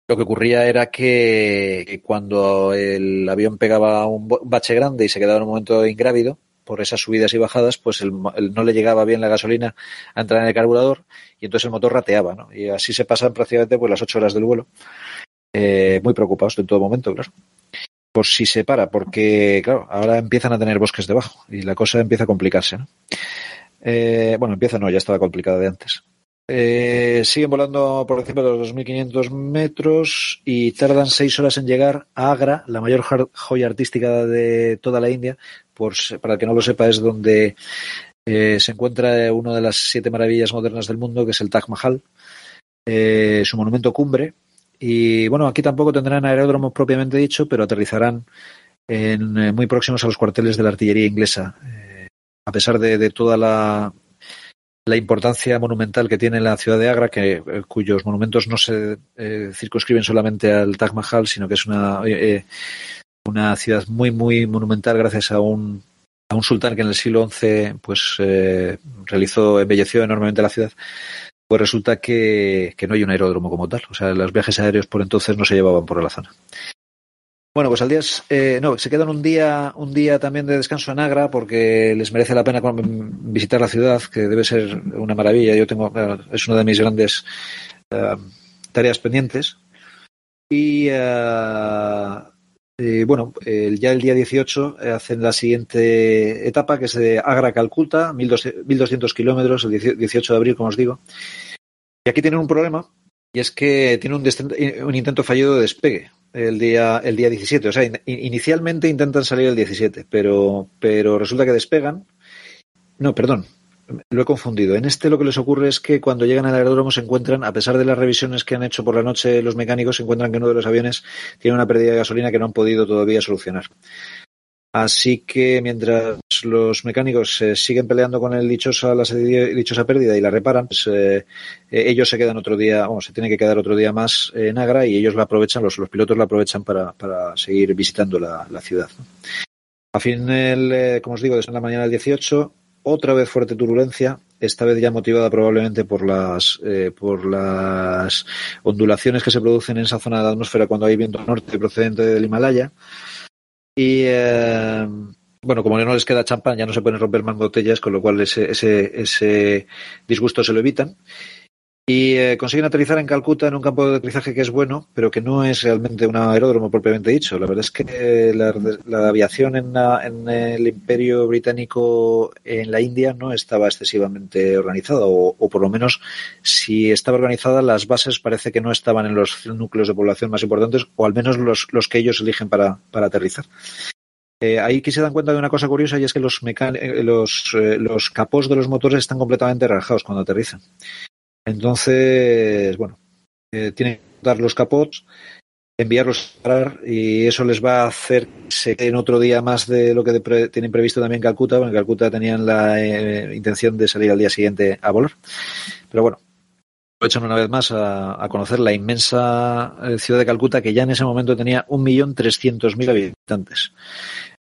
lo que ocurría era que cuando el avión pegaba un bache grande y se quedaba en un momento ingrávido, por esas subidas y bajadas, pues el, el, no le llegaba bien la gasolina a entrar en el carburador y entonces el motor rateaba, ¿no? Y así se pasan prácticamente pues las ocho horas del vuelo. Eh, muy preocupados en todo momento, claro. Por si se para, porque, claro, ahora empiezan a tener bosques debajo y la cosa empieza a complicarse, ¿no? Eh, bueno, empieza no, ya estaba complicada de antes. Eh, siguen volando por encima de los 2.500 metros y tardan seis horas en llegar a Agra, la mayor joya artística de toda la India. Por, para el que no lo sepa, es donde eh, se encuentra una de las siete maravillas modernas del mundo, que es el Taj Mahal, eh, su monumento cumbre. Y bueno, aquí tampoco tendrán aeródromos propiamente dicho, pero aterrizarán en, eh, muy próximos a los cuarteles de la artillería inglesa. A pesar de toda la la importancia monumental que tiene la ciudad de Agra, que, eh, cuyos monumentos no se eh, circunscriben solamente al Taj Mahal, sino que es una, eh, una ciudad muy, muy monumental gracias a un, a un sultán que en el siglo XI pues, eh, realizó, embelleció enormemente la ciudad. Pues resulta que, que no hay un aeródromo como tal. O sea, los viajes aéreos por entonces no se llevaban por la zona. Bueno, pues al día eh, no, se quedan un día, un día también de descanso en Agra porque les merece la pena visitar la ciudad, que debe ser una maravilla. Yo tengo, es una de mis grandes uh, tareas pendientes. Y, uh, y bueno, ya el día 18 hacen la siguiente etapa, que es de Agra a Calcuta, 1200 kilómetros, el 18 de abril, como os digo. Y aquí tienen un problema, y es que tiene un, un intento fallido de despegue el día, el día 17. O sea, in, inicialmente intentan salir el 17, pero, pero resulta que despegan. No, perdón, lo he confundido. En este lo que les ocurre es que cuando llegan al aeródromo se encuentran, a pesar de las revisiones que han hecho por la noche los mecánicos, se encuentran que uno de los aviones tiene una pérdida de gasolina que no han podido todavía solucionar. Así que mientras los mecánicos eh, siguen peleando con el dichosa, la dichosa pérdida y la reparan, pues, eh, ellos se quedan otro día, vamos, se tienen que quedar otro día más en Agra y ellos la aprovechan, los, pilotos la aprovechan para, para seguir visitando la, ciudad. A fin, eh, como os digo, desde la mañana del 18, otra vez fuerte turbulencia, esta vez ya motivada probablemente por las eh, por las ondulaciones que se producen en esa zona de la atmósfera cuando hay viento norte procedente del Himalaya. Y eh, bueno, como no les queda champán, ya no se pueden romper más botellas, con lo cual ese, ese, ese disgusto se lo evitan. Y eh, consiguen aterrizar en Calcuta en un campo de aterrizaje que es bueno, pero que no es realmente un aeródromo propiamente dicho. La verdad es que la, aviación en, el Imperio Británico en la India no estaba excesivamente organizada, o, o, por lo menos si estaba organizada, las bases parece que no estaban en los núcleos de población más importantes, o al menos los, los que ellos eligen para, aterrizar. Eh, ahí que se dan cuenta de una cosa curiosa y es que los, los, eh, los capós de los motores están completamente rajados cuando aterrizan. Entonces, bueno, eh, tienen que dar los capots, enviarlos a parar y eso les va a hacer que se queden otro día más de lo que pre tienen previsto también Calcuta. Bueno, en Calcuta tenían la eh, intención de salir al día siguiente a volar. Pero bueno, aprovechan una vez más a, a conocer la inmensa eh, ciudad de Calcuta que ya en ese momento tenía 1.300.000 habitantes.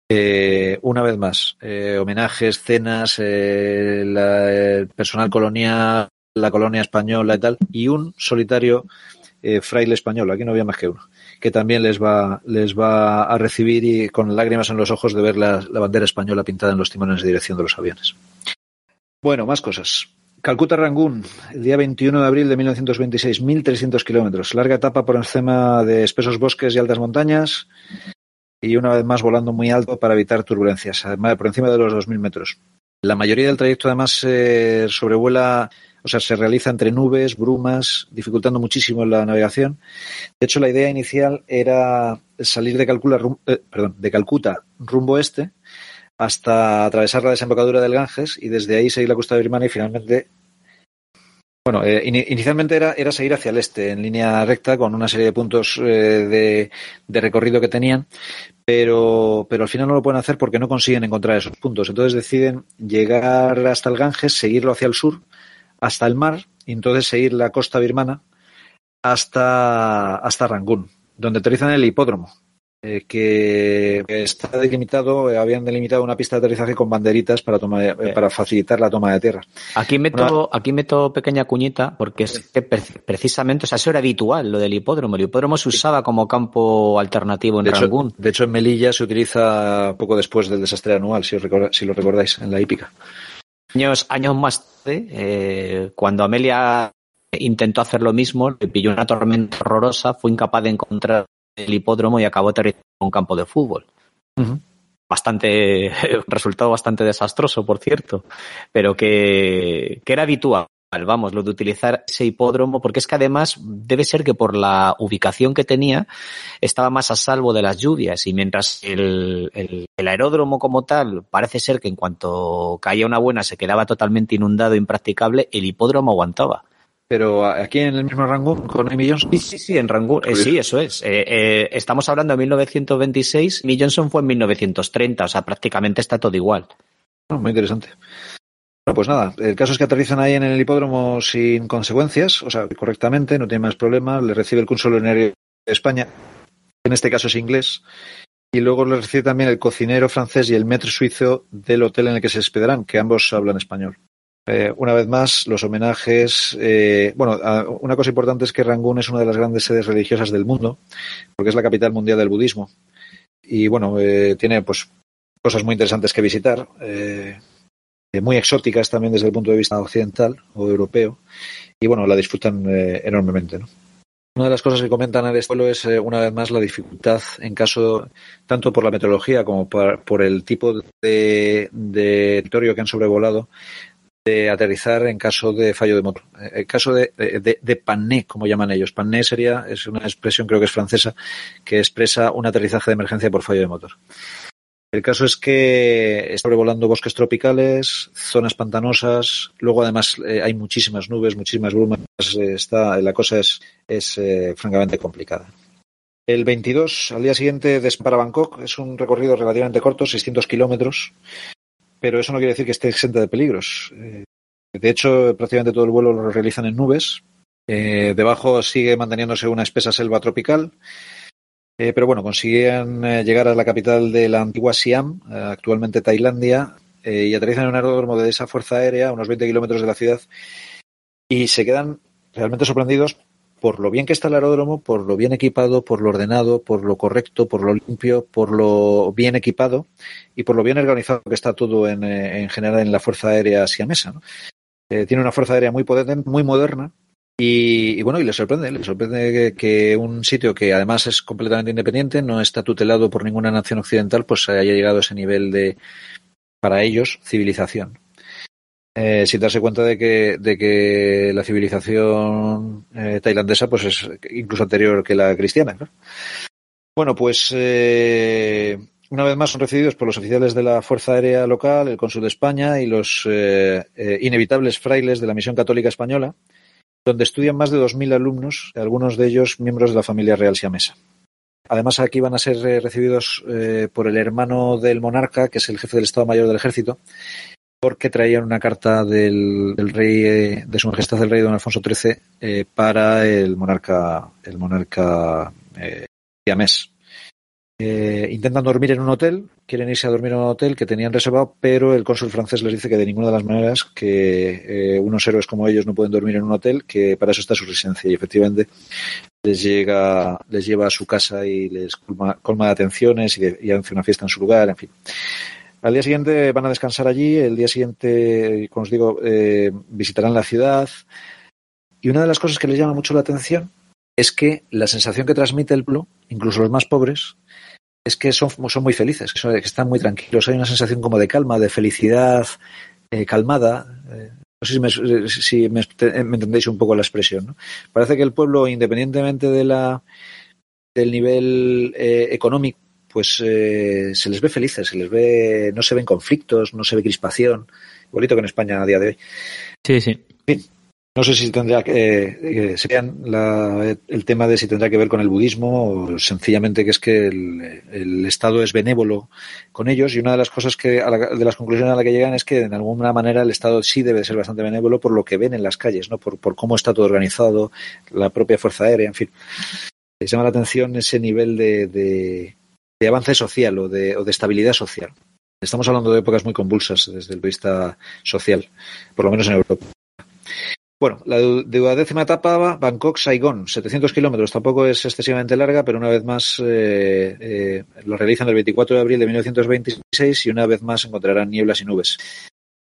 Eh, una vez más, eh, homenajes, cenas, eh, la, el personal colonial la colonia española y tal, y un solitario eh, fraile español, aquí no había más que uno, que también les va, les va a recibir y con lágrimas en los ojos de ver la, bandera española pintada en los timones de dirección de los aviones. Bueno, más cosas. Calcuta Rangún, el día 21 de abril de 1926, 1.300 kilómetros. Larga etapa por encima de espesos bosques y altas montañas y una vez más volando muy alto para evitar turbulencias, además por encima de los 2.000 metros. La mayoría del trayecto además eh, sobrevuela o sea, se realiza entre nubes, brumas, dificultando muchísimo la navegación. De hecho, la idea inicial era salir de, Calcula, eh, perdón, de Calcuta rumbo este hasta atravesar la desembocadura del Ganges y desde ahí seguir la costa de birmania y finalmente bueno, eh, in inicialmente era, era seguir hacia el este, en línea recta, con una serie de puntos eh, de, de, recorrido que tenían, pero, pero al final no lo pueden hacer porque no consiguen encontrar esos puntos. Entonces deciden llegar hasta el Ganges, seguirlo hacia el sur, hasta el mar y entonces seguir la costa birmana hasta, hasta Rangún, donde aterrizan en el hipódromo, eh, que está delimitado, eh, habían delimitado una pista de aterrizaje con banderitas para, toma eh, para facilitar la toma de tierra. Aquí meto, aquí meto pequeña cuñita, porque es que precisamente, o sea, eso era habitual, lo del hipódromo. El hipódromo se usaba como campo alternativo en de Rangún. Hecho, de hecho, en Melilla se utiliza poco después del desastre anual, si, os recorda, si lo recordáis, en la hípica. Años, años más tarde, eh, cuando Amelia intentó hacer lo mismo, le pilló una tormenta horrorosa, fue incapaz de encontrar el hipódromo y acabó aterrizando en un campo de fútbol. Uh -huh. Bastante, resultado bastante desastroso, por cierto, pero que, que era habitual vamos, lo de utilizar ese hipódromo, porque es que además debe ser que por la ubicación que tenía estaba más a salvo de las lluvias y mientras el, el, el aeródromo como tal parece ser que en cuanto caía una buena se quedaba totalmente inundado, impracticable, el hipódromo aguantaba. Pero aquí en el mismo Rangún, con Amy Johnson. Sí, sí, sí, en Rangún. Eh, sí, eso es. Eh, eh, estamos hablando de 1926. Amy Johnson fue en 1930. O sea, prácticamente está todo igual. Oh, muy interesante. Bueno, pues nada, el caso es que aterrizan ahí en el hipódromo sin consecuencias, o sea, correctamente, no tiene más problemas, le recibe el consuelo de España, en este caso es inglés, y luego le recibe también el cocinero francés y el maître suizo del hotel en el que se hospedarán, que ambos hablan español. Eh, una vez más, los homenajes. Eh, bueno, una cosa importante es que Rangún es una de las grandes sedes religiosas del mundo, porque es la capital mundial del budismo. Y bueno, eh, tiene pues cosas muy interesantes que visitar, eh, muy exóticas también desde el punto de vista occidental o europeo. Y bueno, la disfrutan enormemente. ¿no? Una de las cosas que comentan en el es, una vez más, la dificultad en caso, tanto por la meteorología como por, por el tipo de, de territorio que han sobrevolado, de aterrizar en caso de fallo de motor. En caso de, de, de pané, como llaman ellos. Pané sería, es una expresión creo que es francesa, que expresa un aterrizaje de emergencia por fallo de motor. El caso es que está sobrevolando bosques tropicales, zonas pantanosas, luego además eh, hay muchísimas nubes, muchísimas brumas, eh, está, la cosa es, es eh, francamente complicada. El 22, al día siguiente, para Bangkok, es un recorrido relativamente corto, 600 kilómetros, pero eso no quiere decir que esté exenta de peligros. De hecho, prácticamente todo el vuelo lo realizan en nubes. Debajo sigue manteniéndose una espesa selva tropical. Eh, pero bueno, consiguen eh, llegar a la capital de la antigua Siam, eh, actualmente Tailandia, y aterrizan en un aeródromo de esa fuerza aérea, a unos 20 kilómetros de la ciudad, y se quedan realmente sorprendidos por lo bien que está el aeródromo, por lo bien equipado, por lo ordenado, por lo correcto, por lo limpio, por lo bien equipado y por lo bien organizado que está todo en, en general en la Fuerza Aérea siamesa. tiene una Fuerza Aérea muy potente, muy moderna. Y, bueno, y le sorprende, le sorprende que, un sitio que además es completamente independiente, no está tutelado por ninguna nación occidental, pues haya llegado a ese nivel de, para ellos, civilización eh, sin darse cuenta de que, de que la civilización eh, tailandesa pues es incluso anterior que la cristiana. ¿no? Bueno, pues eh, una vez más son recibidos por los oficiales de la Fuerza Aérea Local, el Cónsul de España y los eh, eh, inevitables frailes de la Misión Católica Española, donde estudian más de 2.000 alumnos, algunos de ellos miembros de la familia real siamesa. Además, aquí van a ser recibidos eh, por el hermano del monarca, que es el jefe del Estado Mayor del Ejército, porque traían una carta del, del rey, eh, de su majestad el rey don Alfonso XIII, eh, para el monarca, el monarca eh, siamés. Eh, intentan dormir en un hotel, quieren irse a dormir en un hotel que tenían reservado, pero el cónsul francés les dice que de ninguna de las maneras que eh, unos héroes como ellos no pueden dormir en un hotel, que para eso está su residencia y efectivamente les llega, les lleva a su casa y les colma, colma de atenciones y, de, hace una fiesta en su lugar, en fin. Al día siguiente van a descansar allí, el día siguiente, como os digo, eh, visitarán la ciudad. Y una de las cosas que les llama mucho la atención es que la sensación que transmite el pueblo, incluso los más pobres, es que son, son muy felices, que, son, que, están muy tranquilos. Hay una sensación como de calma, de felicidad eh, calmada. Eh, no sé si, me, si me, me, entendéis un poco la expresión. ¿no? Parece que el pueblo, independientemente de la, del nivel eh, económico, pues eh, se les ve felices, se les ve, no se ven conflictos, no se ve crispación, igualito que en España a día de hoy. Sí, sí. sí. No sé si tendrá que, eh, serían la, el tema de si tendrá que ver con el budismo o sencillamente que es que el, Estado es benévolo con ellos y una de las cosas que, a la, de las conclusiones a la que llegan es que de alguna manera el Estado sí debe ser bastante benévolo por lo que ven en las calles, ¿no? Por, por cómo está todo organizado, la propia fuerza aérea, en fin. Les llama la atención ese nivel de, de de avance social o de, o de, estabilidad social. Estamos hablando de épocas muy convulsas desde el punto de vista social, por lo menos en Europa. Bueno, la duodécima etapa, Bangkok-Saigón, 700 kilómetros, tampoco es excesivamente larga, pero una vez más eh, eh, lo realizan el 24 de abril de 1926 y una vez más encontrarán nieblas y nubes.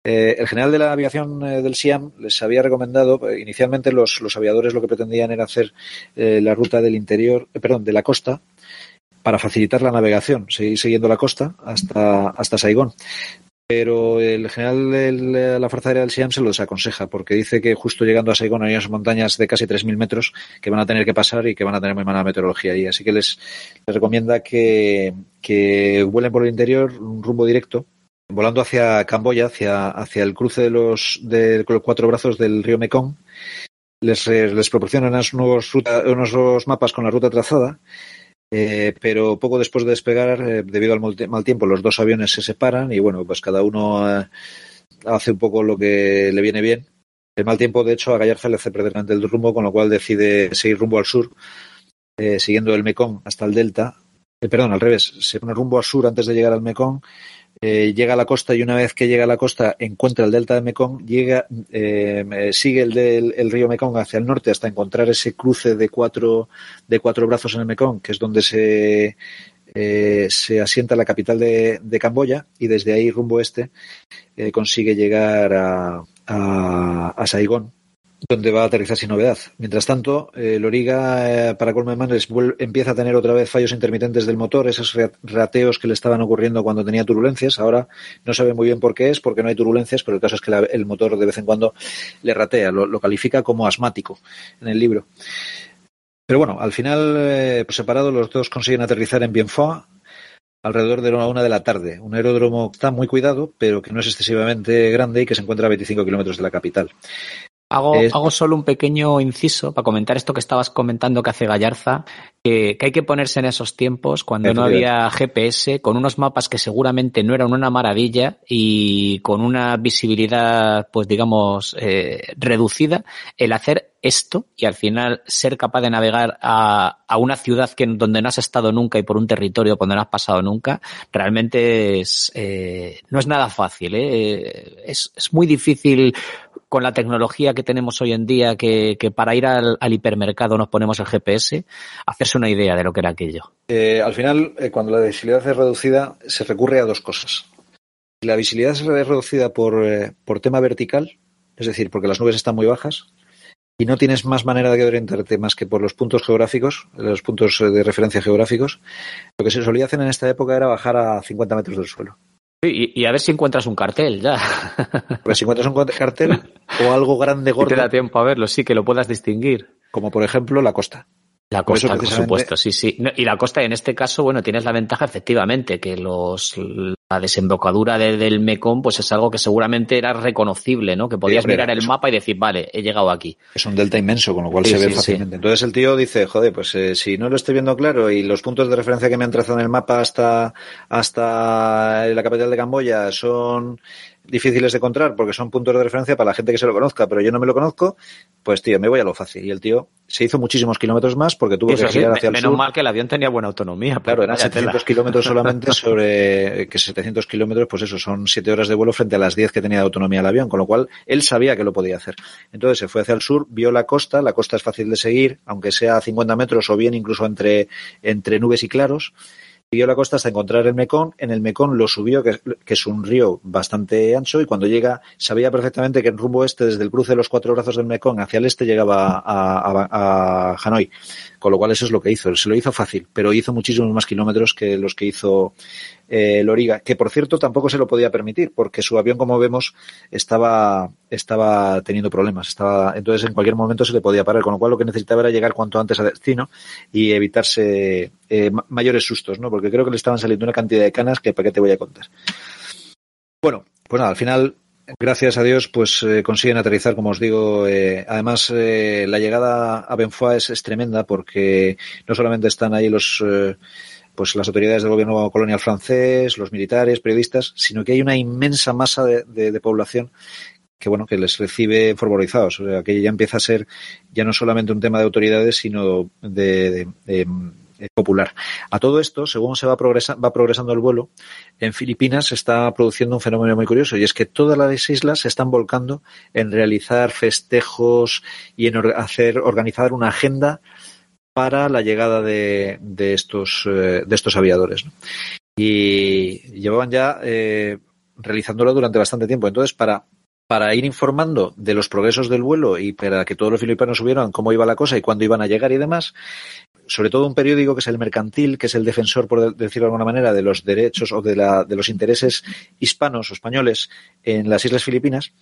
Eh, el general de la aviación eh, del SIAM les había recomendado, inicialmente los, los, aviadores lo que pretendían era hacer la ruta del interior, perdón, de la costa, para facilitar la navegación, seguir siguiendo la costa hasta, hasta Saigón. Pero el general de la Fuerza Aérea del Siam se lo desaconseja porque dice que justo llegando a Saigon hay unas montañas de casi 3.000 metros que van a tener que pasar y que van a tener muy mala meteorología ahí. Así que les, recomienda que, vuelen por el interior un rumbo directo volando hacia Camboya, hacia, el cruce de los, cuatro brazos del río Mekong. Les, les proporcionan unos unos nuevos mapas con la ruta trazada eh, pero poco después de despegar, eh, debido al mal tiempo, los dos aviones se separan y bueno, pues cada uno eh, hace un poco lo que le viene bien. El mal tiempo, de hecho, a Gallarza le hace perder el rumbo, con lo cual decide seguir rumbo al sur, siguiendo el Mekong hasta el delta. perdón, al revés, se pone rumbo al sur antes de llegar al Mekong eh, llega a la costa y una vez que llega a la costa encuentra el delta de Mekong, llega, eh, sigue el del el río Mekong hacia el norte hasta encontrar ese cruce de cuatro, de cuatro brazos en el Mekong, que es donde se, eh, se asienta la capital de, Camboya y desde ahí rumbo este eh, consigue llegar a, a Saigón donde va a aterrizar sin novedad. Mientras tanto, eh, Loriga, eh, para colmo empieza a tener otra vez fallos intermitentes del motor, esos rateos que le estaban ocurriendo cuando tenía turbulencias. Ahora no sabe muy bien por qué es, porque no hay turbulencias, pero el caso es que la, el motor de vez en cuando le ratea, lo, califica como asmático en el libro. Pero bueno, al final, eh, por separado, los dos consiguen aterrizar en Bienfort, alrededor de la una de la tarde. Un aeródromo que está muy cuidado, pero que no es excesivamente grande y que se encuentra a 25 kilómetros de la capital. Hago, es... hago solo un pequeño inciso para comentar esto que estabas comentando que hace Gallarza, que, que hay que ponerse en esos tiempos cuando no había GPS, con unos mapas que seguramente no eran una maravilla y con una visibilidad, pues digamos, eh, reducida, el hacer esto y al final ser capaz de navegar a, a, una ciudad que donde no has estado nunca y por un territorio donde no has pasado nunca, realmente es, eh, no es nada fácil. ¿eh? Es, es muy difícil con la tecnología que tenemos hoy en día, que, para ir al, hipermercado nos ponemos el GPS, hacerse una idea de lo que era aquello. Eh, al final, eh, cuando la visibilidad es reducida, se recurre a dos cosas. La visibilidad es reducida por, eh, por tema vertical, es decir, porque las nubes están muy bajas, y no tienes más manera de orientarte más que por los puntos geográficos, los puntos de referencia geográficos, lo que se solía hacer en esta época era bajar a 50 metros del suelo. Y, y, a ver si encuentras un cartel ya. Pues si encuentras un cartel o algo grande, gordo. Y te da tiempo a verlo, sí, que lo puedas distinguir. Como por ejemplo la costa. La costa, por, por supuesto, sí, sí. Y la costa, en este caso, bueno, tienes la ventaja, efectivamente, que los la desembocadura de, del Mekong, pues es algo que seguramente era reconocible, ¿no? Que podías sí, mirar el eso. mapa y decir, vale, he llegado aquí. Es un delta inmenso, con lo cual sí, se ve fácilmente. Entonces el tío dice, joder, pues eh, si no lo estoy viendo claro y los puntos de referencia que me han trazado en el mapa hasta, hasta la capital de Camboya son difíciles de encontrar porque son puntos de referencia para la gente que se lo conozca, pero yo no me lo conozco, pues tío, me voy a lo fácil. Y el tío se hizo muchísimos kilómetros más porque tuvo Eso que sí, girar hacia el menos sur. mal que el avión tenía buena autonomía. Claro, eran 700 kilómetros solamente sobre que 700 kilómetros, pues eso, son 7 horas de vuelo frente a las 10 que tenía de autonomía el avión, con lo cual él sabía que lo podía hacer. Entonces se fue hacia el sur, vio la costa, la costa es fácil de seguir, aunque sea a 50 metros o bien incluso entre, entre nubes y claros siguió la costa hasta encontrar el Mekong. En el Mekong lo subió, que, es un río bastante ancho, y cuando llega, sabía perfectamente que en rumbo este, desde el cruce de los cuatro brazos del Mekong hacia el este, llegaba a, a Hanoi. Con lo cual eso es lo que hizo. Se lo hizo fácil, pero hizo muchísimos más kilómetros que los que hizo eh, Loriga, que por cierto tampoco se lo podía permitir, porque su avión, como vemos, estaba, estaba teniendo problemas. Estaba, entonces en cualquier momento se le podía parar, con lo cual lo que necesitaba era llegar cuanto antes a destino y evitarse eh, mayores sustos, ¿no? Porque creo que le estaban saliendo una cantidad de canas que para qué te voy a contar. Bueno, pues nada, al final gracias a Dios, pues eh, consiguen aterrizar, como os digo. Eh, además, la llegada a Benfoa es, es, tremenda porque no solamente están ahí los, pues las autoridades del gobierno colonial francés, los militares, periodistas, sino que hay una inmensa masa de, de, de población que bueno, que les recibe fervorizados. O sea, que ya empieza a ser ya no solamente un tema de autoridades, sino de popular. A todo esto, según se va, progresa, va progresando el vuelo, en Filipinas se está produciendo un fenómeno muy curioso y es que todas las islas se están volcando en realizar festejos y en hacer, organizar una agenda para la llegada de, estos, eh, de estos aviadores. Y llevaban ya eh, realizándolo durante bastante tiempo. Entonces, para para ir informando de los progresos del vuelo y para que todos los filipinos supieran cómo iba la cosa y cuándo iban a llegar y demás, sobre todo un periódico que es el mercantil, que es el defensor, por decirlo de alguna manera, de los derechos o de, la, de los intereses hispanos o españoles en las Islas Filipinas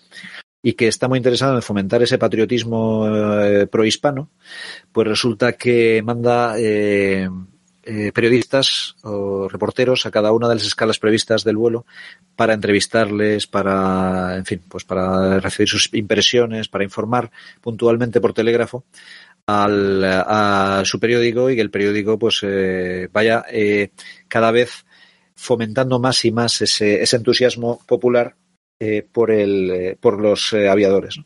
y que está muy interesado en fomentar ese patriotismo eh, prohispano, pues resulta que manda eh, eh, periodistas o reporteros a cada una de las escalas previstas del vuelo para entrevistarles, para, en fin, pues para recibir sus impresiones, para informar puntualmente por telégrafo al, a su periódico y que el periódico pues eh, vaya eh, cada vez fomentando más y más ese, ese entusiasmo popular por, el, eh, por los eh, aviadores.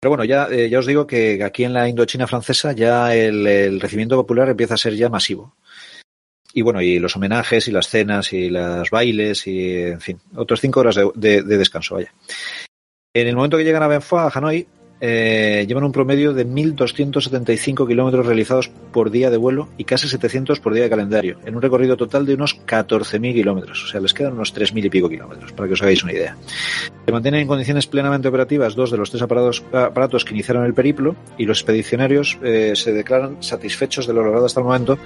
Pero bueno, ya, os digo que aquí en la Indochina francesa ya el, recibimiento popular empieza a ser ya masivo y bueno, y los homenajes y las cenas y los bailes y, en fin, otras cinco horas de, de, de, descanso, vaya. En el momento que llegan a Benfoa, a Hanoi, eh, llevan un promedio de 1.275 kilómetros realizados por día de vuelo y casi 700 por día de calendario, en un recorrido total de unos 14.000 kilómetros. O sea, les quedan unos 3.000 y pico kilómetros, para que os hagáis una idea. Se mantienen en condiciones plenamente operativas dos de los tres aparatos, aparatos que iniciaron el periplo y los expedicionarios eh, se declaran satisfechos de lo logrado hasta el momento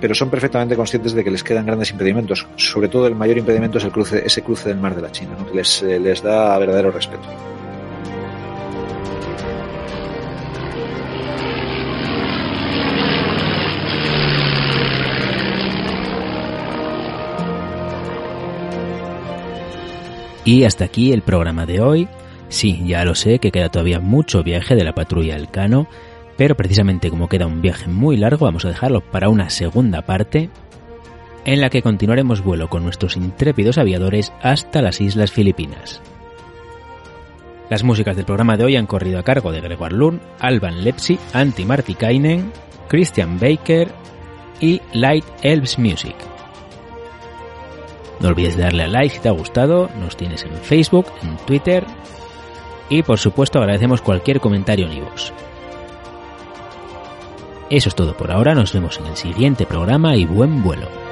pero son perfectamente conscientes de que les quedan grandes impedimentos. Sobre todo el mayor impedimento es el cruce, ese cruce del mar de la China, ¿no? que les, les da verdadero respeto. Y hasta aquí el programa de hoy. Sí, ya lo sé que queda todavía mucho viaje de la patrulla Elcano, pero precisamente como queda un viaje muy largo, vamos a dejarlo para una segunda parte en la que continuaremos vuelo con nuestros intrépidos aviadores hasta las Islas Filipinas. Las músicas del programa de hoy han corrido a cargo de Gregoire Lund, Alban Lepsi, Antti Martikainen, Christian Baker y Light Elves Music. No olvides darle a like si te ha gustado, nos tienes en Facebook, en Twitter y por supuesto agradecemos cualquier comentario en iVoox. Eso es todo por ahora, nos vemos en el siguiente programa y buen vuelo.